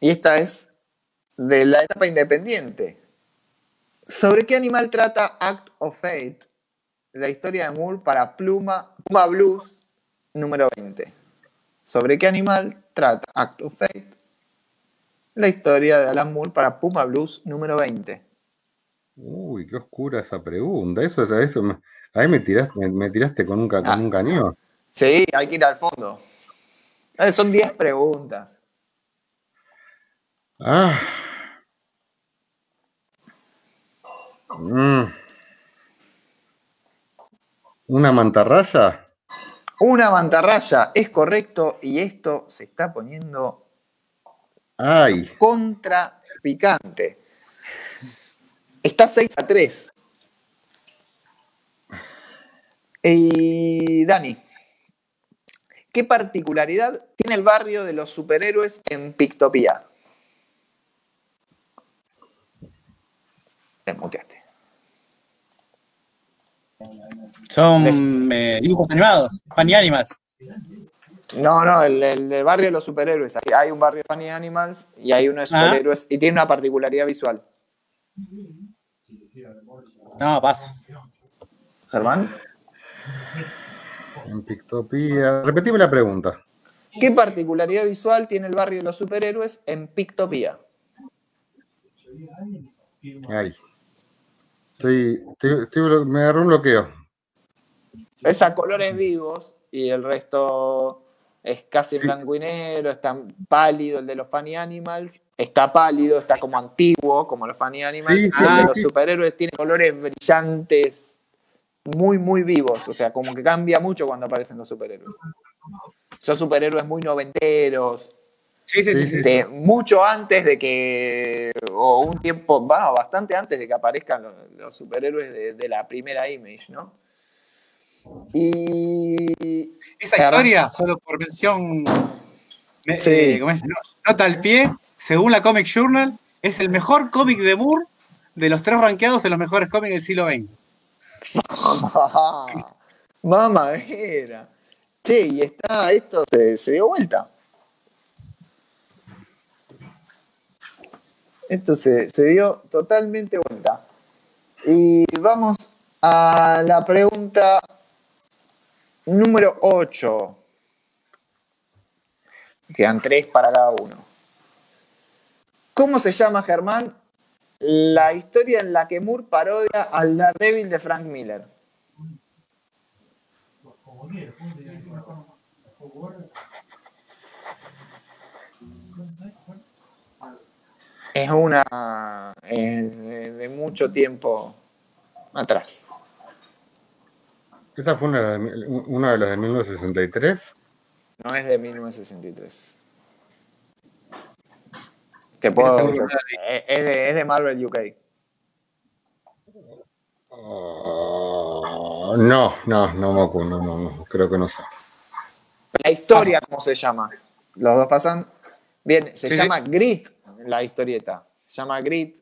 y esta es de la etapa independiente. ¿Sobre qué animal trata Act of Fate? La historia de Moore para Pluma, Pluma Blues número 20. ¿Sobre qué animal trata Act of Fate? La historia de Alan Moore para Puma Blues número 20. Uy, qué oscura esa pregunta. Eso, eso ahí me tiraste, me, tiraste con un, con un ah. cañón. Sí, hay que ir al fondo. Eh, son 10 preguntas. Ah. Mm. ¿Una mantarraya? Una mantarraya, es correcto, y esto se está poniendo Ay. contra picante. Está 6 a 3. Y Dani, ¿qué particularidad tiene el barrio de los superhéroes en Pictopía? Desmuteaste. Son eh, dibujos animados, funny animals. No, no, el, barrio de los superhéroes. Hay, un barrio de funny animals y hay uno de ah. superhéroes y tiene una particularidad visual. No, pasa. Germán. En Pictopía. Repetime la pregunta. ¿Qué particularidad visual tiene el barrio de los superhéroes en Pictopía? Ay. Estoy, me agarró un bloqueo. Es a colores vivos y el resto es casi blanco y negro, está pálido el de los Funny Animals, está pálido, está como antiguo, como los Funny Animals, de los superhéroes tiene colores brillantes, muy, muy vivos, o sea, como que cambia mucho cuando aparecen los superhéroes. Son superhéroes muy noventeros, de mucho antes de que, o un tiempo, bueno, bastante antes de que aparezcan los, superhéroes de, la primera Image, ¿no? Y. Esa historia, solo por mención, eh, nota al pie, según la Comic Journal, es el mejor cómic de Moore de los tres rankeados en los mejores cómics del siglo XX. Mamá era. Che, y está, esto se dio vuelta. Esto se, dio totalmente vuelta. Y vamos a la pregunta número 8. Quedan tres para cada uno. ¿Cómo se llama, Germán, la historia en la que Moore parodia al Daredevil de Frank Miller? Es una de, mucho tiempo atrás. ¿Esta fue una, una de las de 1963? No es de 1963. Te puedo. Es, es, de, Marvel UK. Ah, no, no, no, no, no, no, creo que no sé. La historia, ¿cómo se llama? Los dos pasan. Bien, se llama Grit la historieta. Se llama Grit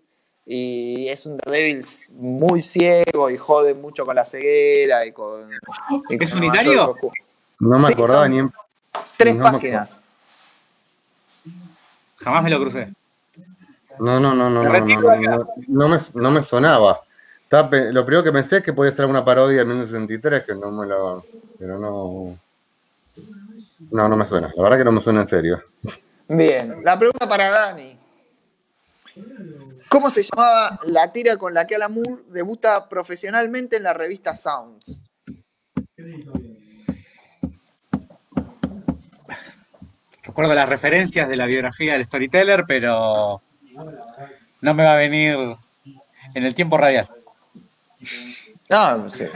y es un Daredevil muy ciego y jode mucho con la ceguera y con... Y ¿Es unitario? No me acordaba ni en... Tres páginas. Jamás me lo crucé. No, no, no, no, no, no, no, me, no me sonaba. lo primero que pensé es que podía ser una parodia del 1963, que no me lo... Pero no... No, no me suena. La verdad que no me suena en serio. Bien. La pregunta para Dani. ¿Cómo se llamaba la tira con la que Alan Moore debuta profesionalmente en la revista Sounds? Recuerdo las referencias de la biografía del storyteller, pero no me va a venir en el tiempo radial. No, no sé.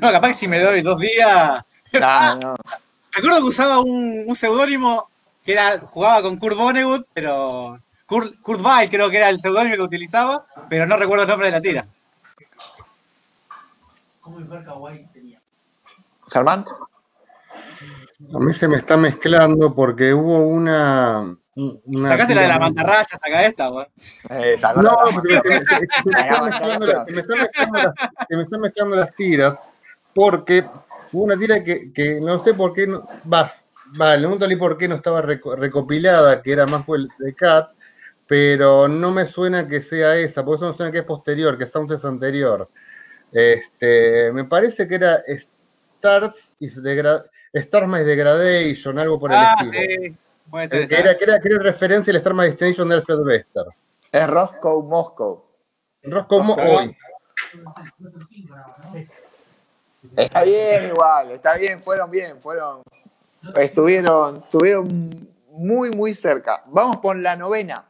No, capaz que si me doy dos días. No, no. Recuerdo que usaba un, un seudónimo que era, jugaba con Kurt Vonnegut, pero. Kurt, Kurt Weill creo que era el seudónimo que utilizaba, pero no recuerdo el nombre de la tira. ¿Cómo tenía? Germán. A mí se me está mezclando porque hubo una... una Sacaste la de la mantarraya, saca esta, weón. Eh, No, porque se, se- se- me están mezclando las- tiras, porque hubo una tira que, que no sé por qué, no, va, va, le pregunto a Lee por qué no estaba reco- recopilada, que era más el de Cat, pero no me suena que sea esa, porque eso me suena que es posterior, que Sounds es anterior. Este, me parece que era Stars is Degra- Stars My Degradation, algo por el Ah, estilo. sí, puede ser. Eh, que, esa. era, que, era, que era referencia al Star My Destination de Alfred Bester. Es Roscoe Moscow. Roscoe Mo- Roscoe. hoy. Está bien igual, está bien, fueron bien, fueron. Estuvieron, estuvieron muy, muy cerca. Vamos por la novena.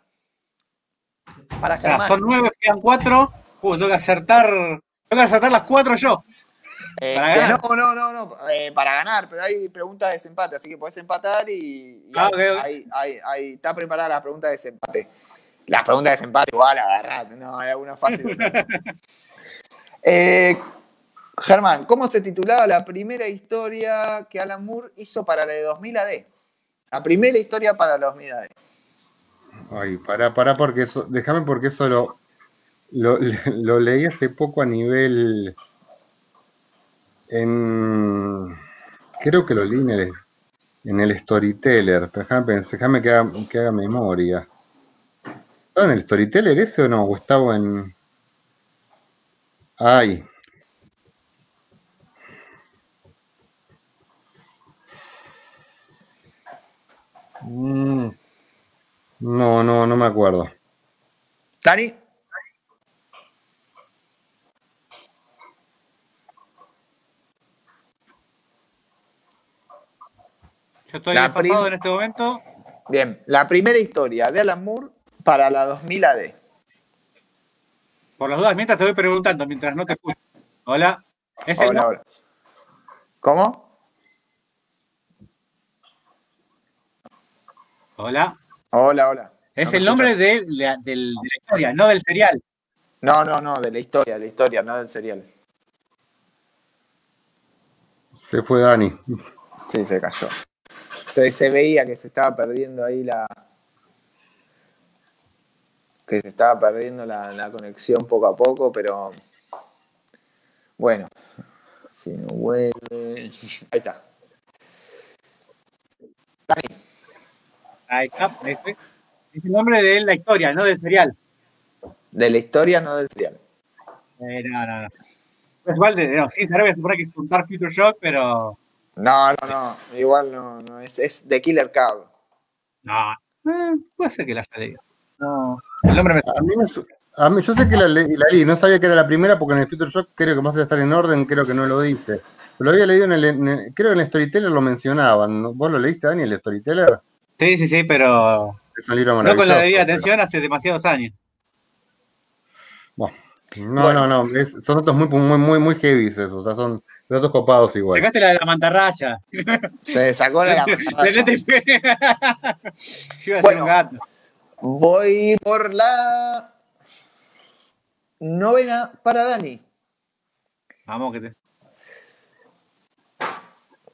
Para Germán. son nueve, quedan cuatro. Uh, tengo que acertar. Tengo que acertar las cuatro yo. Para ganar. no, no, no, no, eh, para ganar, pero hay preguntas de desempate, así que podés empatar y, y Ah, está preparada la pregunta de desempate. Las preguntas de desempate igual, agarrate, no, hay alguna fácil. Eh, Germán, ¿cómo se titulaba la primera historia que Alan Moore hizo para la de 2000 AD? La primera historia para la 2000 AD. Ay, pará, pará, porque eso, déjame porque eso lo, lo, leí hace poco a nivel en creo que lo leí en el, Storyteller, déjame, déjame que, haga, que haga memoria. ¿Estaba en el Storyteller ese o no? ¿O estaba en. Ay. Mm, No, no, no me acuerdo. ¿Dani? Yo estoy La en este momento. Bien, la primera historia de Alan Moore para la 2000 AD. Por las dudas, mientras te voy preguntando, mientras no te escucho. Hola. Hola. ¿Cómo? Hola. Hola, hola. Es No el nombre de la, del- de la historia, no del serial. No, no, no, de la historia, de la historia, no del serial. Se fue Dani. Sí, se cayó. Se, se veía que se estaba perdiendo ahí la. que se estaba perdiendo la, la conexión poco a poco, pero. Bueno. Si no vuelve. Ahí está. Dani, Ahí está. ese. Es el nombre de la historia, no del serial. de la historia, no del serial. Eh, no, no, no. Es igual de, no, sí, se supone que es un Dark Future Shock, pero. No, no, no. Igual no, no. Es, es de Killer Cab. No. Eh, puede ser que la haya leído. No. El nombre me. A mí, me su- a mí- yo sé que la, le- la leí, no sabía que era la primera porque en el Future Shock creo que más de estar en orden, creo que no lo dice. Lo había leído en el, en el- creo que en el Storyteller lo mencionaban. ¿Vos lo leíste, Dani, el Storyteller? Sí, sí, sí, pero. Es un libro No con la debida pero- atención hace demasiados años. Bueno, no, Bueno. no, no, es- son datos muy, muy, muy, muy heavy esos, o sea, son datos copados igual. Sacaste la de la mantarraya. Se sacó la Le mantarraya. mete- Yo iba a ser Bueno. un gato. Voy por la novena para Dani. Vamos, que te.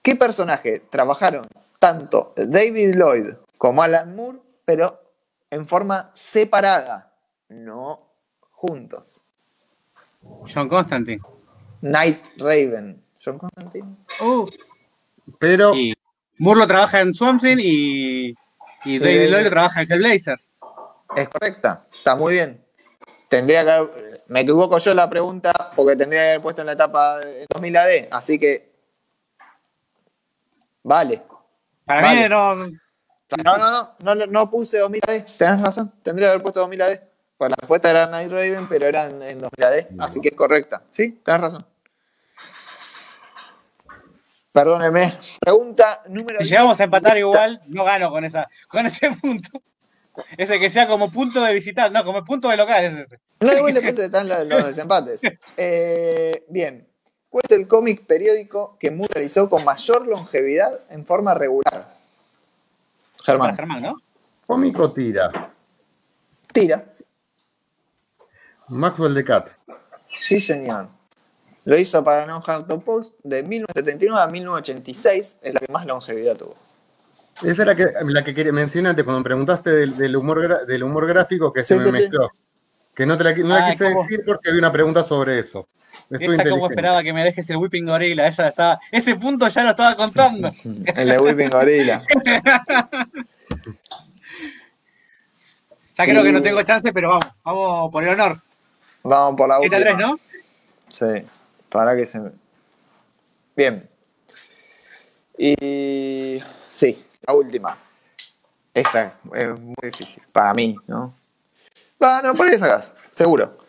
¿Qué personaje trabajaron tanto David Lloyd como Alan Moore, pero en forma separada no juntos. John Constantine. Night Raven. John Constantine. Uh, Pero y Moore lo trabaja en Swamp Thing y, y David Eh, Lloyd lo trabaja en Hellblazer. Es correcta. Está muy bien. Tendría que haber- Me equivoco yo en la pregunta porque tendría que haber puesto en la etapa de 2000 AD. Así que. Vale. Para Vale. mí no. No, no, no, no, no, puse 2000 AD. Tenés razón, tendría que haber puesto 2000 AD. Pues la respuesta era Night Raven, pero era en, en 2000 AD, así que es correcta. Sí, tenés razón. Perdóneme. Pregunta número Si llegamos 10. a empatar igual, no gano con esa, con ese punto. Ese que sea como punto de visitante, no, como punto de local es ese. No, igual están los, los desempates. Eh, bien. ¿Cuál es el cómic periódico que Moore realizó con mayor longevidad en forma regular? Germán. Germán, ¿no? cómico tira. Tira. Maxwell de Cat. Sí, señor. Lo hizo para Non Hard to Post de 1979 a 1986, es la que más longevidad tuvo. Esa era que, la que quería antes cuando me preguntaste del, del humor, del humor gráfico que se Sí, me sí, sí. mezcló. Que no, te la, qui- no la quise ¿cómo? decir porque había una pregunta sobre eso. Esa como esperaba que me dejes el Whipping Gorilla. Esa estaba, ese punto ya lo estaba contando. El de Whipping Gorilla. Ya creo que no Y- tengo chance, pero vamos, vamos por el honor. Vamos por la 7 última. a 3, ¿no? Sí, para que se me... Bien. Y sí, la última. Esta es muy difícil, para mí, ¿no? Va, no, ¿por qué sacas? Seguro.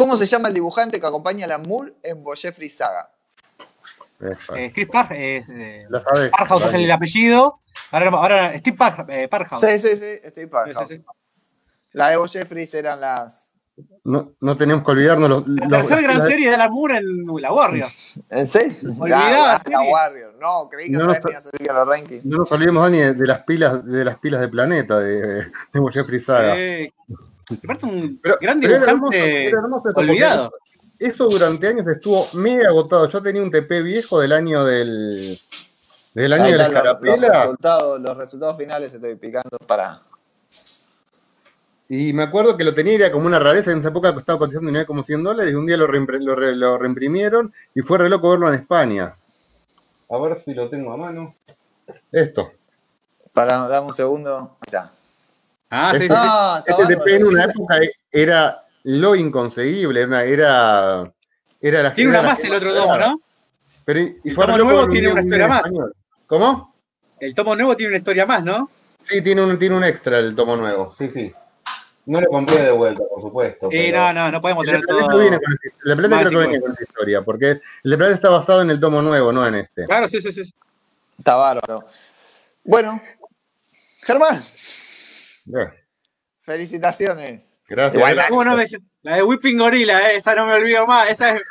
¿Cómo se llama el dibujante que acompaña a la Moore en Boyefree Saga? Eh, Chris Park, eh, eh, La sabés. Parkhouse es el apellido. Ahora, ahora Steve Park, eh, Parkhouse. Sí, sí, sí, Sí, Parkhouse. sí, sí. La de Boyefree eran las... No, no tenemos que olvidarnos los. La los- tercera gran la- serie de Alan Moore en la Warrior. ¿En serio? Olvidada la serie. Warrior. No, creí que No, otra vez no, me ibas a los rankings. No nos olvidemos, Dani, de, de las pilas de las pilas de planeta de, de Jeffrey Saga. Sí. Un Pero- gran pero era hermoso, dibujante era hermoso esto, porque olvidado. Eso durante años estuvo medio agotado. Yo tenía un TP viejo del año del. Del año Ahí de la están los, los escarapela. resultados, los resultados finales estoy picando para. Y me acuerdo que lo tenía, era como una rareza. En esa época estaba cotizando como 100 dólares. Y un día lo, reimpre- lo, re- lo reimprimieron y fue re loco verlo en España. A ver si lo tengo a mano. Esto. Para, dame un segundo. Mirá. Ah, sí, sí, Este-. Ah, Este en una época era lo inconseguible. Era. Era, era la Tiene una más el otro tomo. ¿no? Pero, y El tomo nuevo tiene un una historia más. español. ¿Cómo? El tomo nuevo tiene una historia más, ¿no? Sí, tiene un, tiene un extra el tomo nuevo. Sí, sí. No lo compré de vuelta, por supuesto. Sí, pero- no, no, no podemos tener todo. viene con el de Planeta Más creo que igual. con esa historia, porque el de Planeta está basado en el tomo nuevo, no en este. Claro, sí, sí, sí. Está bárbaro. Bueno, Germán, Felicitaciones. Gracias. Igual Era- ¿Cómo no me- La de Whipping Gorilla, eh, esa no me olvido más. Esa es.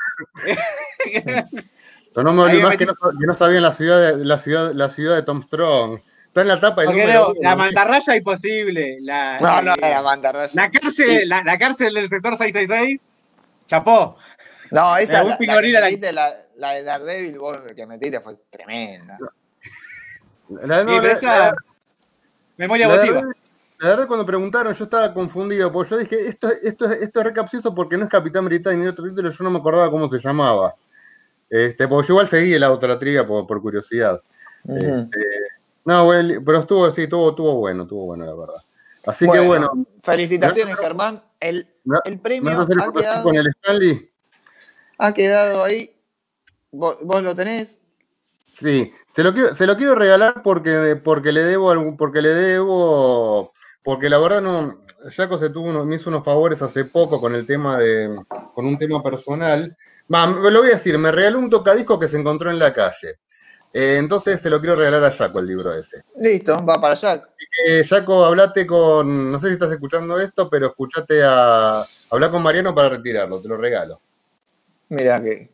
No me olvido más que no, que no sabía la ciudad, de, la, ciudad, la ciudad de Tom Strong. Está en la tapa no, uno, la mantarraya imposible. La, No, no, eh, la mantarraya. la cárcel, la, la cárcel del sector 666. Chapó. No, esa La la, que Gorilla, la- metiste, la, la de Daredevil, vos que metiste fue tremenda. La, no, Sí, esa. la- Memoria la emotiva. La verdad, cuando preguntaron, yo estaba confundido, porque yo dije, esto, esto, es- esto es re capcioso porque no es Capitán Britannia ni otro título, yo no me acordaba cómo se llamaba. Este, porque yo igual seguí el auto la trivia por, por curiosidad. Este, no, bueno, pero estuvo, sí, estuvo, estuvo bueno, estuvo bueno, la verdad. Así Bueno, que bueno, Felicitaciones, Germán. El, ¿me- el ¿me premio ha quedado, con el Stanley? ha quedado ahí. ¿Vos, vos lo tenés? Sí, se lo quiero, se lo quiero regalar porque, porque le debo algún, porque le debo, porque la verdad no, Jaco se tuvo uno- me hizo unos favores hace poco con el tema de, con un tema personal. Va, lo voy a decir, me regaló un tocadisco que se encontró en la calle. Eh, entonces se lo quiero regalar a Jaco el libro ese. Listo, va para allá. Eh, Jaco, hablate con, no sé si estás escuchando esto, pero escuchate a, hablar con Mariano para retirarlo, te lo regalo. Mira que.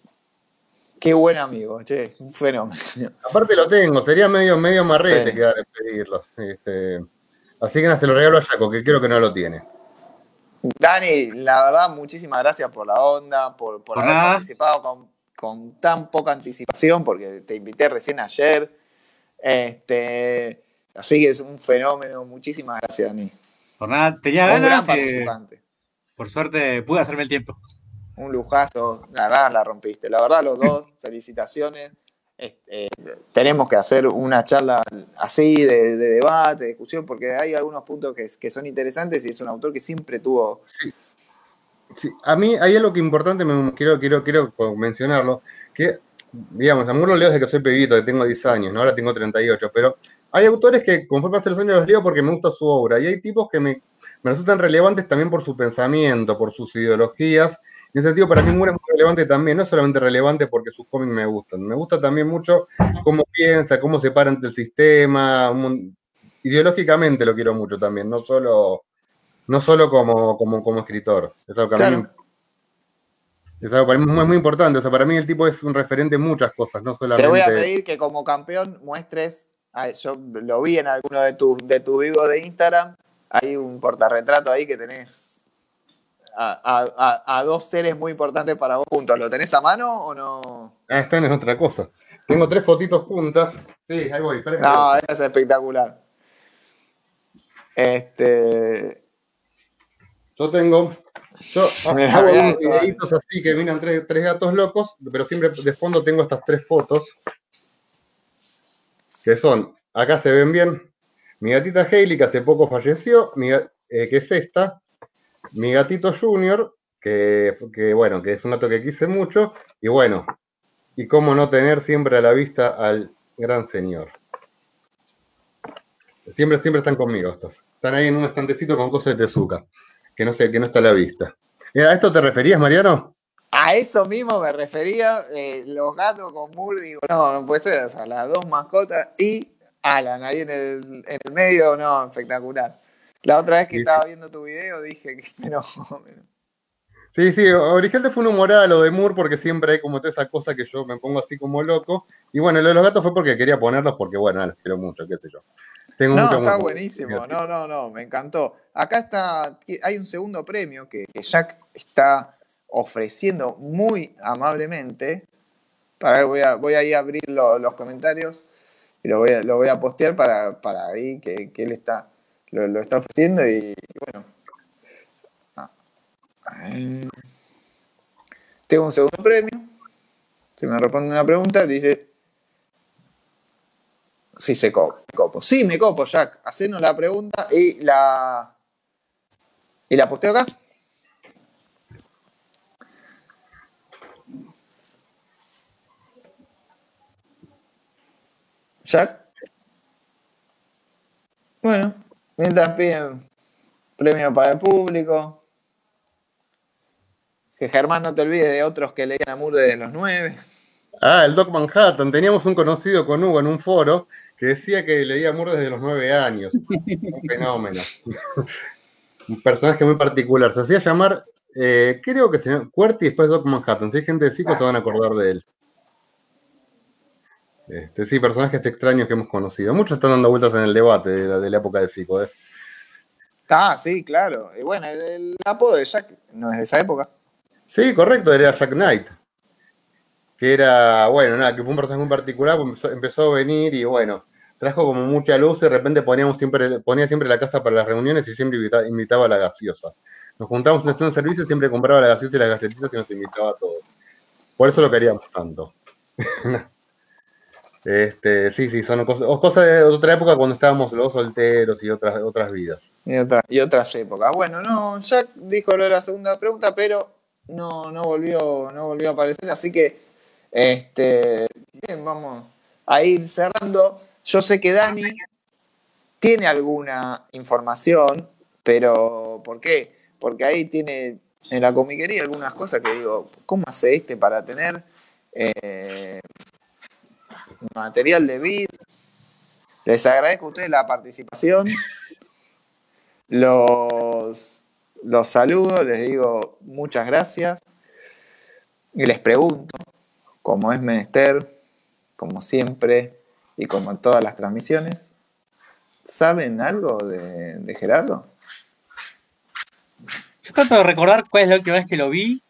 Qué buen amigo, che, un fenómeno. Aparte lo tengo, sería medio, medio marrete Sí. quedar en pedirlo. Este, así que nada, se lo regalo a Jaco, que creo que no lo tiene. Dani, la verdad, muchísimas gracias por la onda, por, haber participado con, con tan poca anticipación, porque te invité recién ayer. Este, así que es un fenómeno. Muchísimas gracias, Dani. Por nada, tenía Un gran ganas. participante. por suerte pude hacerme el tiempo. Un lujazo, la verdad la rompiste. La verdad, los dos, felicitaciones. Este, tenemos que hacer una charla así de, debate, de discusión, porque hay algunos puntos que, son interesantes y es un autor que siempre tuvo. Sí. A mí hay algo que importante, me, quiero, quiero, quiero mencionarlo, que, digamos, amor lo leo desde que soy pebito, que tengo 10 años, ¿no? ahora tengo 38, pero hay autores que conforme hace los años los leo porque me gusta su obra, y hay tipos que me, me resultan relevantes también por su pensamiento, por sus ideologías, en ese sentido, para mí Moore es muy relevante también, no es solamente relevante porque sus cómics me gustan, me gusta también mucho cómo piensa, cómo se para ante el sistema, ideológicamente lo quiero mucho también, no solo, no solo como, como, como escritor. Es algo que a mí, es algo para mí muy, muy importante, o sea, para mí el tipo es un referente en muchas cosas, no solamente... Te voy a pedir que como campeón muestres, yo lo vi en alguno de tus de tus vivos de Instagram, hay un portarretrato ahí que tenés a, dos seres muy importantes para vos juntos. ¿Lo tenés a mano o no? Ah, están en otra cosa. Tengo tres fotitos juntas. Sí, ahí voy. No, es espectacular. Este. Yo tengo. Yo hago unos videitos así que miran tres, tres gatos locos, pero siempre de fondo tengo estas tres fotos. Que son, acá se ven bien, mi gatita Hailey, que hace poco falleció, mi, eh, que es esta, mi gatito Junior, que, bueno, que es un gato que quise mucho, y bueno, y cómo no tener siempre a la vista al gran señor. Siempre, siempre están conmigo estos. Están ahí en un estantecito con cosas de Tezuka, que no sé, que no está a la vista. ¿A esto te referías, Mariano? A eso mismo me refería, eh, los gatos con digo, no, no puede ser, las dos mascotas y Alan ahí en el, en el medio, no, espectacular. La otra vez que estaba viendo tu video dije que fenómeno. Sí, sí, originalmente fue un humor lo de Moore porque siempre hay como toda esa cosa que yo me pongo así como loco. Y bueno, lo de los gatos fue porque quería ponerlos porque, bueno, los quiero mucho, qué sé yo. Tengo no, está buenísimo, no, no, no, me encantó. Acá está, hay un segundo premio que, Jack está ofreciendo muy amablemente. Para voy a, voy a ir a abrir los comentarios y lo voy a, lo voy a postear para, para ahí que, que él está lo, está ofreciendo y, bueno. Ah, tengo un segundo premio. Si me responde una pregunta, dice. Sí, se copo. Sí, me copo, Jack. Hacenos la pregunta y la. Y la posteo acá. Jack. Bueno, Mientras piden premio para el público. Que Germán no te olvides de otros que leían a Moore desde los nueve. Ah, el Doc Manhattan. Teníamos un conocido con Hugo en un foro que decía que leía a Moore desde los nueve años. un fenómeno. un personaje muy particular. Se hacía llamar, eh, creo que se llama Cuerti y después Doc Manhattan. Si hay gente de Cico, se van a acordar de él. Este, sí, personajes extraños que hemos conocido. Muchos están dando vueltas en el debate de la, época de Fico. ¿eh? Ah, sí, claro. Y bueno, el, apodo de Jack no es de esa época. Sí, correcto, era Jack Knight. Que era, bueno, nada, que fue un personaje muy particular, pues empezó, a venir y bueno, trajo como mucha luz y de repente poníamos siempre, ponía siempre la casa para las reuniones y siempre invitaba, a la gaseosa. Nos juntábamos en estación de servicio, siempre compraba la gaseosa y las galletitas y nos invitaba a todos. Por eso lo queríamos tanto. Este, sí, sí, son cosas, de otra época cuando estábamos los solteros y otras, otras vidas. Y, y otras épocas. Bueno, no, Jack dijo lo de la segunda pregunta, pero no, no, volvió, no volvió a aparecer, así que este, bien, vamos a ir cerrando. Yo sé que Dani tiene alguna información, pero ¿por qué? Porque ahí tiene en la comiquería algunas cosas que digo, ¿cómo hace este para tener eh, material de vid. Les agradezco a ustedes la participación. Los, los saludo, les digo muchas gracias. Y les pregunto, como es menester, como siempre y como en todas las transmisiones, ¿saben algo de, de Gerardo? Yo trato de recordar cuál es la última vez que lo vi